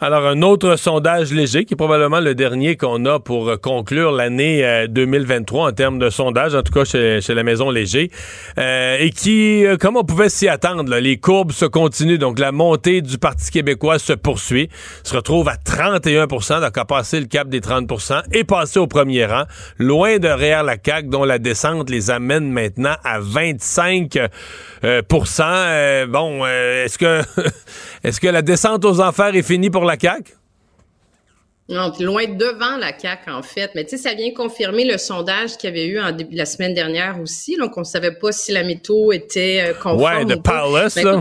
Alors, un autre sondage léger, qui est probablement le dernier qu'on a pour euh, conclure l'année euh, 2023 en termes de sondage, en tout cas chez, chez la Maison Léger, euh, et qui, euh, comme on pouvait s'y attendre, là, les courbes se continuent, donc la montée du Parti québécois se poursuit, se retrouve à 31 donc a passé le cap des 30% et passé au premier rang, loin derrière la CAQ, dont la descente les amène maintenant à 25 euh. Euh, bon, euh, est-ce que *laughs* est-ce que la descente aux enfers est finie pour la CAQ? Non, puis loin devant la CAQ, en fait. Mais tu sais, ça vient confirmer le sondage qu'il y avait eu en début, la semaine dernière aussi. Donc, on ne savait pas si la métaux était euh, conforme. Ouais, de. Palace, là.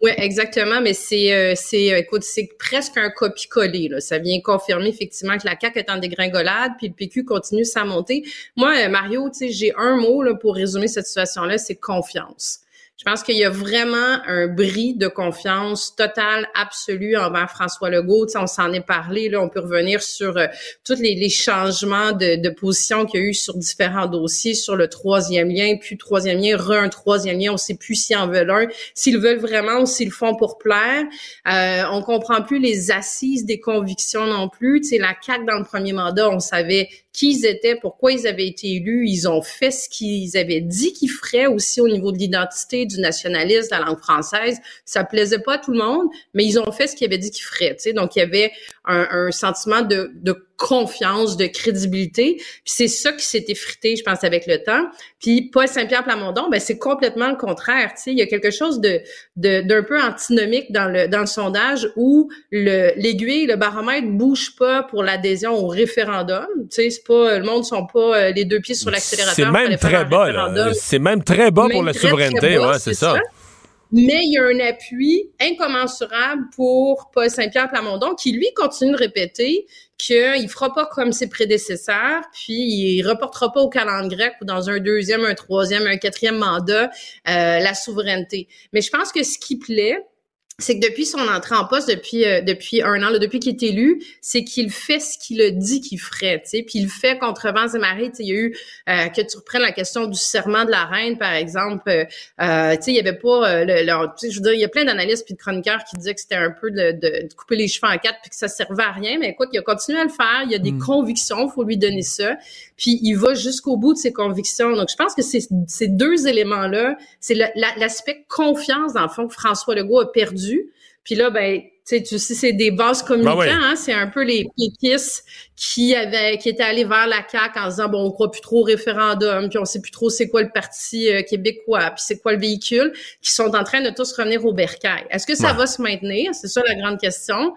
Ouais, exactement, mais c'est euh, c'est euh, écoute, c'est presque un copie-coller là. Ça vient confirmer effectivement que la CAQ est en dégringolade, puis le PQ continue sa montée. Moi, euh, Mario, tu sais, j'ai un mot là pour résumer cette situation-là, c'est confiance. Je pense qu'il y a vraiment un bris de confiance totale, absolue envers François Legault. Tu on s'en est parlé, là, on peut revenir sur euh, tous les, changements de, position qu'il y a eu sur différents dossiers, sur le troisième lien, puis troisième lien, re un troisième lien, on sait plus s'ils en veulent un, s'ils veulent vraiment ou s'ils font pour plaire. Euh, on comprend plus les assises des convictions non plus. Tu la CAQ dans le premier mandat, on savait qui ils étaient, pourquoi ils avaient été élus, ils ont fait ce qu'ils avaient dit qu'ils feraient aussi au niveau de l'identité, du nationalisme, la langue française. Ça plaisait pas à tout le monde, mais ils ont fait ce qu'ils avaient dit qu'ils feraient. Donc, il y avait un, sentiment de confiance, de crédibilité. Puis c'est ça qui s'est effrité, je pense, avec le temps. Puis Paul Saint-Pierre Plamondon, ben c'est complètement le contraire. Tu sais, il y a quelque chose de de- d'un peu antinomique dans le dans le sondage où le l'aiguille, le baromètre bouge pas pour l'adhésion au référendum. Tu sais, c'est pas le monde sont pas euh, les deux pieds sur l'accélérateur. C'est même très bas. C'est même très bas pour la souveraineté, ouais, c'est ça. Mais il y a un appui incommensurable pour Paul Saint-Pierre Plamondon qui, lui, continue de répéter qu'il fera pas comme ses prédécesseurs, puis il reportera pas au calendrier grec ou dans un deuxième, un troisième, un quatrième mandat euh, la souveraineté. Mais je pense que ce qui plaît, c'est que depuis son entrée en poste, depuis euh, depuis un an, là, depuis qu'il est élu, c'est qu'il fait ce qu'il a dit qu'il ferait, tu sais, puis il le fait contre vents et marées. Tu sais, il y a eu euh, que tu reprennes la question du serment de la reine, par exemple. euh, euh, tu sais, il y avait pas euh, le, le- tu sais, je veux dire, il y a plein d'analystes puis de chroniqueurs qui disaient que c'était un peu de, de- de couper les cheveux en quatre puis que ça servait à rien. Mais écoute, il a continué à le faire. Il y a des convictions, faut lui donner ça. Puis il va jusqu'au bout de ses convictions. Donc je pense que c'est ces deux éléments-là, c'est la- l'aspect confiance dans le fond que François Legault a perdu Puis là, ben, tu sais, tu sais, c'est des bases communicants, Ben oui. hein, c'est un peu les péquistes qui avaient, qui étaient allés vers la CAQ en disant, bon, on croit plus trop au référendum, puis on sait plus trop c'est quoi le parti euh, québécois, puis c'est quoi le véhicule, qui sont en train de tous revenir au bercail. Est-ce que ça Ouais. va se maintenir? C'est ça la grande question.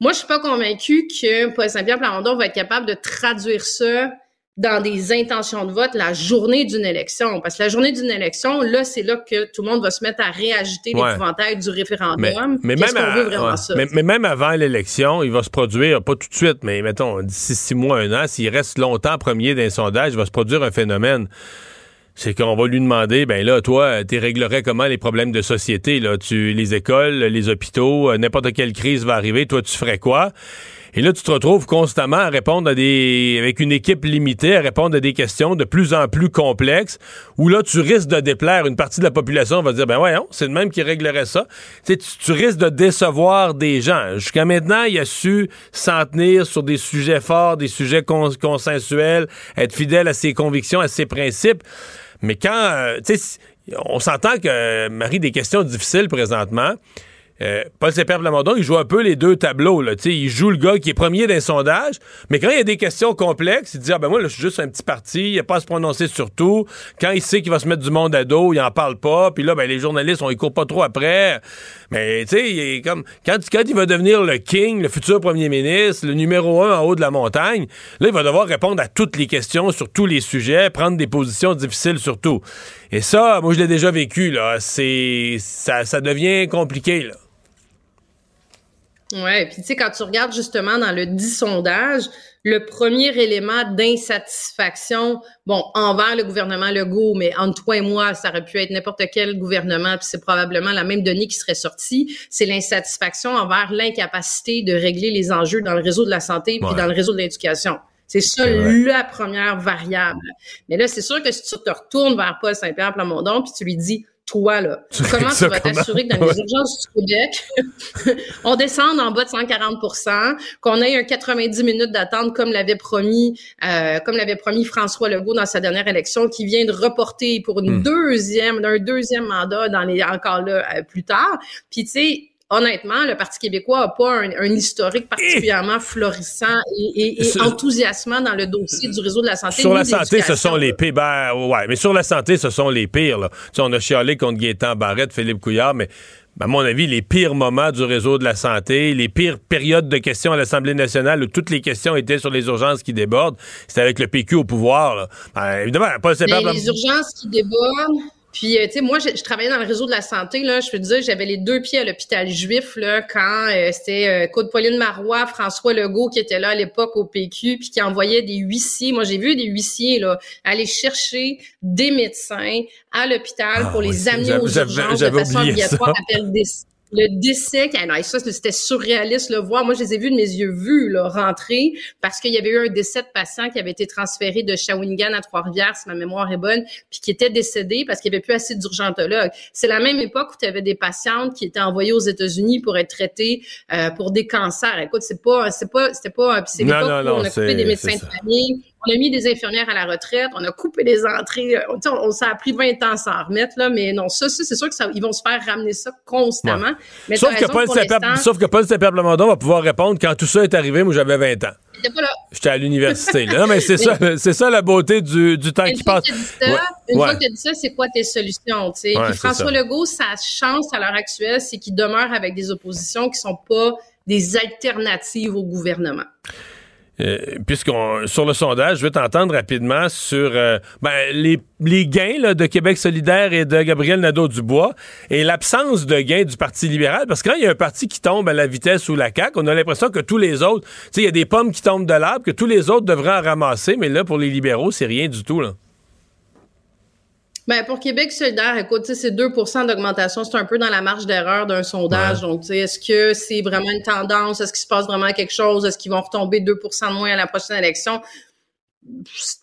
Moi, je suis pas convaincue que Paul Saint-Pierre Plamondon va être capable de traduire ça dans des intentions de vote la journée d'une élection. Parce que la journée d'une élection, là, c'est là que tout le monde va se mettre à réagiter Ouais. l'épouvantail du référendum. mais Qu'est-ce même, qu'on à- veut vraiment ouais. ça? mais, mais même avant l'élection, il va se produire, pas tout de suite, mais mettons, d'ici six mois, un an, s'il reste longtemps premier d'un sondage, il va se produire un phénomène. C'est qu'on va lui demander, ben là, toi, tu réglerais comment les problèmes de société, là? Tu, les écoles, les hôpitaux, euh, n'importe quelle crise va arriver, toi, tu ferais quoi? Et là, tu te retrouves constamment à répondre à des, avec une équipe limitée, à répondre à des questions de plus en plus complexes, où là, tu risques de déplaire. Une partie de la population va dire, ben voyons, c'est le même qui réglerait ça. Tu, sais, tu, risques de décevoir des gens. Jusqu'à maintenant, il a su s'en tenir sur des sujets forts, des sujets cons- consensuels, être fidèle à ses convictions, à ses principes. Mais quand, euh, tu sais, on s'entend que euh, Marie des questions difficiles présentement. Euh, Paul Saint-Pierre Plamondon, il joue un peu les deux tableaux. Là. Il joue le gars qui est premier d'un sondage, mais quand il y a des questions complexes, il dit Ah ben moi, là, je suis juste un petit parti, il a pas à se prononcer sur tout. Quand il sait qu'il va se mettre du monde à dos, il en parle pas. Puis là, ben, les journalistes, on y court pas trop après. Mais tu sais, il est comme quand, quand il va devenir le king, le futur premier ministre, le numéro un en haut de la montagne, là, il va devoir répondre à toutes les questions sur tous les sujets, prendre des positions difficiles sur tout. Et ça, moi, je l'ai déjà vécu. Là. C'est ça, ça devient compliqué. Là. Ouais, puis tu sais, quand tu regardes justement dans le dit sondage, le premier élément d'insatisfaction, bon, envers le gouvernement Legault, mais entre toi et moi, ça aurait pu être n'importe quel gouvernement, puis c'est probablement la même donnée qui serait sortie, c'est l'insatisfaction envers l'incapacité de régler les enjeux dans le réseau de la santé puis Ouais. dans le réseau de l'éducation. C'est ça la première variable. Mais là, c'est sûr que si tu te retournes vers Paul Saint-Pierre Plamondon puis tu lui dis, toi, là, Tu comment tu vas t'assurer que dans les urgences du Québec, *laughs* on descende en bas de 140% qu'on ait un 90 minutes d'attente comme l'avait promis, euh, comme l'avait promis François Legault dans sa dernière élection, qui vient de reporter pour une Hmm. deuxième, d'un deuxième mandat dans les encore là euh, plus tard. Puis tu sais. Honnêtement, le Parti québécois a pas un, un historique particulièrement florissant et, et- et Ce- enthousiasmant dans le dossier du réseau de la santé. Sur la santé, ce sont les pires. Ben, ouais, mais sur la santé, ce sont les pires. Là. Tu sais, on a chialé contre Gaétan Barrette, Philippe Couillard, mais à mon avis, les pires moments du réseau de la santé, les pires périodes de questions à l'Assemblée nationale où toutes les questions étaient sur les urgences qui débordent, c'était avec le PQ au pouvoir. Là. Ben, évidemment, Mais Saint-Pierre les urgences qui débordent. Puis, euh, tu sais, moi, je, je travaillais dans le réseau de la santé, là. Je peux te dire, j'avais les deux pieds à l'hôpital juif, là, quand euh, c'était euh, Côte Pauline Marois, François Legault, qui était là à l'époque au PQ, puis qui envoyait des huissiers. Moi, j'ai vu des huissiers, là, aller chercher des médecins à l'hôpital Ah pour oui, les amener aux urgences de façon obligatoire. ça. appelle des- le décès, ah non, ça c'était surréaliste le voir. Moi, je les ai vus de mes yeux vus là, rentrer parce qu'il y avait eu un décès de patient qui avait été transféré de Shawinigan à Trois-Rivières, si ma mémoire est bonne, puis qui était décédé parce qu'il n'y avait plus assez d'urgentologues. C'est la même époque où tu avais des patientes qui étaient envoyées aux États-Unis pour être traitées euh, pour des cancers. Écoute, c'est pas, c'est pas, c'était pas, c'est Non, l'époque non, où non, on a coupé des médecins de famille, on a mis des infirmières à la retraite, on a coupé des entrées. On, sais, on- ça a pris 20 ans s'en remettre, là, mais non, ça, ça, c'est sûr qu'ils vont se faire ramener ça constamment. Ouais. Mais Sauf que, Paul l'instant, sauf que Paul va pouvoir répondre quand tout ça est arrivé. Moi, j'avais 20 ans. J'étais à l'université. Non, mais c'est *laughs* ça, c'est ça la beauté du, du temps Une qui passe. ça, Ouais. une Ouais. fois que tu dit ça, c'est quoi tes solutions? Ouais, Puis François ça. Legault, sa chance à l'heure actuelle, c'est qu'il demeure avec des oppositions qui sont pas des alternatives au gouvernement. Euh, puisqu'on sur le sondage, je veux t'entendre rapidement sur euh, ben, les, les gains de Québec solidaire et de Gabriel Nadeau-Dubois et l'absence de gains du Parti libéral. Parce que quand il y a un parti qui tombe à la vitesse sous la CAQ, on a l'impression que tous les autres, tu sais, il y a des pommes qui tombent de l'arbre, que tous les autres devraient en ramasser, mais là, pour les libéraux, c'est rien du tout. Là. Ben, pour Québec solidaire, écoute, tu sais, c'est 2% d'augmentation. C'est un peu dans la marge d'erreur d'un sondage. Donc, est-ce que c'est vraiment une tendance? Est-ce qu'il se passe vraiment quelque chose? Est-ce qu'ils vont retomber 2 de moins à la prochaine élection?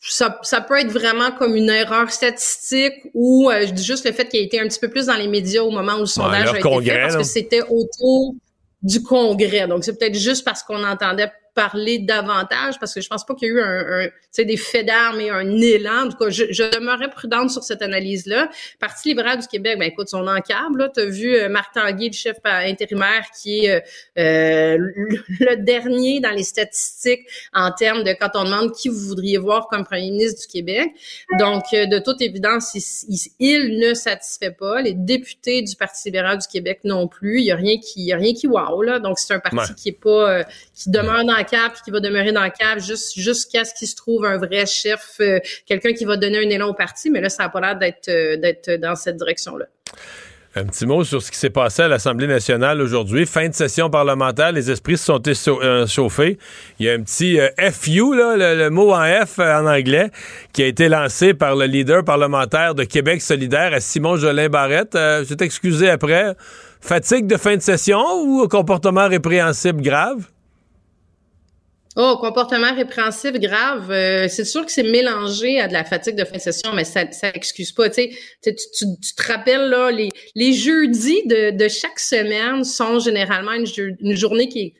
Ça, ça peut être vraiment comme une erreur statistique ou euh, je dis juste le fait qu'il ait été un petit peu plus dans les médias au moment où le sondage a été congrès, fait parce là. que c'était autour du congrès. Donc, c'est peut-être juste parce qu'on entendait parler davantage parce que je pense pas qu'il y a eu un, un tu sais, des faits d'armes et un élan. En tout cas, je, je demeurais prudente sur cette analyse-là. Parti libéral du Québec, ben écoute, son encable, là, t'as vu euh, Marc Tanguay, le chef intérimaire, qui est euh, euh, le, le dernier dans les statistiques en termes de quand on demande qui vous voudriez voir comme premier ministre du Québec. Donc, euh, de toute évidence, il, il- il ne satisfait pas. Les députés du Parti libéral du Québec non plus. Il y a rien qui, il y a rien qui wow, là. Donc, c'est un parti Ouais. qui est pas, euh, qui demeure dans cap, qui va demeurer dans le cap juste, jusqu'à ce qu'il se trouve un vrai chef, euh, quelqu'un qui va donner un élan au parti. Mais là, ça n'a pas l'air d'être, euh, d'être dans cette direction-là. Un petit mot sur ce qui s'est passé à l'Assemblée nationale aujourd'hui. Fin de session parlementaire, les esprits se sont euh, chauffés. Il y a un petit FU, le, mot en F en anglais, qui a été lancé par le leader parlementaire de Québec solidaire, à Simon Jolin Barrette. Euh, s'est excusé après. Fatigue de fin de session ou comportement répréhensible grave? Oh, comportement répréhensible grave. euh, c'est sûr que c'est mélangé à de la fatigue de fin de session, mais ça, ça excuse pas. Tu, tu, tu, te rappelles là, les, les jeudis de, de chaque semaine sont généralement une, une journée qui est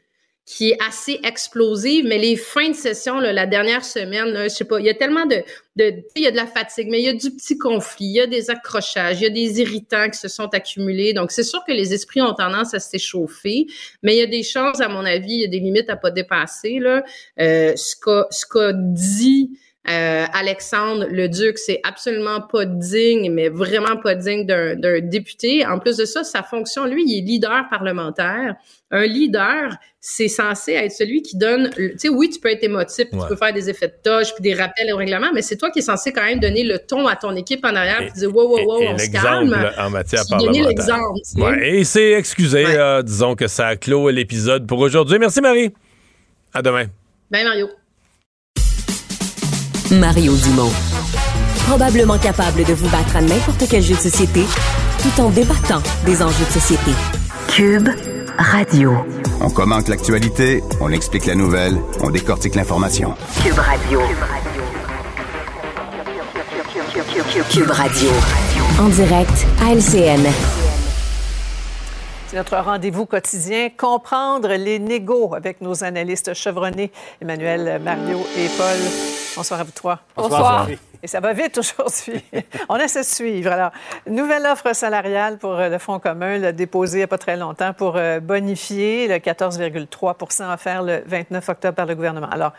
qui est assez explosive, mais les fins de session, là, la dernière semaine, là, je sais pas, il y a tellement de, de, il y a de la fatigue, mais il y a du petit conflit, il y a des accrochages, il y a des irritants qui se sont accumulés. Donc, c'est sûr que les esprits ont tendance à s'échauffer, mais il y a des choses, à mon avis, il y a des limites à pas dépasser, là. Euh, ce qu'a, ce qu'a dit euh, Alexandre le Duc, c'est absolument pas digne, mais vraiment pas digne d'un, député. En plus de ça, sa fonction, lui, il est leader parlementaire. Un leader, c'est censé être celui qui donne, tu sais, oui, tu peux être émotif, Ouais. tu peux faire des effets de touche, puis des rappels au règlement, mais c'est toi qui es censé quand même donner le ton à ton équipe en arrière, puis dire, wow, wow, wow, et on se calme. en matière parlementaire. l'exemple, tu sais. Ouais, et il s'est excusé. euh, disons que ça clos l'épisode pour aujourd'hui. Merci, Marie. À demain. Ben, Mario. Mario Dumont. Probablement capable de vous battre à n'importe quel jeu de société tout en débattant des enjeux de société. Cube Radio. On commente l'actualité, on explique la nouvelle, on décortique l'information. Cube Radio. Cube Radio. En direct à LCN. C'est notre rendez-vous quotidien, comprendre les négos avec nos analystes chevronnés, Emmanuel, Mario et Paul. Bonsoir à vous trois. Bonsoir. Bonsoir. Et ça va vite aujourd'hui. *laughs* On essaie de suivre. Alors, nouvelle offre salariale pour euh, le Fonds commun, déposée il n'y a pas très longtemps pour euh, bonifier le 14,3% offert le 29 octobre par le gouvernement. Alors,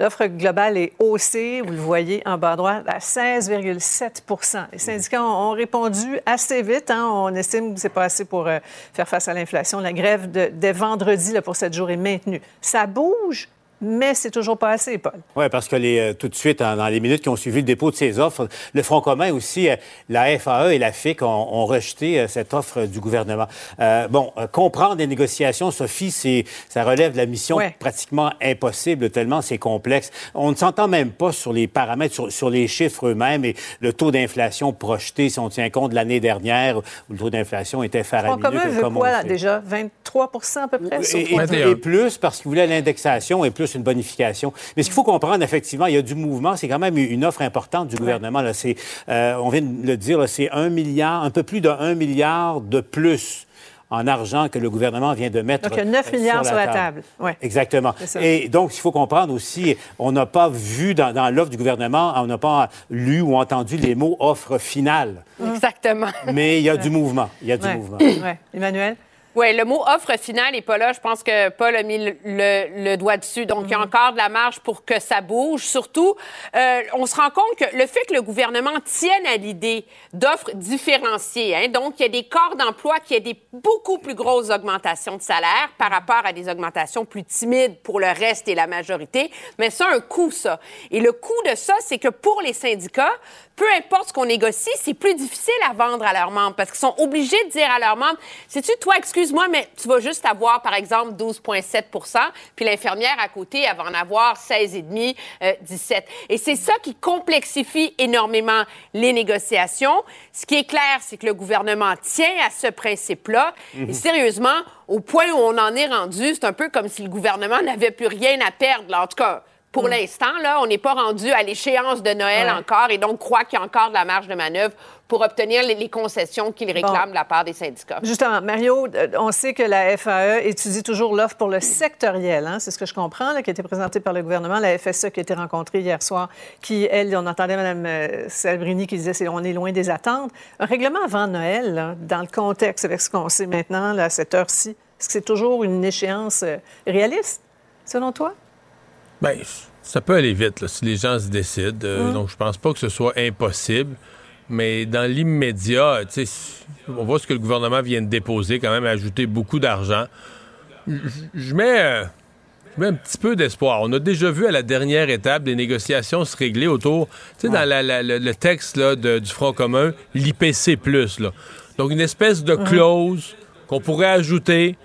l'offre globale est haussée, vous le voyez en bas à droite, à 16,7% Les syndicats ont, répondu assez vite. hein. On estime que c'est pas assez pour euh, faire face à l'inflation. La grève de, dès vendredi pour cette jour est maintenue. Ça bouge, mais c'est toujours pas assez, Paul. Oui, parce que les, euh, tout de suite, dans les minutes qui ont suivi le dépôt de ces offres, le Front commun aussi, euh, la FAE et la FIC ont, ont rejeté euh, cette offre du gouvernement. Euh, bon, comprendre les négociations, Sophie, c'est, ça relève de la mission pratiquement impossible, tellement c'est complexe. On ne s'entend même pas sur les paramètres, sur, sur les chiffres eux-mêmes et le taux d'inflation projeté, si on tient compte de l'année dernière, où le taux d'inflation était Front faramineux. commun que- veut comme quoi, le déjà? 23 à peu près? Et, et- et plus parce qu'il voulait l'indexation et plus une bonification. Mais ce qu'il faut comprendre, effectivement, il y a du mouvement. C'est quand même une offre importante du gouvernement. Là. C'est, euh, on vient de le dire, c'est un milliard, un peu plus de 1 milliard de plus en argent que le gouvernement vient de mettre. Donc, il y a 9 euh, milliards sur la table. Ouais. Exactement. Et donc, il faut comprendre aussi, on n'a pas vu dans, dans l'offre du gouvernement, on n'a pas lu ou entendu les mots offre finale. Exactement. Mais il y a du mouvement. Il y a du Ouais. mouvement. Ouais. Emmanuel? Oui, le mot offre finale n'est pas là. Je pense que Paul a mis le, le- le doigt dessus. Donc, il y a encore de la marge pour que ça bouge. Surtout, euh, on se rend compte que le fait que le gouvernement tienne à l'idée d'offres différenciées, hein, donc il y a des corps d'emploi qui aient des beaucoup plus grosses augmentations de salaire par rapport à des augmentations plus timides pour le reste et la majorité, mais ça a un coût, ça. Et le coût de ça, c'est que pour les syndicats, peu importe ce qu'on négocie, c'est plus difficile à vendre à leurs membres parce qu'ils sont obligés de dire à leurs membres, sais-tu, toi, excuse-moi, mais tu vas juste avoir, par exemple, 12,7% puis l'infirmière à côté, elle va en avoir 16,5 euh, 17 Et c'est ça qui complexifie énormément les négociations. Ce qui est clair, c'est que le gouvernement tient à ce principe-là. Mhm. Et sérieusement, au point où on en est rendu, c'est un peu comme si le gouvernement n'avait plus rien à perdre. là. En tout cas, Pour l'instant, là, on n'est pas rendu à l'échéance de Noël encore et donc croit qu'il y a encore de la marge de manœuvre pour obtenir les, les concessions qu'ils réclament de la part des syndicats. Justement, Mario, euh, on sait que la FAE étudie toujours l'offre pour le sectoriel. Hein, c'est ce que je comprends, là, qui a été présenté par le gouvernement. La FSE qui a été rencontrée hier soir, qui, elle, on entendait Mme euh, Salbrini qui disait on est loin des attentes. Un règlement avant Noël, là, dans le contexte avec ce qu'on sait maintenant, là, à cette heure-ci, est-ce que c'est toujours une échéance euh, réaliste, selon toi? Bien, ça peut aller vite là, si les gens se décident. Euh. Donc, je pense pas que ce soit impossible. Mais dans l'immédiat, on voit ce que le gouvernement vient de déposer, quand même, ajouter beaucoup d'argent. Je- mets, euh, mets un petit peu d'espoir. On a déjà vu à la dernière étape des négociations se régler autour, tu sais, dans la- la- le, le texte là, de- du Front commun, l'IPC+. Là. Donc, une espèce de clause qu'on pourrait ajouter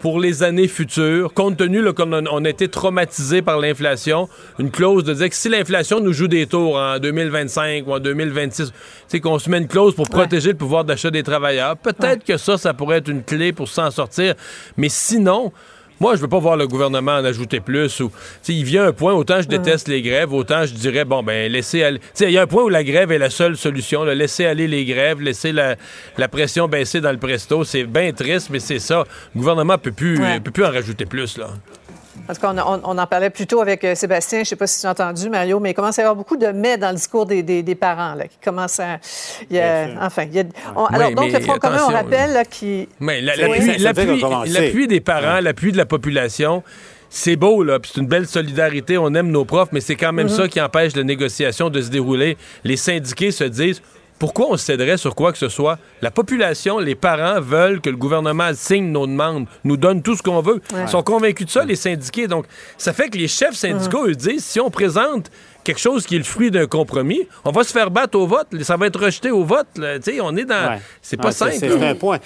pour les années futures, compte tenu qu'on a, on a été traumatisé par l'inflation, une clause de dire que si l'inflation nous joue des tours en 2025 ou en 2026, tu sais, qu'on se met une clause pour protéger le pouvoir d'achat des travailleurs. Peut-être que ça, ça pourrait être une clé pour s'en sortir. Mais sinon, moi, je veux pas voir le gouvernement en ajouter plus. Ou, il vient un point, autant je déteste les grèves, autant je dirais, bon, ben, laissez aller. Il y a un point où la grève est la seule solution. là. Laisser aller les grèves, laisser la, la pression baisser dans le presto. C'est bien triste, mais c'est ça. Le gouvernement peut plus, Ouais. peut plus en rajouter plus, là. Parce qu'on on, on en parlait plus tôt avec euh, Sébastien, je ne sais pas si tu as entendu, Mario, mais il commence à y avoir beaucoup de mais dans le discours des, des- des parents, là, qui commencent à... il y a- enfin, il y a- on- alors, donc, mais le Front commun, on rappelle, là, qui... Mais Oui. l'appui des parents, l'appui de la population, c'est beau, là, puis c'est une belle solidarité, on aime nos profs, mais c'est quand même Mhm. ça qui empêche la négociation de se dérouler. Les syndiqués se disent pourquoi on céderait sur quoi que ce soit? La population, les parents veulent que le gouvernement signe nos demandes, nous donne tout ce qu'on veut. Ouais. Ils sont convaincus de ça, les syndiqués. Donc, ça fait que les chefs syndicaux, eux, disent si on présente quelque chose qui est le fruit d'un compromis, on va se faire battre au vote. Ça va être rejeté au vote. là. Tu sais, on est dans... Ouais. C'est pas Ouais, simple. C'est un point.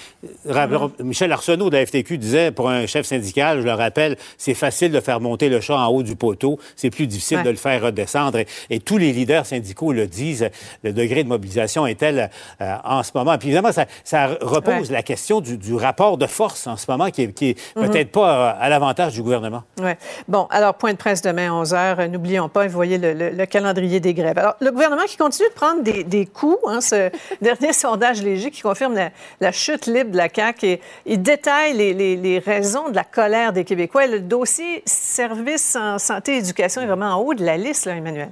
Rappelons- Michel Arsenault de la FTQ disait, pour un chef syndical, je le rappelle, c'est facile de faire monter le chat en haut du poteau, c'est plus difficile Ouais. de le faire redescendre. Et, et tous les leaders syndicaux le disent, le degré de mobilisation est tel euh, en ce moment. Puis évidemment, ça, ça repose Ouais. la question du, du rapport de force en ce moment qui est, qui est Mhm. peut-être pas euh, à l'avantage du gouvernement. Ouais. Bon, alors, point de presse demain, 11 h. N'oublions pas, vous voyez le, le- le calendrier des grèves. Alors, le gouvernement qui continue de prendre des, des coups, hein, ce *laughs* dernier sondage léger qui confirme la, la chute libre de la CAQ, et il détaille les, les- les raisons de la colère des Québécois. Et le dossier services en santé et éducation est vraiment en haut de la liste, là, Emmanuel.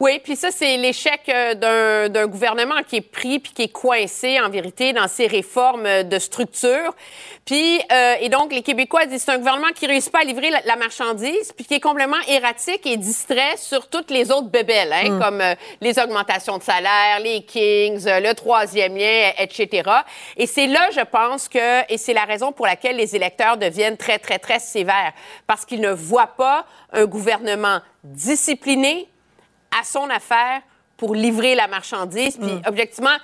Oui, puis ça, c'est l'échec euh, d'un- gouvernement qui est pris puis qui est coincé, en vérité, dans ses réformes euh, de structure. Puis, euh, et donc, les Québécois disent c'est un gouvernement qui réussit pas à livrer la, la marchandise puis qui est complètement erratique et distrait sur toutes les autres bébelles, hein, Mm. comme euh, les augmentations de salaire, les Kings, le troisième lien, etc. Et c'est là, je pense que, et c'est la raison pour laquelle les électeurs deviennent très, très, très sévères, parce qu'ils ne voient pas un gouvernement discipliné, à son affaire pour livrer la marchandise. Puis, objectivement,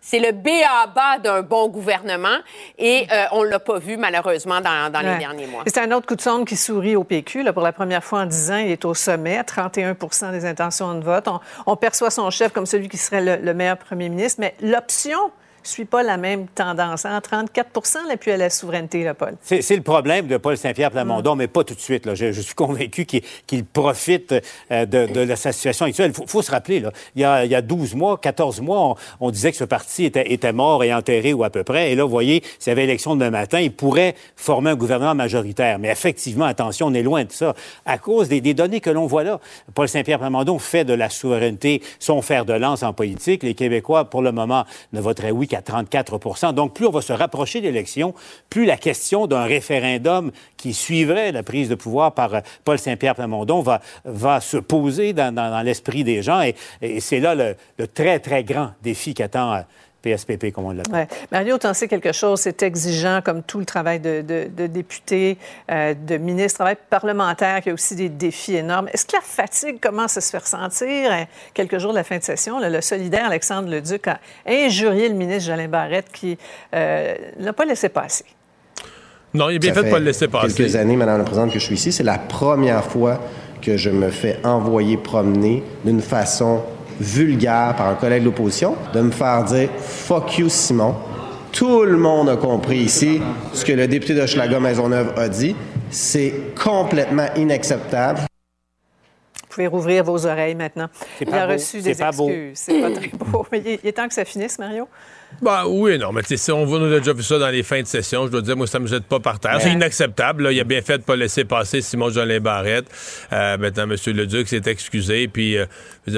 c'est le B à bas d'un bon gouvernement et euh, on l'a pas vu, malheureusement, dans, dans Ouais. les derniers mois. C'est un autre coup de sonde qui sourit au PQ. Là, pour la première fois en 10 ans, il est au sommet, à 31 des intentions de vote. On, on perçoit son chef comme celui qui serait le, le meilleur premier ministre, mais l'option suit pas la même tendance. hein? 34% l'appui à la souveraineté, là, Paul. C'est le problème de Paul Saint-Pierre Plamondon, Mm. mais pas tout de suite. Là. Je, je suis convaincu qu'il profite euh, de, de la situation actuelle. Il faut, faut se rappeler, là, il, y a, il y a 12 mois, 14 mois, on, on disait que ce parti était, était mort et enterré ou à peu près. Et là, vous voyez, s'il y avait élection demain matin, il pourrait former un gouvernement majoritaire. Mais effectivement, attention, on est loin de ça. À cause des, des données que l'on voit là, Paul Saint-Pierre Plamondon fait de la souveraineté son fer de lance en politique. Les Québécois, pour le moment, ne voteraient oui qu'à 34 Donc, plus on va se rapprocher de l'élection, plus la question d'un référendum qui suivrait la prise de pouvoir par euh, Paul Saint-Pierre Plamondon va, se poser dans, l'esprit des gens. Et, c'est là le, le très, très grand défi qu'attend euh, PSPP, comme on l'appelle. Ouais. Mario, tu en sais quelque chose, c'est exigeant comme tout le travail de, de, de député, euh, de ministre, travail parlementaire, qui a aussi des défis énormes. Est-ce que la fatigue commence à se faire sentir? Euh, quelques jours de la fin de session? là, le solidaire Alexandre Leduc a injurié le ministre Jolin Barrette qui euh, l'a pas laissé passer. Non, il est bien Ça fait de pas le laisser passer. quelques années, Madame la Présidente, que je suis ici. C'est la première fois que je me fais envoyer promener d'une façon vulgaire par un collègue de l'opposition, de me faire dire « fuck you, Simon ». Tout le monde a compris ici ce que le député de Maisonneuve a dit. C'est complètement inacceptable. Vous pouvez rouvrir vos oreilles maintenant. Il pas a beau. reçu des excuses. C'est pas très beau. Mais il est- il est temps que ça finisse, Mario. Bah oui, non, mais tu sais, si on voit, on a déjà vu ça dans les fins de session. Je dois dire, moi, ça me jette pas par terre. C'est inacceptable. là. Il a bien fait de pas laisser passer Simon Jolin Barrette. Euh, maintenant, M. Leduc s'est excusé. Puis, euh,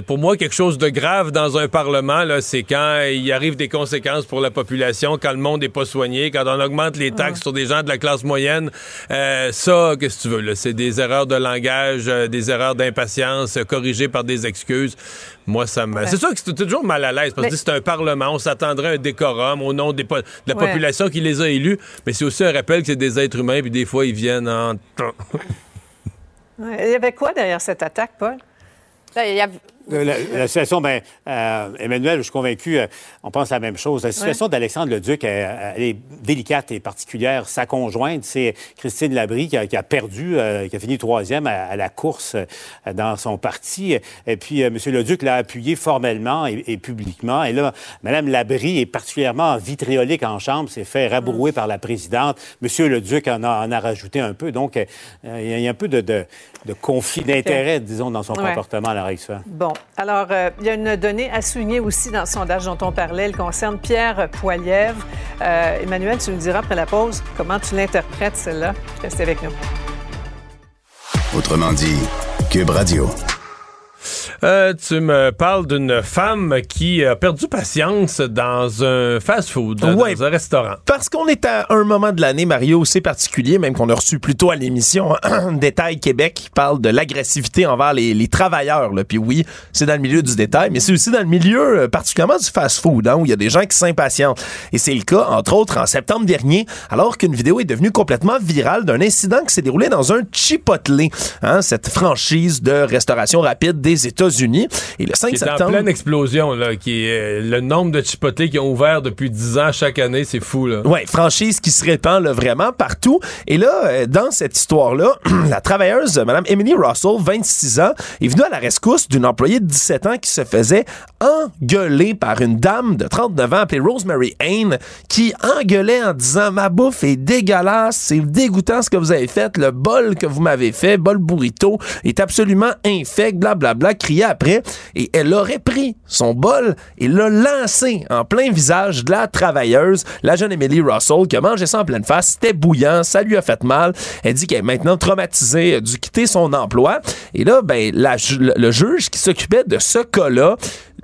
pour moi, quelque chose de grave dans un parlement, là, c'est quand il arrive des conséquences pour la population, quand le monde n'est pas soigné, quand on augmente les taxes sur des gens de la classe moyenne. Euh, ça, qu'est-ce que tu veux? là? C'est des erreurs de langage, euh, des erreurs d'impatience, euh, corrigées par des excuses. Moi, ça me. C'est sûr que c'est toujours mal à l'aise parce que Mais- c'est un parlement, on s'attendrait à un décorum au nom des po- de la Ouais. population qui les a élus, mais c'est aussi un rappel que c'est des êtres humains, puis des fois, ils viennent en. Ouais. Il y avait quoi derrière cette attaque, Paul? Là, il y a- La, la situation, ben, euh, Emmanuel, je suis convaincu, euh, on pense la même chose. La situation d'Alexandre Leduc, elle, elle est délicate et particulière. Sa conjointe, c'est Christine Labrie qui a, qui a perdu, euh, qui a fini troisième à, à la course euh, dans son parti. Et puis, euh, M. Leduc l'a appuyé formellement et, et publiquement. Et là, Mme Labrie est particulièrement vitriolique en chambre, s'est fait rabrouer par la présidente. M. Leduc en a, en a rajouté un peu. Donc, euh, il y a- un peu de, de- de conflit d'intérêt, disons, dans son Ouais. comportement à l'heure actuelle. Alors, euh, il y a une donnée à souligner aussi dans le sondage dont on parlait. Elle concerne Pierre Poilièvre. Euh, Emmanuel, tu nous diras après la pause comment tu l'interprètes, celle-là. Restez avec nous. Autrement dit, Cube Radio. Euh, tu me parles d'une femme qui a perdu patience dans un fast-food, Ouais. dans un restaurant. Parce qu'on est à un moment de l'année, Mario, c'est particulier, même qu'on a reçu plus tôt à l'émission un *clears throat* détail Québec qui parle de l'agressivité envers les, les travailleurs. Là. Puis oui, c'est dans le milieu du détail, mais c'est aussi dans le milieu euh, particulièrement du fast-food, hein, où il y a des gens qui s'impatientent. Et c'est le cas, entre autres, en septembre dernier, alors qu'une vidéo est devenue complètement virale d'un incident qui s'est déroulé dans un Chipotle, hein, cette franchise de restauration rapide des États-Unis. Et le 5 Qui est en septembre... pleine explosion, là, qui est, euh, le nombre de Chipotle qui ont ouvert depuis 10 ans chaque année, c'est fou, là. Ouais, franchise qui se répand là, vraiment partout. Et là, euh, dans cette histoire-là, *clears throat* la travailleuse, Mme Emily Russell, 26 ans, est venue à la rescousse d'une employée de 17 ans qui se faisait engueuler par une dame de 39 ans appelée Rosemary Hain, qui engueulait en disant « Ma bouffe est dégueulasse, c'est dégoûtant ce que vous avez fait, le bol que vous m'avez fait, bol burrito, est absolument infect, blablabla », après. Et elle aurait pris son bol et l'a lancé en plein visage de la travailleuse, la jeune Emily Russell, qui a mangé ça en pleine face. C'était bouillant, ça lui a fait mal. Elle dit qu'elle est maintenant traumatisée, a dû quitter son emploi. Et là, ben, le juge qui s'occupait de ce cas-là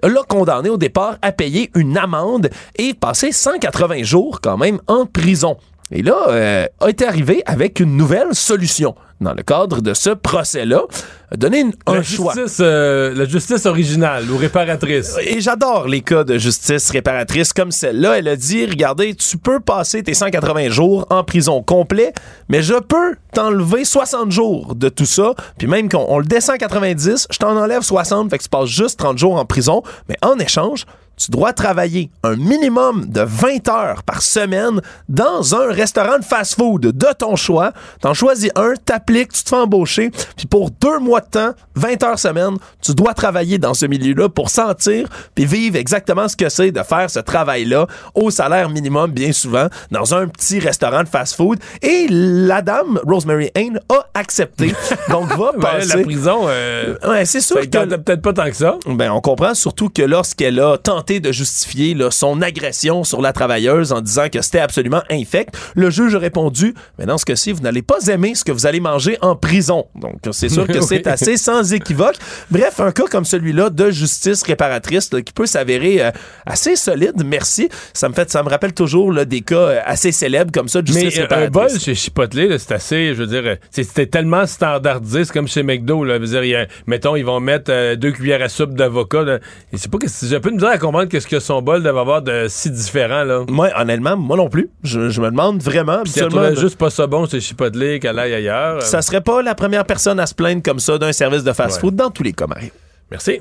l'a condamné au départ à payer une amende et passer 180 jours quand même en prison. Et là, euh, a été arrivé avec une nouvelle solution. Dans le cadre de ce procès-là, a donné une- un La choix. justice, euh, la justice originale ou réparatrice. Et j'adore les cas de justice réparatrice comme celle-là. Elle a dit, regardez, tu peux passer tes 180 jours en prison complet, mais je peux t'enlever 60 jours de tout ça. Puis même qu'on on le descend à 90, je t'en enlève 60, fait que tu passes juste 30 jours en prison. Mais en échange, tu dois travailler un minimum de 20 heures par semaine dans un restaurant de fast-food de ton choix. T'en choisis un, t'appliques, tu te fais embaucher, puis pour deux mois de temps, 20 heures semaine, tu dois travailler dans ce milieu-là pour sentir puis vivre exactement ce que c'est de faire ce travail-là au salaire minimum, bien souvent, dans un petit restaurant de fast-food. Et la dame, Rosemary Hain, a accepté. *laughs* Donc, va Ben, passer... la prison, euh, Ouais, c'est sûr que peut-être pas tant que ça. ben, on comprend surtout que lorsqu'elle a tenté de justifier là, son agression sur la travailleuse en disant que c'était absolument infect, le juge a répondu Mais dans ce cas-ci, vous n'allez pas aimer ce que vous allez manger en prison. Donc, c'est sûr que *laughs* c'est assez sans équivoque. Bref, un cas comme celui-là de justice réparatrice là, qui peut s'avérer euh, assez solide, merci. Ça me fait, ça me rappelle toujours là, des cas euh, assez célèbres comme ça de Mais justice euh, un réparatrice. bol chez Chipotle, c'est assez, je veux dire, euh, c'est- c'était tellement standardisé, c'est comme chez McDo, là. Je veux dire, y a- mettons, ils vont mettre euh, deux cuillères à soupe d'avocat. Et c'est pas que j'ai un peu de misère à comprendre qu'est-ce que son bol devait avoir de si différent, là. Moi, honnêtement, moi non plus. Je, je me demande vraiment. Puis elle habituellement, trouvait juste pas ça bon chez Chipotle qu'elle aille ailleurs. Ça serait pas la première personne à se plaindre comme ça d'un service de fast-food dans tous les cas, Mario. Merci.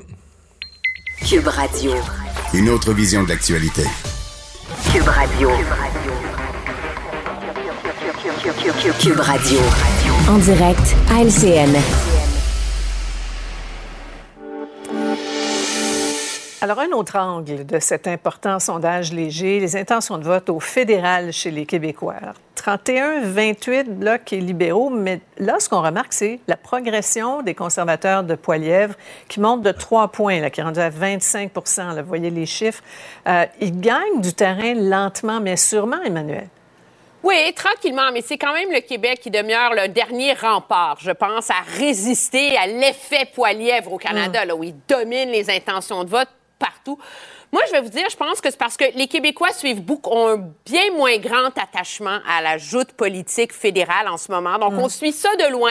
Cube Radio. Une autre vision de l'actualité. Cube Radio. Cube Radio. En direct à LCN. Alors, un autre angle de cet important sondage léger, les intentions de vote au fédéral chez les Québécois. 31-28 blocs et libéraux, mais là, ce qu'on remarque, c'est la progression des conservateurs de Poilièvre qui monte de 3 points, là, qui est rendu à 25 là, Vous voyez les chiffres. Euh, ils gagnent du terrain lentement, mais sûrement, Emmanuel. Oui, tranquillement, mais c'est quand même le Québec qui demeure le dernier rempart, je pense, à résister à l'effet Poilièvre au Canada, Mm. là, où il domine les intentions de vote partout. Moi, je vais vous dire, je pense que c'est parce que les Québécois suivent beaucoup, ont un bien moins grand attachement à la joute politique fédérale en ce moment. Donc, on suit ça de loin.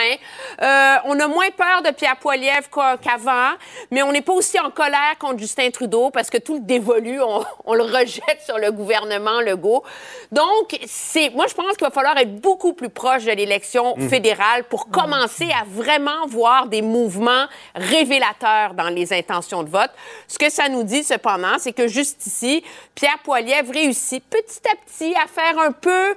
Euh, on a moins peur de Pierre Poilievre qu'a- qu'avant, mais on n'est pas aussi en colère contre Justin Trudeau parce que tout le dévolu, on, *laughs* on le rejette sur le gouvernement Legault. Donc, c'est, moi, je pense qu'il va falloir être beaucoup plus proche de l'élection Mhm. fédérale pour commencer à vraiment voir des mouvements révélateurs dans les intentions de vote. Ce que ça nous dit, cependant, c'est que juste ici, Pierre Poilievre réussit petit à petit à faire un peu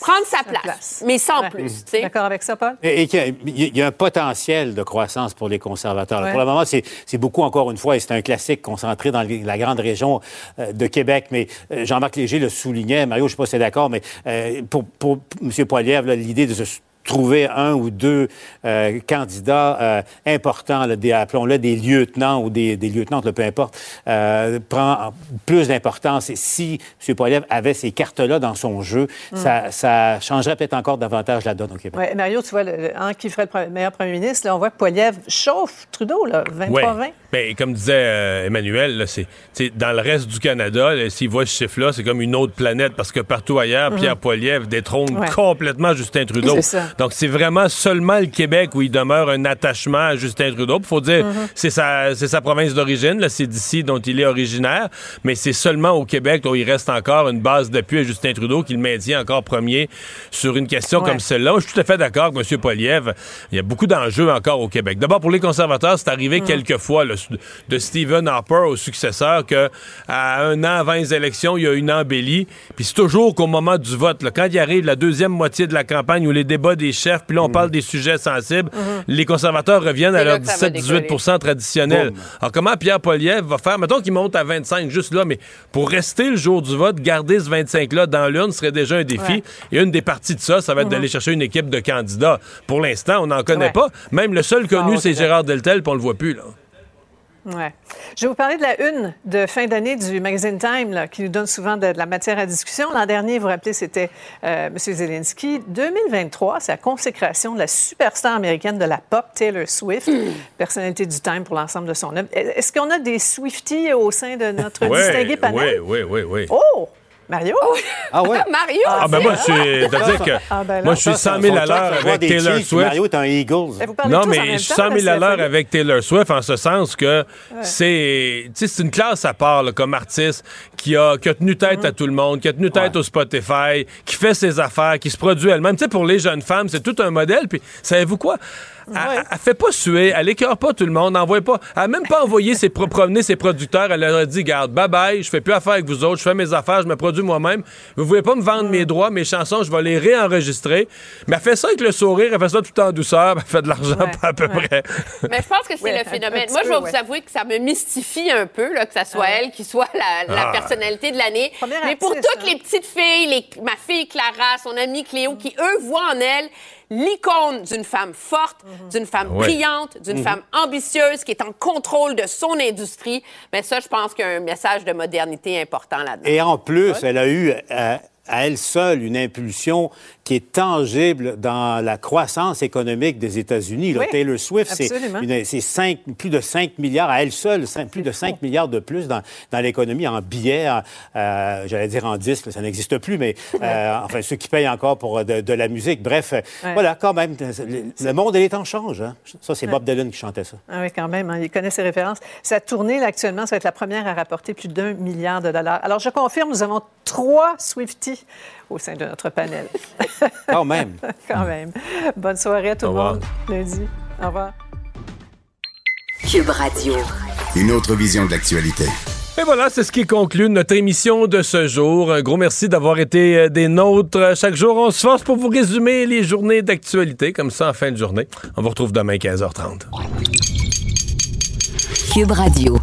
prendre sa place, mais sans Ouais. plus. tu sais. D'accord avec ça, Paul? Et, et qu'il y a- il y a un potentiel de croissance pour les conservateurs. Ouais. Pour le moment, c'est beaucoup, encore une fois, et c'est un classique concentré dans la grande région euh, de Québec. Mais euh, Jean-Marc Léger le soulignait. Mario, je ne sais pas si c'est d'accord, mais euh, pour, pour M. Poilievre, là, l'idée de se trouver un ou deux euh, candidats euh, importants, là, des, appelons-le des lieutenants ou des, des lieutenantes, là, peu importe, euh, prend plus d'importance. Et si M. Poilievre avait ces cartes-là dans son jeu, Mm. ça, ça changerait peut-être encore davantage la donne au Québec. Ouais, Mario, tu vois, le, le- hein, qui ferait le meilleur premier ministre, là, on voit que Poilievre chauffe Trudeau, là, 23-20. Ben, comme disait euh, Emmanuel, là, c'est, dans le reste du Canada, là, s'il voit ce chiffre-là, c'est comme une autre planète parce que partout ailleurs, Mhm. Pierre Poilievre détrône Ouais. complètement Justin Trudeau. C'est ça. Donc, c'est vraiment seulement le Québec où il demeure un attachement à Justin Trudeau. Il faut dire, Mhm. c'est, sa, province d'origine, c'est d'ici dont il est originaire, mais c'est seulement au Québec où il reste encore une base d'appui à Justin Trudeau qui le maintient encore premier sur une question Ouais. comme celle-là. Je suis tout à fait d'accord avec M. Poilievre. Il y a beaucoup d'enjeux encore au Québec. D'abord, pour les conservateurs, c'est arrivé Mm. quelques fois là, de Stephen Harper au successeur que à un an avant les élections, il y a une embellie. Puis c'est toujours qu'au moment du vote, là, quand il arrive la deuxième moitié de la campagne ou les débats des chefs, puis là, on parle des sujets sensibles, les conservateurs reviennent à leur que ça va 17-18% traditionnel. Alors, comment Pierre Poilievre va faire? Mettons qu'il monte à 25 juste là, mais pour rester le jour du vote, garder ce 25-là dans l'urne serait déjà un défi. Ouais. Et une des parties de ça, ça va être d'aller chercher une équipe de candidats. Pour l'instant, on n'en connaît Ouais. pas. Même le seul connu, c'est. Gérard Deltel, puis on le voit plus, là. Ouais. Je vais vous parler de la une de fin d'année du magazine Time, là, qui nous donne souvent de, de la matière à discussion. L'an dernier, vous vous rappelez, c'était euh, M. Zelensky. 2023, c'est la consécration de la superstar américaine de la pop, Taylor Swift, personnalité du Time pour l'ensemble de son œuvre. Est-ce qu'on a des Swifties au sein de notre distingué panel? Oui, oui, oui, oui. Oh! Mario? *laughs* Ah ouais? Mario! Ah, ben moi, je suis. C'est-à-dire que. Ah, ben là. moi, je suis 100 000 à l'heure avec Taylor Swift. Mario est un Eagles. Vous parlez Non, tous en mais même je suis temps, 100 000 là, à l'heure avec Taylor Swift en ce sens que c'est tu sais, c'est une classe à part là, comme artiste qui a, qui a tenu tête à tout le monde, qui a tenu tête au Spotify, qui fait ses affaires, qui se produit elle-même. Tu sais, pour les jeunes femmes, c'est tout un modèle. Puis, savez-vous quoi? Elle, elle- elle fait pas suer, elle écœure pas tout le monde, n'envoie pas. Elle a même pas envoyé ses pro- promener ses producteurs. Elle leur a dit, garde, bye bye, je fais plus affaire avec vous autres, je fais mes affaires, je me produis moi-même. Vous voulez pas me vendre mes droits, mes chansons, je vais les réenregistrer. Mais elle fait ça avec le sourire, elle fait ça tout en douceur, elle fait de l'argent Ouais, *laughs* à peu près. Mais je pense que c'est Ouais, le phénomène. Moi, je vais ouais. vous avouer que ça me mystifie un peu, là, que ça soit elle qui soit la, la Ah. personnalité de l'année. Mais pour artiste, toutes hein. les petites filles, les- ma fille Clara, son amie Cléo, qui, eux, voient en elle l'icône d'une femme forte, Mhm. d'une femme Ouais. brillante, d'une femme ambitieuse, qui est en contrôle de son industrie. Mais ça, je pense qu'il y a un message de modernité important là-dedans. Et en plus, elle a eu euh, à elle seule une impulsion qui est tangible dans la croissance économique des États-Unis. Oui, Taylor Swift, c'est plus de 5 milliards à elle seule, plus de 5 milliards de plus dans, dans l'économie en billets, euh, j'allais dire en disques, ça n'existe plus, mais *laughs* euh, enfin ceux qui payent encore pour euh, de, de la musique. Bref, Ouais. voilà, quand même, le, le monde et les temps changent. hein. Ça, c'est Bob Dylan qui chantait ça. Ah oui, quand même, hein, il connaît ses références. Sa tournée, là, actuellement, ça va être la première à rapporter plus d'un milliard de dollars. Alors, je confirme, nous avons trois Swifties au sein de notre panel. *laughs* Quand même. quand même. Bonne soirée à tout le monde. Lundi. Au revoir. Cube Radio. Une autre vision de l'actualité. Et voilà, c'est ce qui conclut notre émission de ce jour. Un gros merci d'avoir été euh, des nôtres. Chaque jour, on se force pour vous résumer les journées d'actualité, comme ça, en fin de journée. On vous retrouve demain 15h30. Cube Radio.